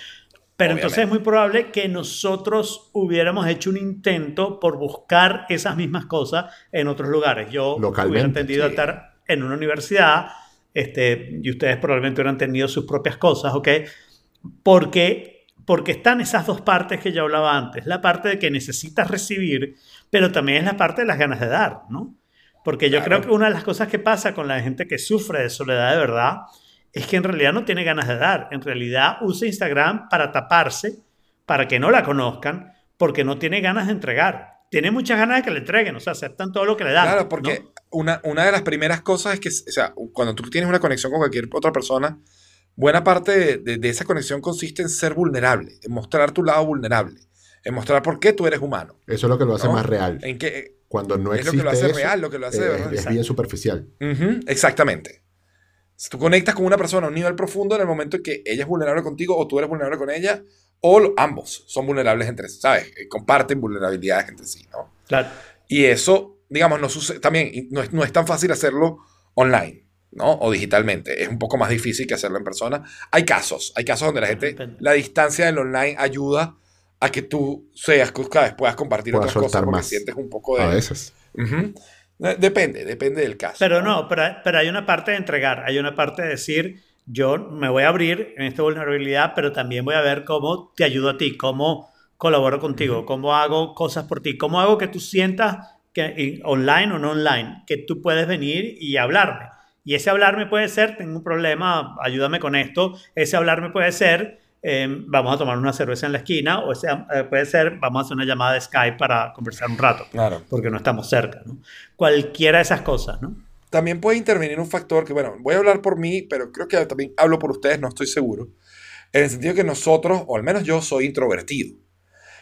Pero entonces es Obviamente. muy probable que nosotros hubiéramos hecho un intento por buscar esas mismas cosas en otros lugares. Yo hubiera Localmente, entendido sí. estar en una universidad este, y ustedes probablemente hubieran tenido sus propias cosas, ¿ok? Porque, porque están esas dos partes que yo hablaba antes. La parte de que necesitas recibir, pero también es la parte de las ganas de dar, ¿no? Porque yo Claro. creo que una de las cosas que pasa con la gente que sufre de soledad de verdad es que en realidad no tiene ganas de dar. En realidad usa Instagram para taparse, para que no la conozcan, porque no tiene ganas de entregar. Tiene muchas ganas de que le entreguen, o sea, aceptan todo lo que le dan. Claro, porque ¿no? una, una de las primeras cosas es que, o sea, cuando tú tienes una conexión con cualquier otra persona, buena parte de, de- de esa conexión consiste en ser vulnerable, en mostrar tu lado vulnerable, en mostrar por qué tú eres humano. Eso es lo que lo hace ¿no? más real. En que, Cuando no es lo existe que lo hace eso, real, lo que lo hace de eh, verdad. es bien superficial. Exactamente. Si tú conectas con una persona a un nivel profundo en el momento en que ella es vulnerable contigo o tú eres vulnerable con ella, o lo- ambos son vulnerables entre sí, ¿sabes? Eh, Comparten vulnerabilidades entre sí, ¿no? Claro. Y eso, digamos, no sucede, también no es, no es tan fácil hacerlo online, ¿no? O digitalmente. Es un poco más difícil que hacerlo en persona. Hay casos, hay casos donde la gente, Depende. la distancia del online ayuda a que tú seas, cada vez puedas compartir otras cosas porque más. sientes un poco de... A veces. De- Depende, depende del caso. Pero no, pero, pero hay una parte de entregar, hay una parte de decir, yo me voy a abrir en esta vulnerabilidad, pero también voy a ver cómo te ayudo a ti, cómo colaboro contigo, cómo hago cosas por ti, cómo hago que tú sientas que, online o no online, que tú puedes venir y hablarme. Y ese hablarme puede ser, tengo un problema, ayúdame con esto. Ese hablarme puede ser, eh, vamos a tomar una cerveza en la esquina. O eh, puede ser, vamos a hacer una llamada de Skype para conversar un rato. Claro. Porque no estamos cerca, ¿no? Cualquiera de esas cosas, ¿no? También puede intervenir un factor que, bueno, voy a hablar por mí, pero creo que también hablo por ustedes, no estoy seguro. En el sentido que nosotros, o al menos yo, soy introvertido.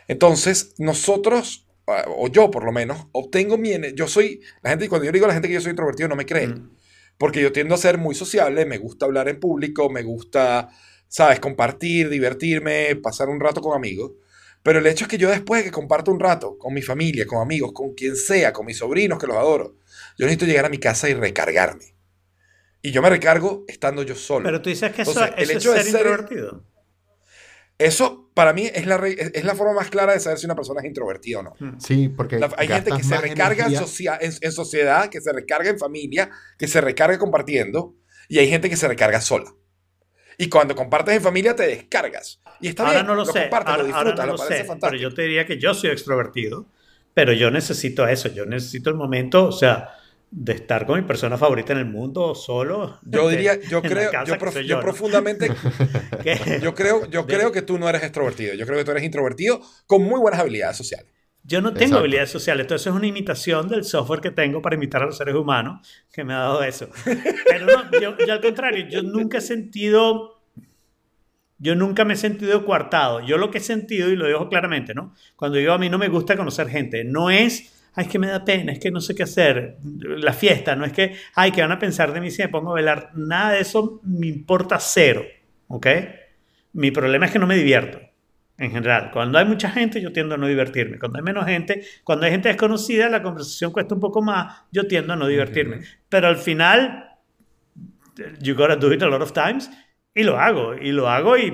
Entonces, nosotros, ah, o yo por lo menos, obtengo mi... Yo soy... La gente, cuando yo digo a la gente que yo soy introvertido, no me creen. Mm. Porque yo tiendo a ser muy sociable, me gusta hablar en público, me gusta, ¿sabes? Compartir, divertirme, pasar un rato con amigos. Pero el hecho es que yo después de que comparto un rato con mi familia, con amigos, con quien sea, con mis sobrinos que los adoro, yo necesito llegar a mi casa y recargarme. Y yo me recargo estando yo solo. Pero tú dices que eso, Entonces, el eso hecho de es ser ser- introvertido. Eso para mí es la, es la forma más clara de saber si una persona es introvertida o no. Sí, porque La- hay gente que se recarga en, energía. socia- en- en sociedad, que se recarga en familia, que se recarga compartiendo, y hay gente que se recarga sola. Y cuando compartes en familia te descargas. Y está Ahora bien, no lo, sé, compartes, ahora, lo ahora disfrutas, no lo lo parece sé, fantástico. pero yo te diría que yo soy extrovertido, pero yo necesito eso, yo necesito el momento, o sea, de estar con mi persona favorita en el mundo solo. Yo de- diría, yo creo, yo, que prof- soy yo ¿no? profundamente, yo creo, yo De- creo que tú no eres extrovertido. Yo creo que tú eres introvertido con muy buenas habilidades sociales. Yo no tengo Exacto. habilidades sociales, entonces es una imitación del software que tengo para imitar a los seres humanos que me ha dado eso. Pero no, yo, yo al contrario, yo nunca he sentido, yo nunca me he sentido coartado. Yo lo que he sentido, y lo digo claramente, ¿no? Cuando digo a mí no me gusta conocer gente, no es, ay, es que me da pena, es que no sé qué hacer, la fiesta, no es que, ay, que van a pensar de mí si me pongo a bailar, nada de eso me importa cero, ¿ok? Mi problema es que no me divierto en general. Cuando hay mucha gente, yo tiendo a no divertirme. Cuando hay menos gente, cuando hay gente desconocida, la conversación cuesta un poco más, yo tiendo a no divertirme. Pero al final, you gotta do it a lot of times, y lo hago, y lo hago y,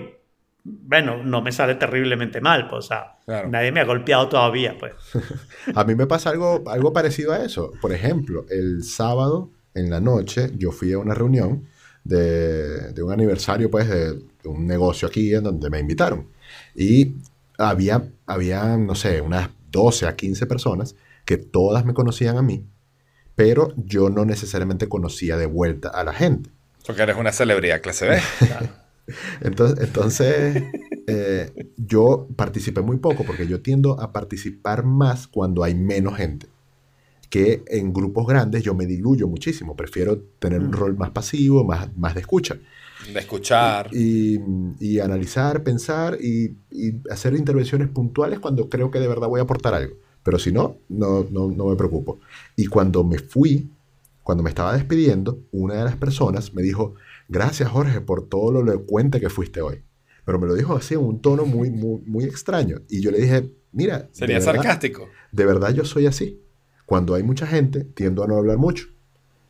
bueno, no me sale terriblemente mal, pues, o sea, Claro. nadie me ha golpeado todavía, pues. A mí me pasa algo, algo parecido a eso. Por ejemplo, el sábado en la noche yo fui a una reunión de, de un aniversario pues, de, de un negocio aquí en donde me invitaron. Y había, había, no sé, unas 12 a 15 personas que todas me conocían a mí, pero yo no necesariamente conocía de vuelta a la gente. Porque eres una celebridad clase B. Entonces, entonces eh, yo participé muy poco porque yo tiendo a participar más cuando hay menos gente. Que en grupos grandes yo me diluyo muchísimo. Prefiero tener un Mm. rol más pasivo, más, más de escucha. De escuchar. Y, y analizar, pensar y, y hacer intervenciones puntuales cuando creo que de verdad voy a aportar algo. Pero si no, no, no, no me preocupo. Y cuando me fui, cuando me estaba despidiendo, una de las personas me dijo, gracias Jorge por todo lo elocuente que fuiste hoy. Pero me lo dijo así en un tono muy, muy, muy extraño. Y yo le dije, mira, Sería de verdad, sarcástico. de verdad yo soy así. Cuando hay mucha gente, tiendo a no hablar mucho,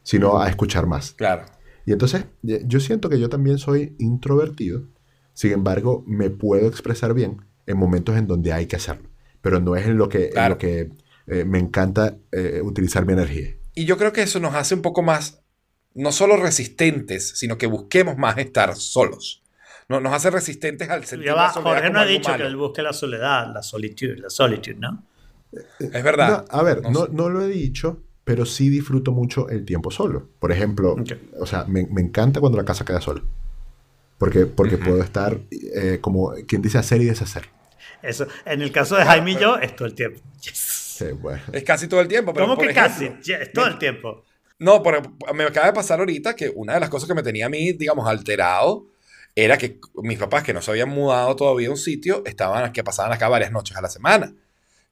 sino a escuchar más. Claro. Y entonces eh, yo siento que yo también soy introvertido, sin embargo me puedo expresar bien en momentos en donde hay que hacerlo, pero no es en lo que, en lo que eh, me encanta eh, utilizar mi energía. Y yo creo que eso nos hace un poco más, no solo resistentes, sino que busquemos más estar solos. No, nos hace resistentes al sentir Ya va, la soledad Jorge como no ha algo dicho que él busque la soledad, la solitud, la solitud, ¿no? Es verdad. No, a ver, No no, lo he dicho, pero sí disfruto mucho el tiempo solo. Por ejemplo, o sea, me, me encanta cuando la casa queda sola. Porque, porque puedo estar, eh, como quien dice, hacer y deshacer. Eso, en el caso de Jaime y yo, es todo el tiempo. Yes. Sí, bueno. Es casi todo el tiempo. Pero ¿Cómo que ejemplo, casi? Yes, todo el tiempo. No, pero me acaba de pasar ahorita que una de las cosas que me tenía a mí, digamos, alterado, era que mis papás, que no se habían mudado todavía a un sitio, estaban, que pasaban acá varias noches a la semana.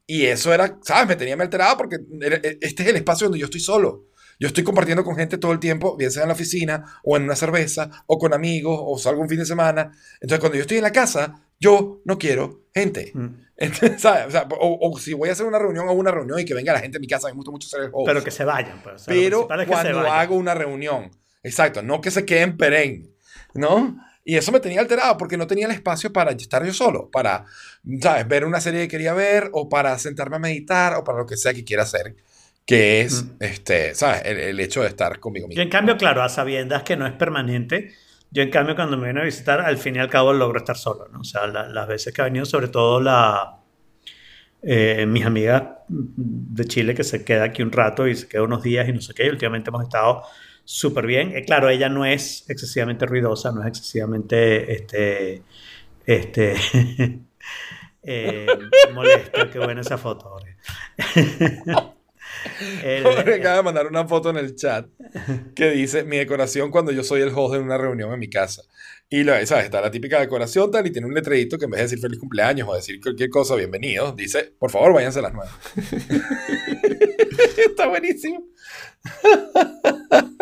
Y eso era, ¿sabes? Me tenía alterado porque era- este es el espacio donde yo estoy solo. Yo estoy compartiendo con gente todo el tiempo, bien sea en la oficina, o en una cerveza, o con amigos, o salgo un fin de semana. Entonces, cuando yo estoy en la casa, yo no quiero gente. Mm. Entonces, ¿sabes? O, sea, o- o si voy a hacer una reunión o una reunión y que venga la gente a mi casa, me gusta mucho ser el host. Pero que se vayan. Pues. O sea, Pero es que cuando vayan. hago una reunión, exacto, no que se queden perenne, ¿no? Y eso me tenía alterado porque no tenía el espacio para estar yo solo, para, ¿sabes? Ver una serie que quería ver o para sentarme a meditar o para lo que sea que quiera hacer, que es, Mm. este, ¿sabes? El, el hecho de estar conmigo Yo, mismo. en cambio, claro, a sabiendas que no es permanente, yo, en cambio, cuando me vienen a visitar, al fin y al cabo logro estar solo, ¿no? O sea, la- las veces que ha venido, sobre todo la, eh, mis amigas de Chile que se queda aquí un rato y se queda unos días y no sé qué. Y últimamente hemos estado súper bien. Eh, claro, ella no es excesivamente ruidosa, no es excesivamente este, este, eh, molesta. Qué buena esa foto. El- acaba de mandar una foto en el chat que dice mi decoración cuando yo soy el host en una reunión en mi casa. Y lo, ¿sabes? Está la típica decoración tal y tiene un letrerito que en vez de decir feliz cumpleaños o decir cualquier cosa, bienvenido, dice, por favor, váyanse a las nueve. Está buenísimo.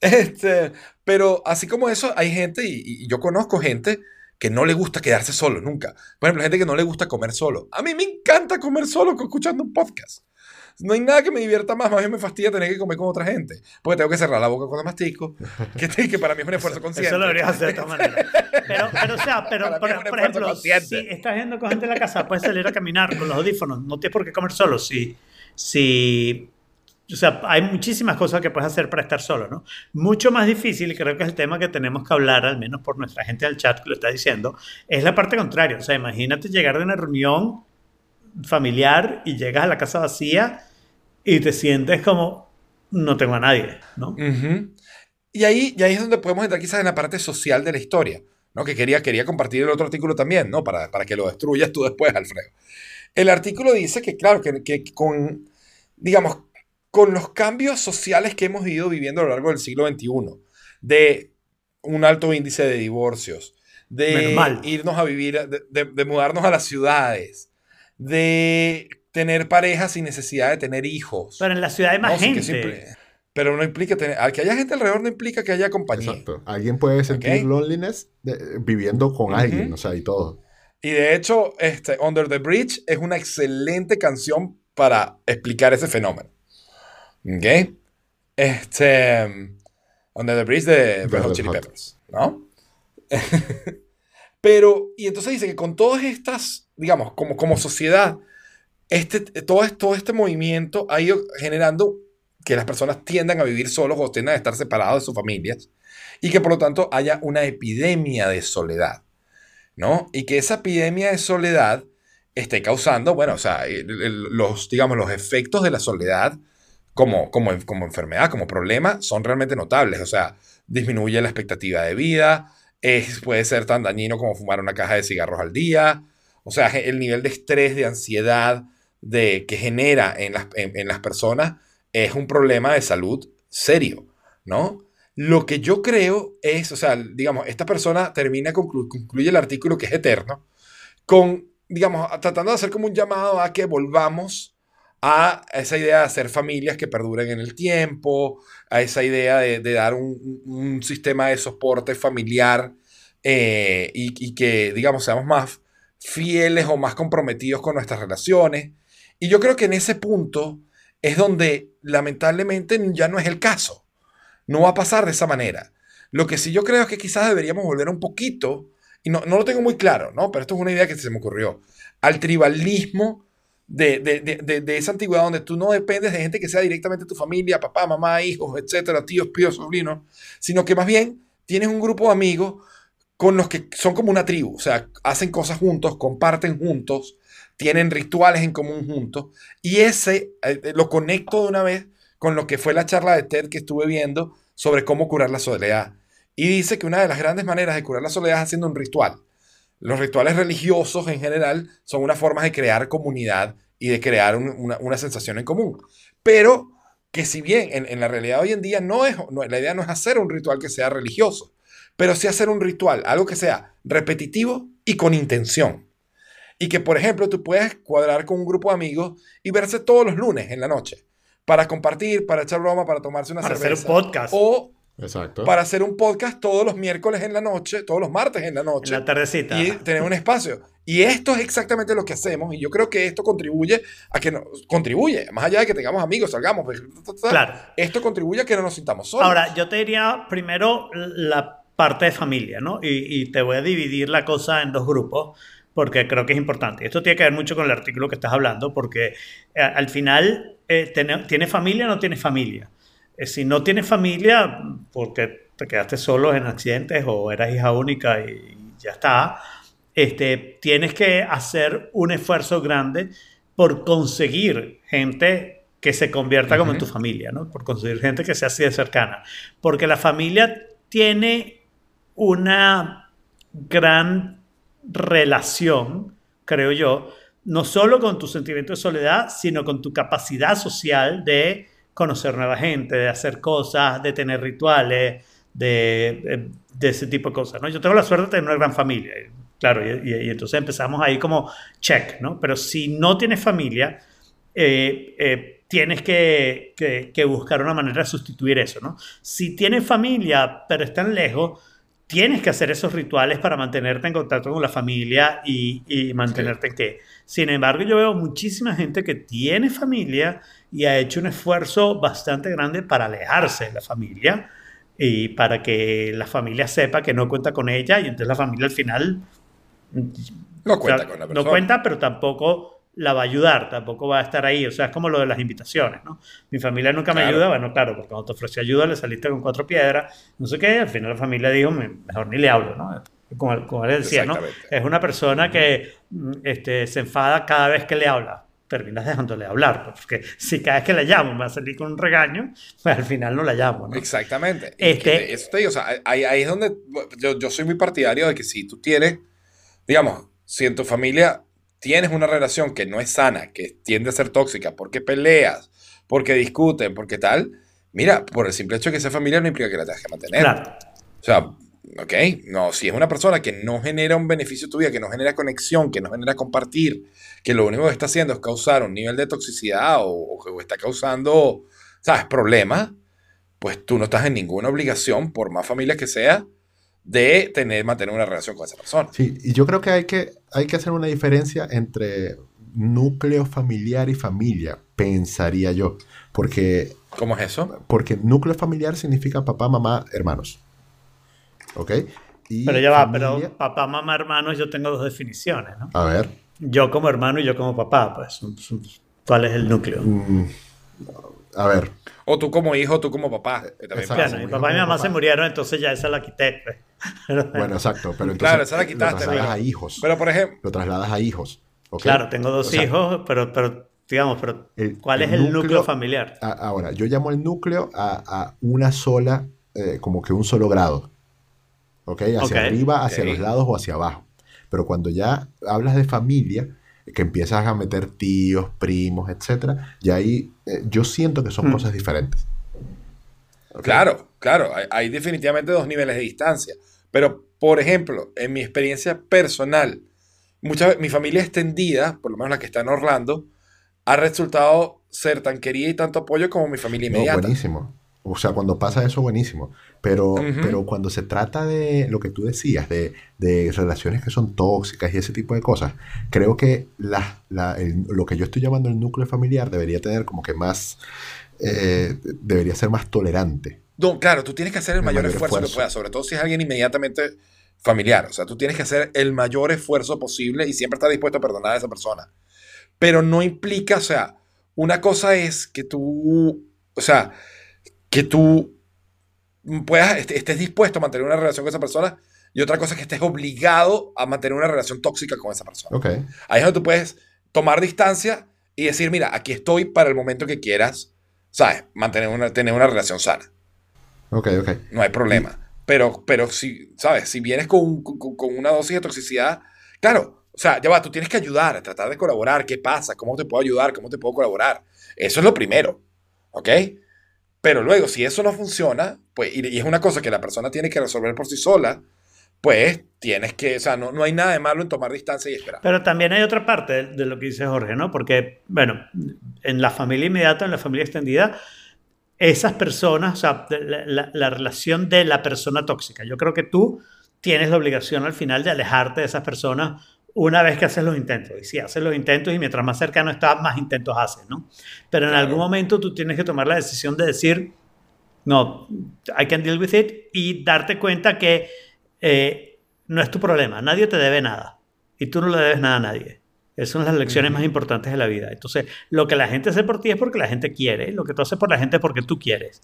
Este, pero así como eso, hay gente, y, y yo conozco gente que no le gusta quedarse solo, nunca. Por ejemplo, gente que no le gusta comer solo. A mí me encanta comer solo escuchando un podcast. No hay nada que me divierta más, más bien me fastidia tener que comer con otra gente. Porque tengo que cerrar la boca cuando mastico, que, que para mí es un esfuerzo consciente. Eso lo deberías hacer de esta manera. Pero, pero o sea, pero, por, por ejemplo, consciente. si estás yendo con gente en la casa, puedes salir a caminar con los audífonos. No tienes por qué comer solo. Si, si, o sea, hay muchísimas cosas que puedes hacer para estar solo, ¿no? Mucho más difícil, y creo que es el tema que tenemos que hablar, al menos por nuestra gente del chat que lo está diciendo, es la parte contraria. O sea, imagínate llegar de una reunión familiar y llegas a la casa vacía y te sientes como no tengo a nadie, ¿no? Ujú. Y ahí, y ahí es donde podemos entrar quizás en la parte social de la historia, ¿no? Que quería, quería compartir el otro artículo también, ¿no? Para, para que lo destruyas tú después, Alfredo. El artículo dice que, claro, que, que con, digamos, con los cambios sociales que hemos ido viviendo a lo largo del siglo XXI, de un alto índice de divorcios, de irnos a vivir, de, de- de mudarnos a las ciudades, de tener parejas sin necesidad de tener hijos. Pero en la ciudad hay más No, gente. siempre- pero no implica tener. al que haya gente alrededor no implica que haya compañía. Exacto. Alguien puede sentir loneliness de- viviendo con alguien, o sea, y todo. Y de hecho, este, Under the Bridge es una excelente canción para explicar ese fenómeno. ¿Ok? Este. Under the Bridge de Red Hot. Chili Peppers, ¿no? Pero, y entonces dice que con todas estas, digamos, como, como sociedad, este, todo, todo este movimiento ha ido generando que las personas tiendan a vivir solos o tiendan a estar separados de sus familias y que por lo tanto haya una epidemia de soledad, ¿no? Y que esa epidemia de soledad esté causando, bueno, o sea, los, digamos, los efectos de la soledad como, como, como enfermedad, como problema, son realmente notables. O sea, disminuye la expectativa de vida, es, puede ser tan dañino como fumar una caja de cigarros al día. O sea, el nivel de estrés, de ansiedad de, que genera en las, en, las personas es un problema de salud serio, ¿no? Lo que yo creo es, o sea, digamos, esta persona termina, conclu- concluye el artículo que es eterno, con, digamos, tratando de hacer como un llamado a que volvamos a esa idea de hacer familias que perduren en el tiempo, a esa idea de, dar un sistema de soporte familiar eh, y, y que, digamos, seamos más fieles o más comprometidos con nuestras relaciones. Y yo creo que en ese punto es donde lamentablemente ya no es el caso. No va a pasar de esa manera. Lo que sí yo creo es que quizás deberíamos volver un poquito, y no, no lo tengo muy claro, ¿no? Pero esto es una idea que se me ocurrió, al tribalismo de, de, de, de, esa antigüedad donde tú no dependes de gente que sea directamente tu familia, papá, mamá, hijos, etcétera, tíos, píos, sobrinos, sino que más bien tienes un grupo de amigos con los que son como una tribu, o sea, hacen cosas juntos, comparten juntos, tienen rituales en común juntos, y ese eh, lo conecto de una vez con lo que fue la charla de TED que estuve viendo sobre cómo curar la soledad. Y dice que una de las grandes maneras de curar la soledad es haciendo un ritual. Los rituales religiosos en general son una forma de crear comunidad y de crear un- una, una sensación en común. Pero que si bien en, en la realidad hoy en día no es, no- la idea no es hacer un ritual que sea religioso, pero sí hacer un ritual, algo que sea repetitivo y con intención. Y que, por ejemplo, tú puedes cuadrar con un grupo de amigos y verse todos los lunes en la noche para compartir, para echar broma, para tomarse una Para hacer un cerveza. podcast. O Exacto. para hacer un podcast todos los miércoles en la noche, todos los martes en la En noche. la tardecita. y tener un espacio. Y esto es exactamente lo que hacemos. Y yo creo que esto contribuye a que nos contribuye, más allá de que tengamos amigos, salgamos. pues, Claro. Esto contribuye a que no nos sintamos solos. Ahora, yo te diría primero la parte de familia, ¿no? Y, y te voy a dividir la cosa en dos grupos porque creo que es importante. Esto tiene que ver mucho con el artículo que estás hablando, porque eh, al final, eh, tiene- ¿tienes familia o no tienes familia? Eh, si no tienes familia, porque te quedaste solo en accidentes o eras hija única y ya está, este, tienes que hacer un esfuerzo grande por conseguir gente que se convierta como en tu familia, ¿no? Por conseguir gente que sea así de cercana. Porque la familia tiene una gran relación, creo yo, no solo con tu sentimiento de soledad, sino con tu capacidad social de conocer nueva gente, de hacer cosas, de tener rituales, de, de, ese tipo de cosas. ¿no? Yo tengo la suerte de tener una gran familia, claro, y, entonces empezamos ahí como check, ¿no? Pero si no tienes familia, eh, eh, tienes que, que, que, buscar una manera de sustituir eso, ¿no? Si tienes familia, pero están lejos, tienes que hacer esos rituales para mantenerte en contacto con la familia y, y mantenerte en que. Sin embargo, yo veo muchísima gente que tiene familia y ha hecho un esfuerzo bastante grande para alejarse de la familia y para que la familia sepa que no cuenta con ella y entonces la familia al final no cuenta con la persona. No cuenta, pero tampoco la va a ayudar, tampoco va a estar ahí. O sea, es como lo de las invitaciones, ¿no? Mi familia nunca me ayuda, bueno, claro, porque cuando te ofrecí ayuda le saliste con cuatro piedras, no sé qué, al final la familia dijo, mejor ni le hablo, ¿no? Como, como él decía, ¿no? Es una persona que mm, este, se enfada cada vez que le habla. Terminas dejándole hablar, porque si cada vez que la llamo me va a salir con un regaño, pues al final no la llamo, ¿no? Exactamente. Este, eso te digo, o sea, ahí, ahí es donde yo, yo soy muy partidario de que si tú tienes, digamos, si en tu familia tienes una relación que no es sana, que tiende a ser tóxica, porque peleas, porque discuten, porque tal, mira, por el simple hecho de que sea familia no implica que la tengas que mantener. Claro. O sea, ok, no, si es una persona que no genera un beneficio a tu vida, que no genera conexión, que no genera compartir, que lo único que está haciendo es causar un nivel de toxicidad o, que está causando, ¿sabes?, problemas, pues tú no estás en ninguna obligación, por más familia que sea, de tener, mantener una relación con esa persona. Sí, y yo creo que hay que, hay que hacer una diferencia entre núcleo familiar y familia, pensaría yo. Porque. ¿Cómo es eso? Porque núcleo familiar significa papá, mamá, hermanos. ¿Ok? pero ya va, pero papá, mamá, hermanos, yo tengo dos definiciones, ¿no? A ver. Yo como hermano y yo como papá, pues. ¿Cuál es el núcleo? Mm, a ver. O tú como hijo, tú como papá. Mi papá y mi mamá se murieron, entonces ya esa la quité. Pues. bueno, exacto. Pero entonces claro, esa la quitaste. Lo trasladas a hijos. Pero por ejemplo. Lo trasladas a hijos. Claro, tengo dos hijos, pero, pero digamos, pero ¿cuál es el núcleo, familiar? ahora, yo llamo el núcleo a, una sola, eh, como que un solo grado. ¿Ok? Hacia arriba, hacia los lados o hacia abajo. Pero cuando ya hablas de familia, que empiezas a meter tíos, primos, etcétera, y ahí eh, yo siento que son hmm. cosas diferentes. Claro, claro, hay, definitivamente dos niveles de distancia. Pero, por ejemplo, en mi experiencia personal, mucha, mi familia extendida, por lo menos la que está en Orlando, ha resultado ser tan querida y tanto apoyo como mi familia inmediata. buenísimo. O sea, cuando pasa eso, buenísimo. Pero, pero cuando se trata de lo que tú decías, de, de, relaciones que son tóxicas y ese tipo de cosas, creo que la, la, lo que yo estoy llamando el núcleo familiar debería tener como que más, eh, debería ser más tolerante. No, claro, tú tienes que hacer el, mayor, esfuerzo, que puedas, sobre todo si es alguien inmediatamente familiar. O sea, tú tienes que hacer el mayor esfuerzo posible y siempre estar dispuesto a perdonar a esa persona. Pero no implica, o sea, una cosa es que tú, o sea, que tú puedas, estés dispuesto a mantener una relación con esa persona y otra cosa es que estés obligado a mantener una relación tóxica con esa persona. Okay. Ahí es donde tú puedes tomar distancia y decir, mira, aquí estoy para el momento que quieras, ¿sabes? Mantener una, tener una relación sana. Ok, ok. No hay problema. Pero, pero si, ¿sabes? Si vienes con, con, con, una dosis de toxicidad, claro, o sea, ya va, tú tienes que ayudar, tratar de colaborar. ¿Qué pasa? ¿Cómo te puedo ayudar? ¿Cómo te puedo colaborar? Eso es lo primero, ¿ok? Pero luego, si eso no funciona, pues, y, es una cosa que la persona tiene que resolver por sí sola, pues tienes que, o sea, no, no hay nada de malo en tomar distancia y esperar. Pero también hay otra parte de, lo que dice Jorge, ¿no? Porque, bueno, en la familia inmediata, en la familia extendida, esas personas, o sea, la, la, relación de la persona tóxica. Yo creo que tú tienes la obligación al final de alejarte de esas personas una vez que haces los intentos. Y si haces los intentos y mientras más cercano estás, más intentos haces, ¿no? Pero en algún momento tú tienes que tomar la decisión de decir, no, I can deal with it y darte cuenta que eh, no es tu problema, nadie te debe nada y tú no le debes nada a nadie. Esas son las lecciones más importantes de la vida. Entonces, lo que la gente hace por ti es porque la gente quiere, lo que tú haces por la gente es porque tú quieres.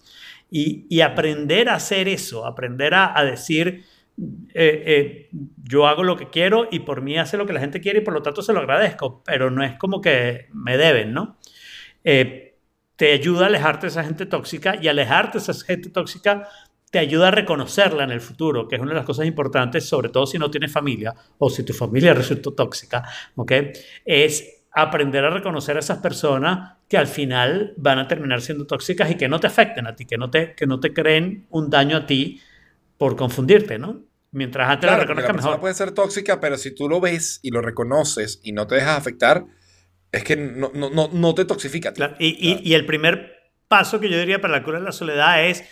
Y, y aprender a hacer eso, aprender a, a decir, eh, eh, yo hago lo que quiero y por mí hace lo que la gente quiere y por lo tanto se lo agradezco, pero no es como que me deben, ¿no? Eh, te ayuda a alejarte de esa gente tóxica y alejarte de esa gente tóxica te ayuda a reconocerla en el futuro, que es una de las cosas importantes, sobre todo si no tienes familia o si tu familia resultó tóxica, ¿ok? Es aprender a reconocer a esas personas que al final van a terminar siendo tóxicas y que no te afecten a ti, que no te, que no te creen un daño a ti por confundirte, ¿no? Mientras antes Claro, la reconozcas mejor. puede ser tóxica, pero si tú lo ves y lo reconoces y no te dejas afectar, es que no, no, no, no te toxifica. Claro, y- y el primer paso que yo diría para la cura de la soledad es,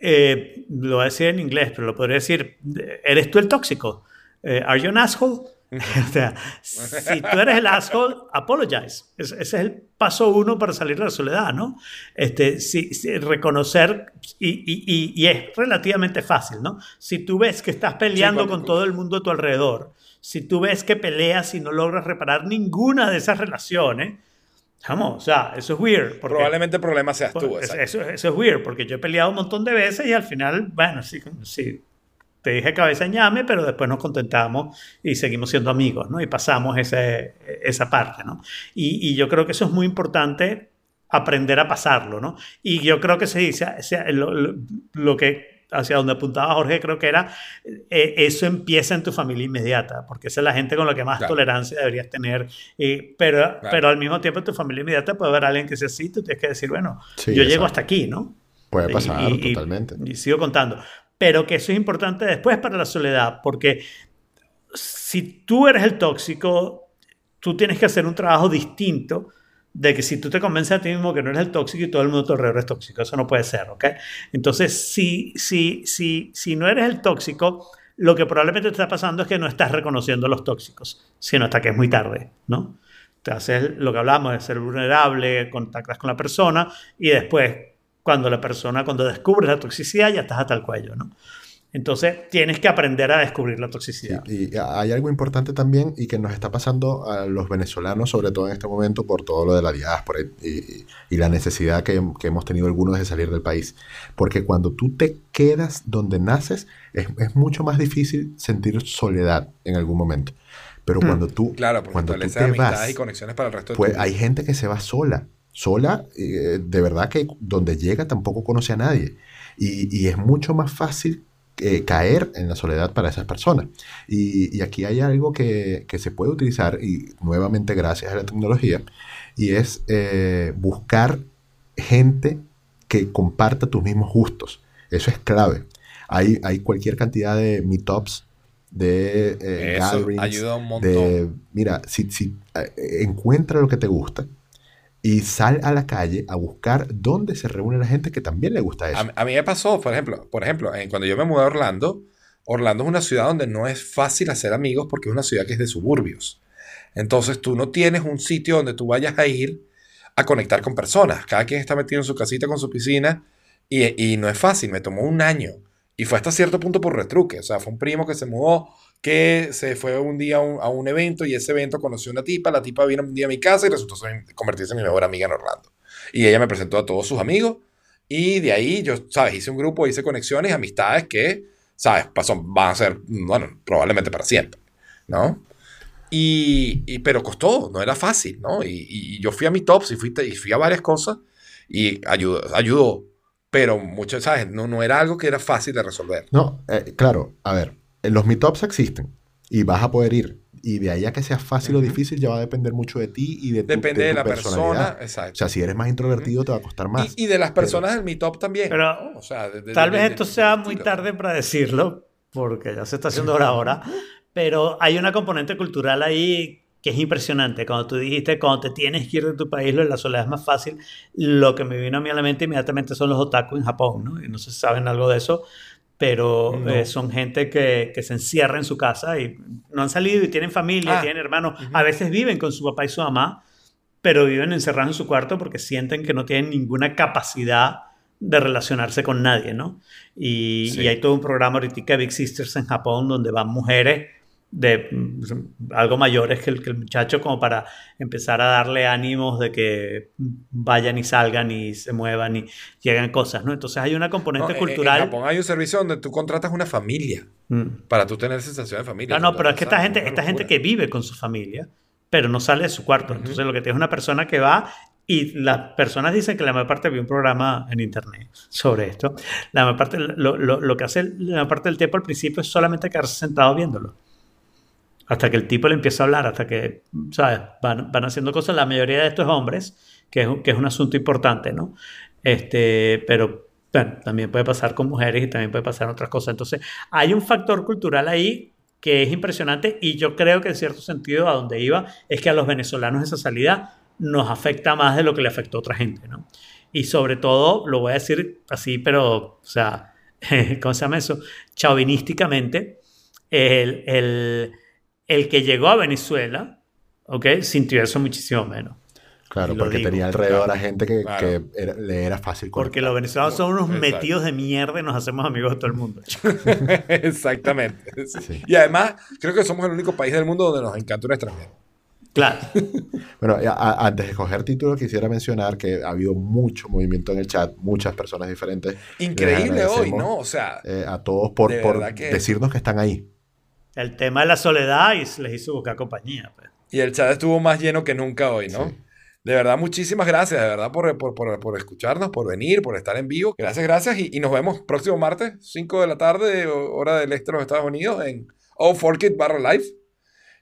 eh, lo voy a decir en inglés, pero lo podría decir, ¿eres tú el tóxico? Eh, ¿Are you an asshole? o sea, si tú eres el asshole, apologize. Es- ese es el paso uno para salir de la soledad, ¿no? Este, si, si- reconocer, y, y- y- es relativamente fácil, ¿no? Si tú ves que estás peleando cuando- con todo el mundo a tu alrededor, si tú ves que peleas y no logras reparar ninguna de esas relaciones, vamos, o sea, eso es weird. porque- Probablemente el problema seas tú. eso, eso es weird, porque yo he peleado un montón de veces y al final, bueno, sí, sí, te dije cabeza ñame, pero después nos contentamos y seguimos siendo amigos, ¿no? Y pasamos ese, esa parte, ¿no? Y, y yo creo que eso es muy importante aprender a pasarlo, ¿no? Y yo creo que se dice, lo, lo- lo que hacia donde apuntaba Jorge, creo que era, eh, eso empieza en tu familia inmediata, porque esa es la gente con la que más Claro. tolerancia deberías tener, eh, pero, pero al mismo tiempo en tu familia inmediata puede haber alguien que sea así, tú tienes que decir, bueno, Sí, yo exacto. llego hasta aquí, ¿no? Puede pasar, Y- y- totalmente. Y, sigo contando. Pero que eso es importante después para la soledad, porque si tú eres el tóxico, tú tienes que hacer un trabajo distinto de que si tú te convences a ti mismo que no eres el tóxico y todo el mundo a tu alrededor es tóxico, eso no puede ser, ¿ok? Entonces, si, si, si, si no eres el tóxico, lo que probablemente te está pasando es que no estás reconociendo a los tóxicos, sino hasta que es muy tarde, ¿no? Te haces lo que hablamos de ser vulnerable, contactas con la persona y después, cuando la persona, cuando descubres la toxicidad, ya estás hasta el cuello, ¿no? Entonces, tienes que aprender a descubrir la toxicidad. Y, y hay algo importante también y que nos está pasando a los venezolanos, sobre todo en este momento, por todo lo de la diáspora y, y- y la necesidad que, que hemos tenido algunos de salir del país. Porque cuando tú te quedas donde naces, es, es mucho más difícil sentir soledad en algún momento. Pero Hmm. cuando tú, Claro, porque cuando tú te vas, y conexiones para el resto de pues tu hay gente que se va sola. Sola, eh, de verdad que donde llega tampoco conoce a nadie. Y, y es mucho más fácil eh, caer en la soledad para esas personas. Y, y aquí hay algo que, que se puede utilizar, y nuevamente gracias a la tecnología, y es eh, buscar gente que comparta tus mismos gustos. Eso es clave. Hay, hay cualquier cantidad de meetups, de eh, Eso ayuda un montón. de, mira, si, si eh, encuentra lo que te gusta y sal a la calle a buscar dónde se reúne la gente que también le gusta eso. A, mí me pasó, por ejemplo, por ejemplo, cuando yo me mudé a Orlando, Orlando es una ciudad donde no es fácil hacer amigos porque es una ciudad que es de suburbios. Entonces tú no tienes un sitio donde tú vayas a ir a conectar con personas. Cada quien está metido en su casita con su piscina y, y no es fácil. Me tomó un año y fue hasta cierto punto por retruque. O sea, fue un primo que se mudó, que se fue un día a un, a evento y ese evento conoció una tipa. La tipa vino un día a mi casa y resultó convertirse en mi mejor amiga en Orlando. Y ella me presentó a todos sus amigos y de ahí yo, ¿sabes? Hice un grupo, hice conexiones, amistades que, ¿sabes? Pasó, van a ser, bueno, probablemente para siempre, ¿no? Y, y- pero costó, no era fácil, ¿no? Y, y yo fui a mi tops y fui, y fui a varias cosas y ayudó, ayudó pero mucho, ¿sabes? No, no era algo que era fácil de resolver. No, eh, claro, a ver, eh, los meetups existen y vas a poder ir. Y de ahí a que sea fácil o Ujú. difícil ya va a depender mucho de ti y de tu, Depende de, tu la personalidad. persona, exacto. O sea, si eres más introvertido te va a costar más. y, y de las personas del meetup también. Pero. O sea, de- de- Tal de- vez de- esto de- sea de muy tarde para decirlo, porque ya se está haciendo hora ahora, pero hay una componente cultural ahí que es impresionante. Cuando tú dijiste, cuando te tienes que ir de tu país, lo de la soledad es más fácil, lo que me vino a mí a la mente inmediatamente son los otaku en Japón, ¿no? Y no sé si saben algo de eso, pero No. eh, son gente que, que se encierra en su casa y no han salido y tienen familia, Ah. tienen hermanos, a veces viven con su papá y su mamá, pero viven encerrados en su cuarto porque sienten que no tienen ninguna capacidad de relacionarse con nadie, ¿no? Y, Sí. y hay todo un programa ahorita, Big Sisters en Japón, donde van mujeres de mm, algo mayores que el, que el muchacho como para empezar a darle ánimos de que vayan y salgan y se muevan y lleguen cosas, ¿no? Entonces hay una componente No, en- En cultural. Japón hay un servicio donde tú contratas una familia Mm. para tú tener sensación de familia. No, no, pero es que esta gente, esta gente que vive con su familia, pero no sale de su cuarto. Entonces lo que tiene es una persona que va y las personas dicen que la mayor parte vi un programa en internet sobre esto. La mayor parte, lo, lo- lo que hace la mayor parte del tiempo al principio es solamente quedarse sentado viéndolo. Hasta que el tipo le empieza a hablar, hasta que, ¿sabes? Van, van haciendo cosas. La mayoría de estos hombres, que es, un- que es un asunto importante, ¿no? Este, pero bueno, también puede pasar con mujeres y también puede pasar otras cosas. Entonces, hay un factor cultural ahí que es impresionante y yo creo que en cierto sentido a donde iba es que a los venezolanos esa salida nos afecta más de lo que le afectó a otra gente, ¿no? Y sobre todo, lo voy a decir así, pero, o sea, ¿cómo se llama eso? Chauvinísticamente, el, el, el que llegó a Venezuela, ¿ok? Sintió eso muchísimo menos. Claro, lo porque digo, tenía alrededor claro, a gente que, claro. que era- le era fácil Porque conectar. los venezolanos son unos Exacto. metidos de mierda y nos hacemos amigos de todo el mundo. Exactamente. sí. Y además, creo que somos el único país del mundo donde nos encanta un extranjero. Claro. Bueno, a- a- antes de escoger título, quisiera mencionar que ha habido mucho movimiento en el chat, muchas personas diferentes. Increíble hoy, ¿no? O sea, eh, a todos por, De por verdad que- decirnos que están ahí. El tema de la soledad y les hizo buscar compañía. pues. y el chat estuvo más lleno que nunca hoy, ¿no? Sí. De verdad, muchísimas gracias, de verdad, por, por, por, por escucharnos, por venir, por estar en vivo. Gracias, gracias. Y, y nos vemos próximo martes, 5 de la tarde, o- hora del este de los Estados Unidos, en Oh Fork It barra live.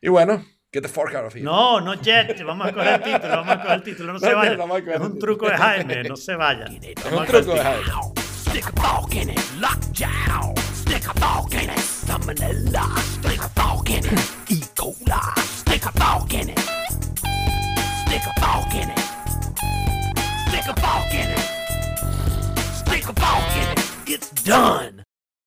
Y bueno, get the fork out of here. No, no Jet, vamos a coger el título, vamos a coger el título, no, No, se vayan. Es un truco de Jaime, no se vayan. Es Vamos un truco de. Jaime. Stick a fork in it, lockjaw. Stick a fork in it, salmonella. Stick a fork in it, E. coli. Stick a fork in it. Stick a fork in it. Stick a fork in it. Stick a fork in it. It's done.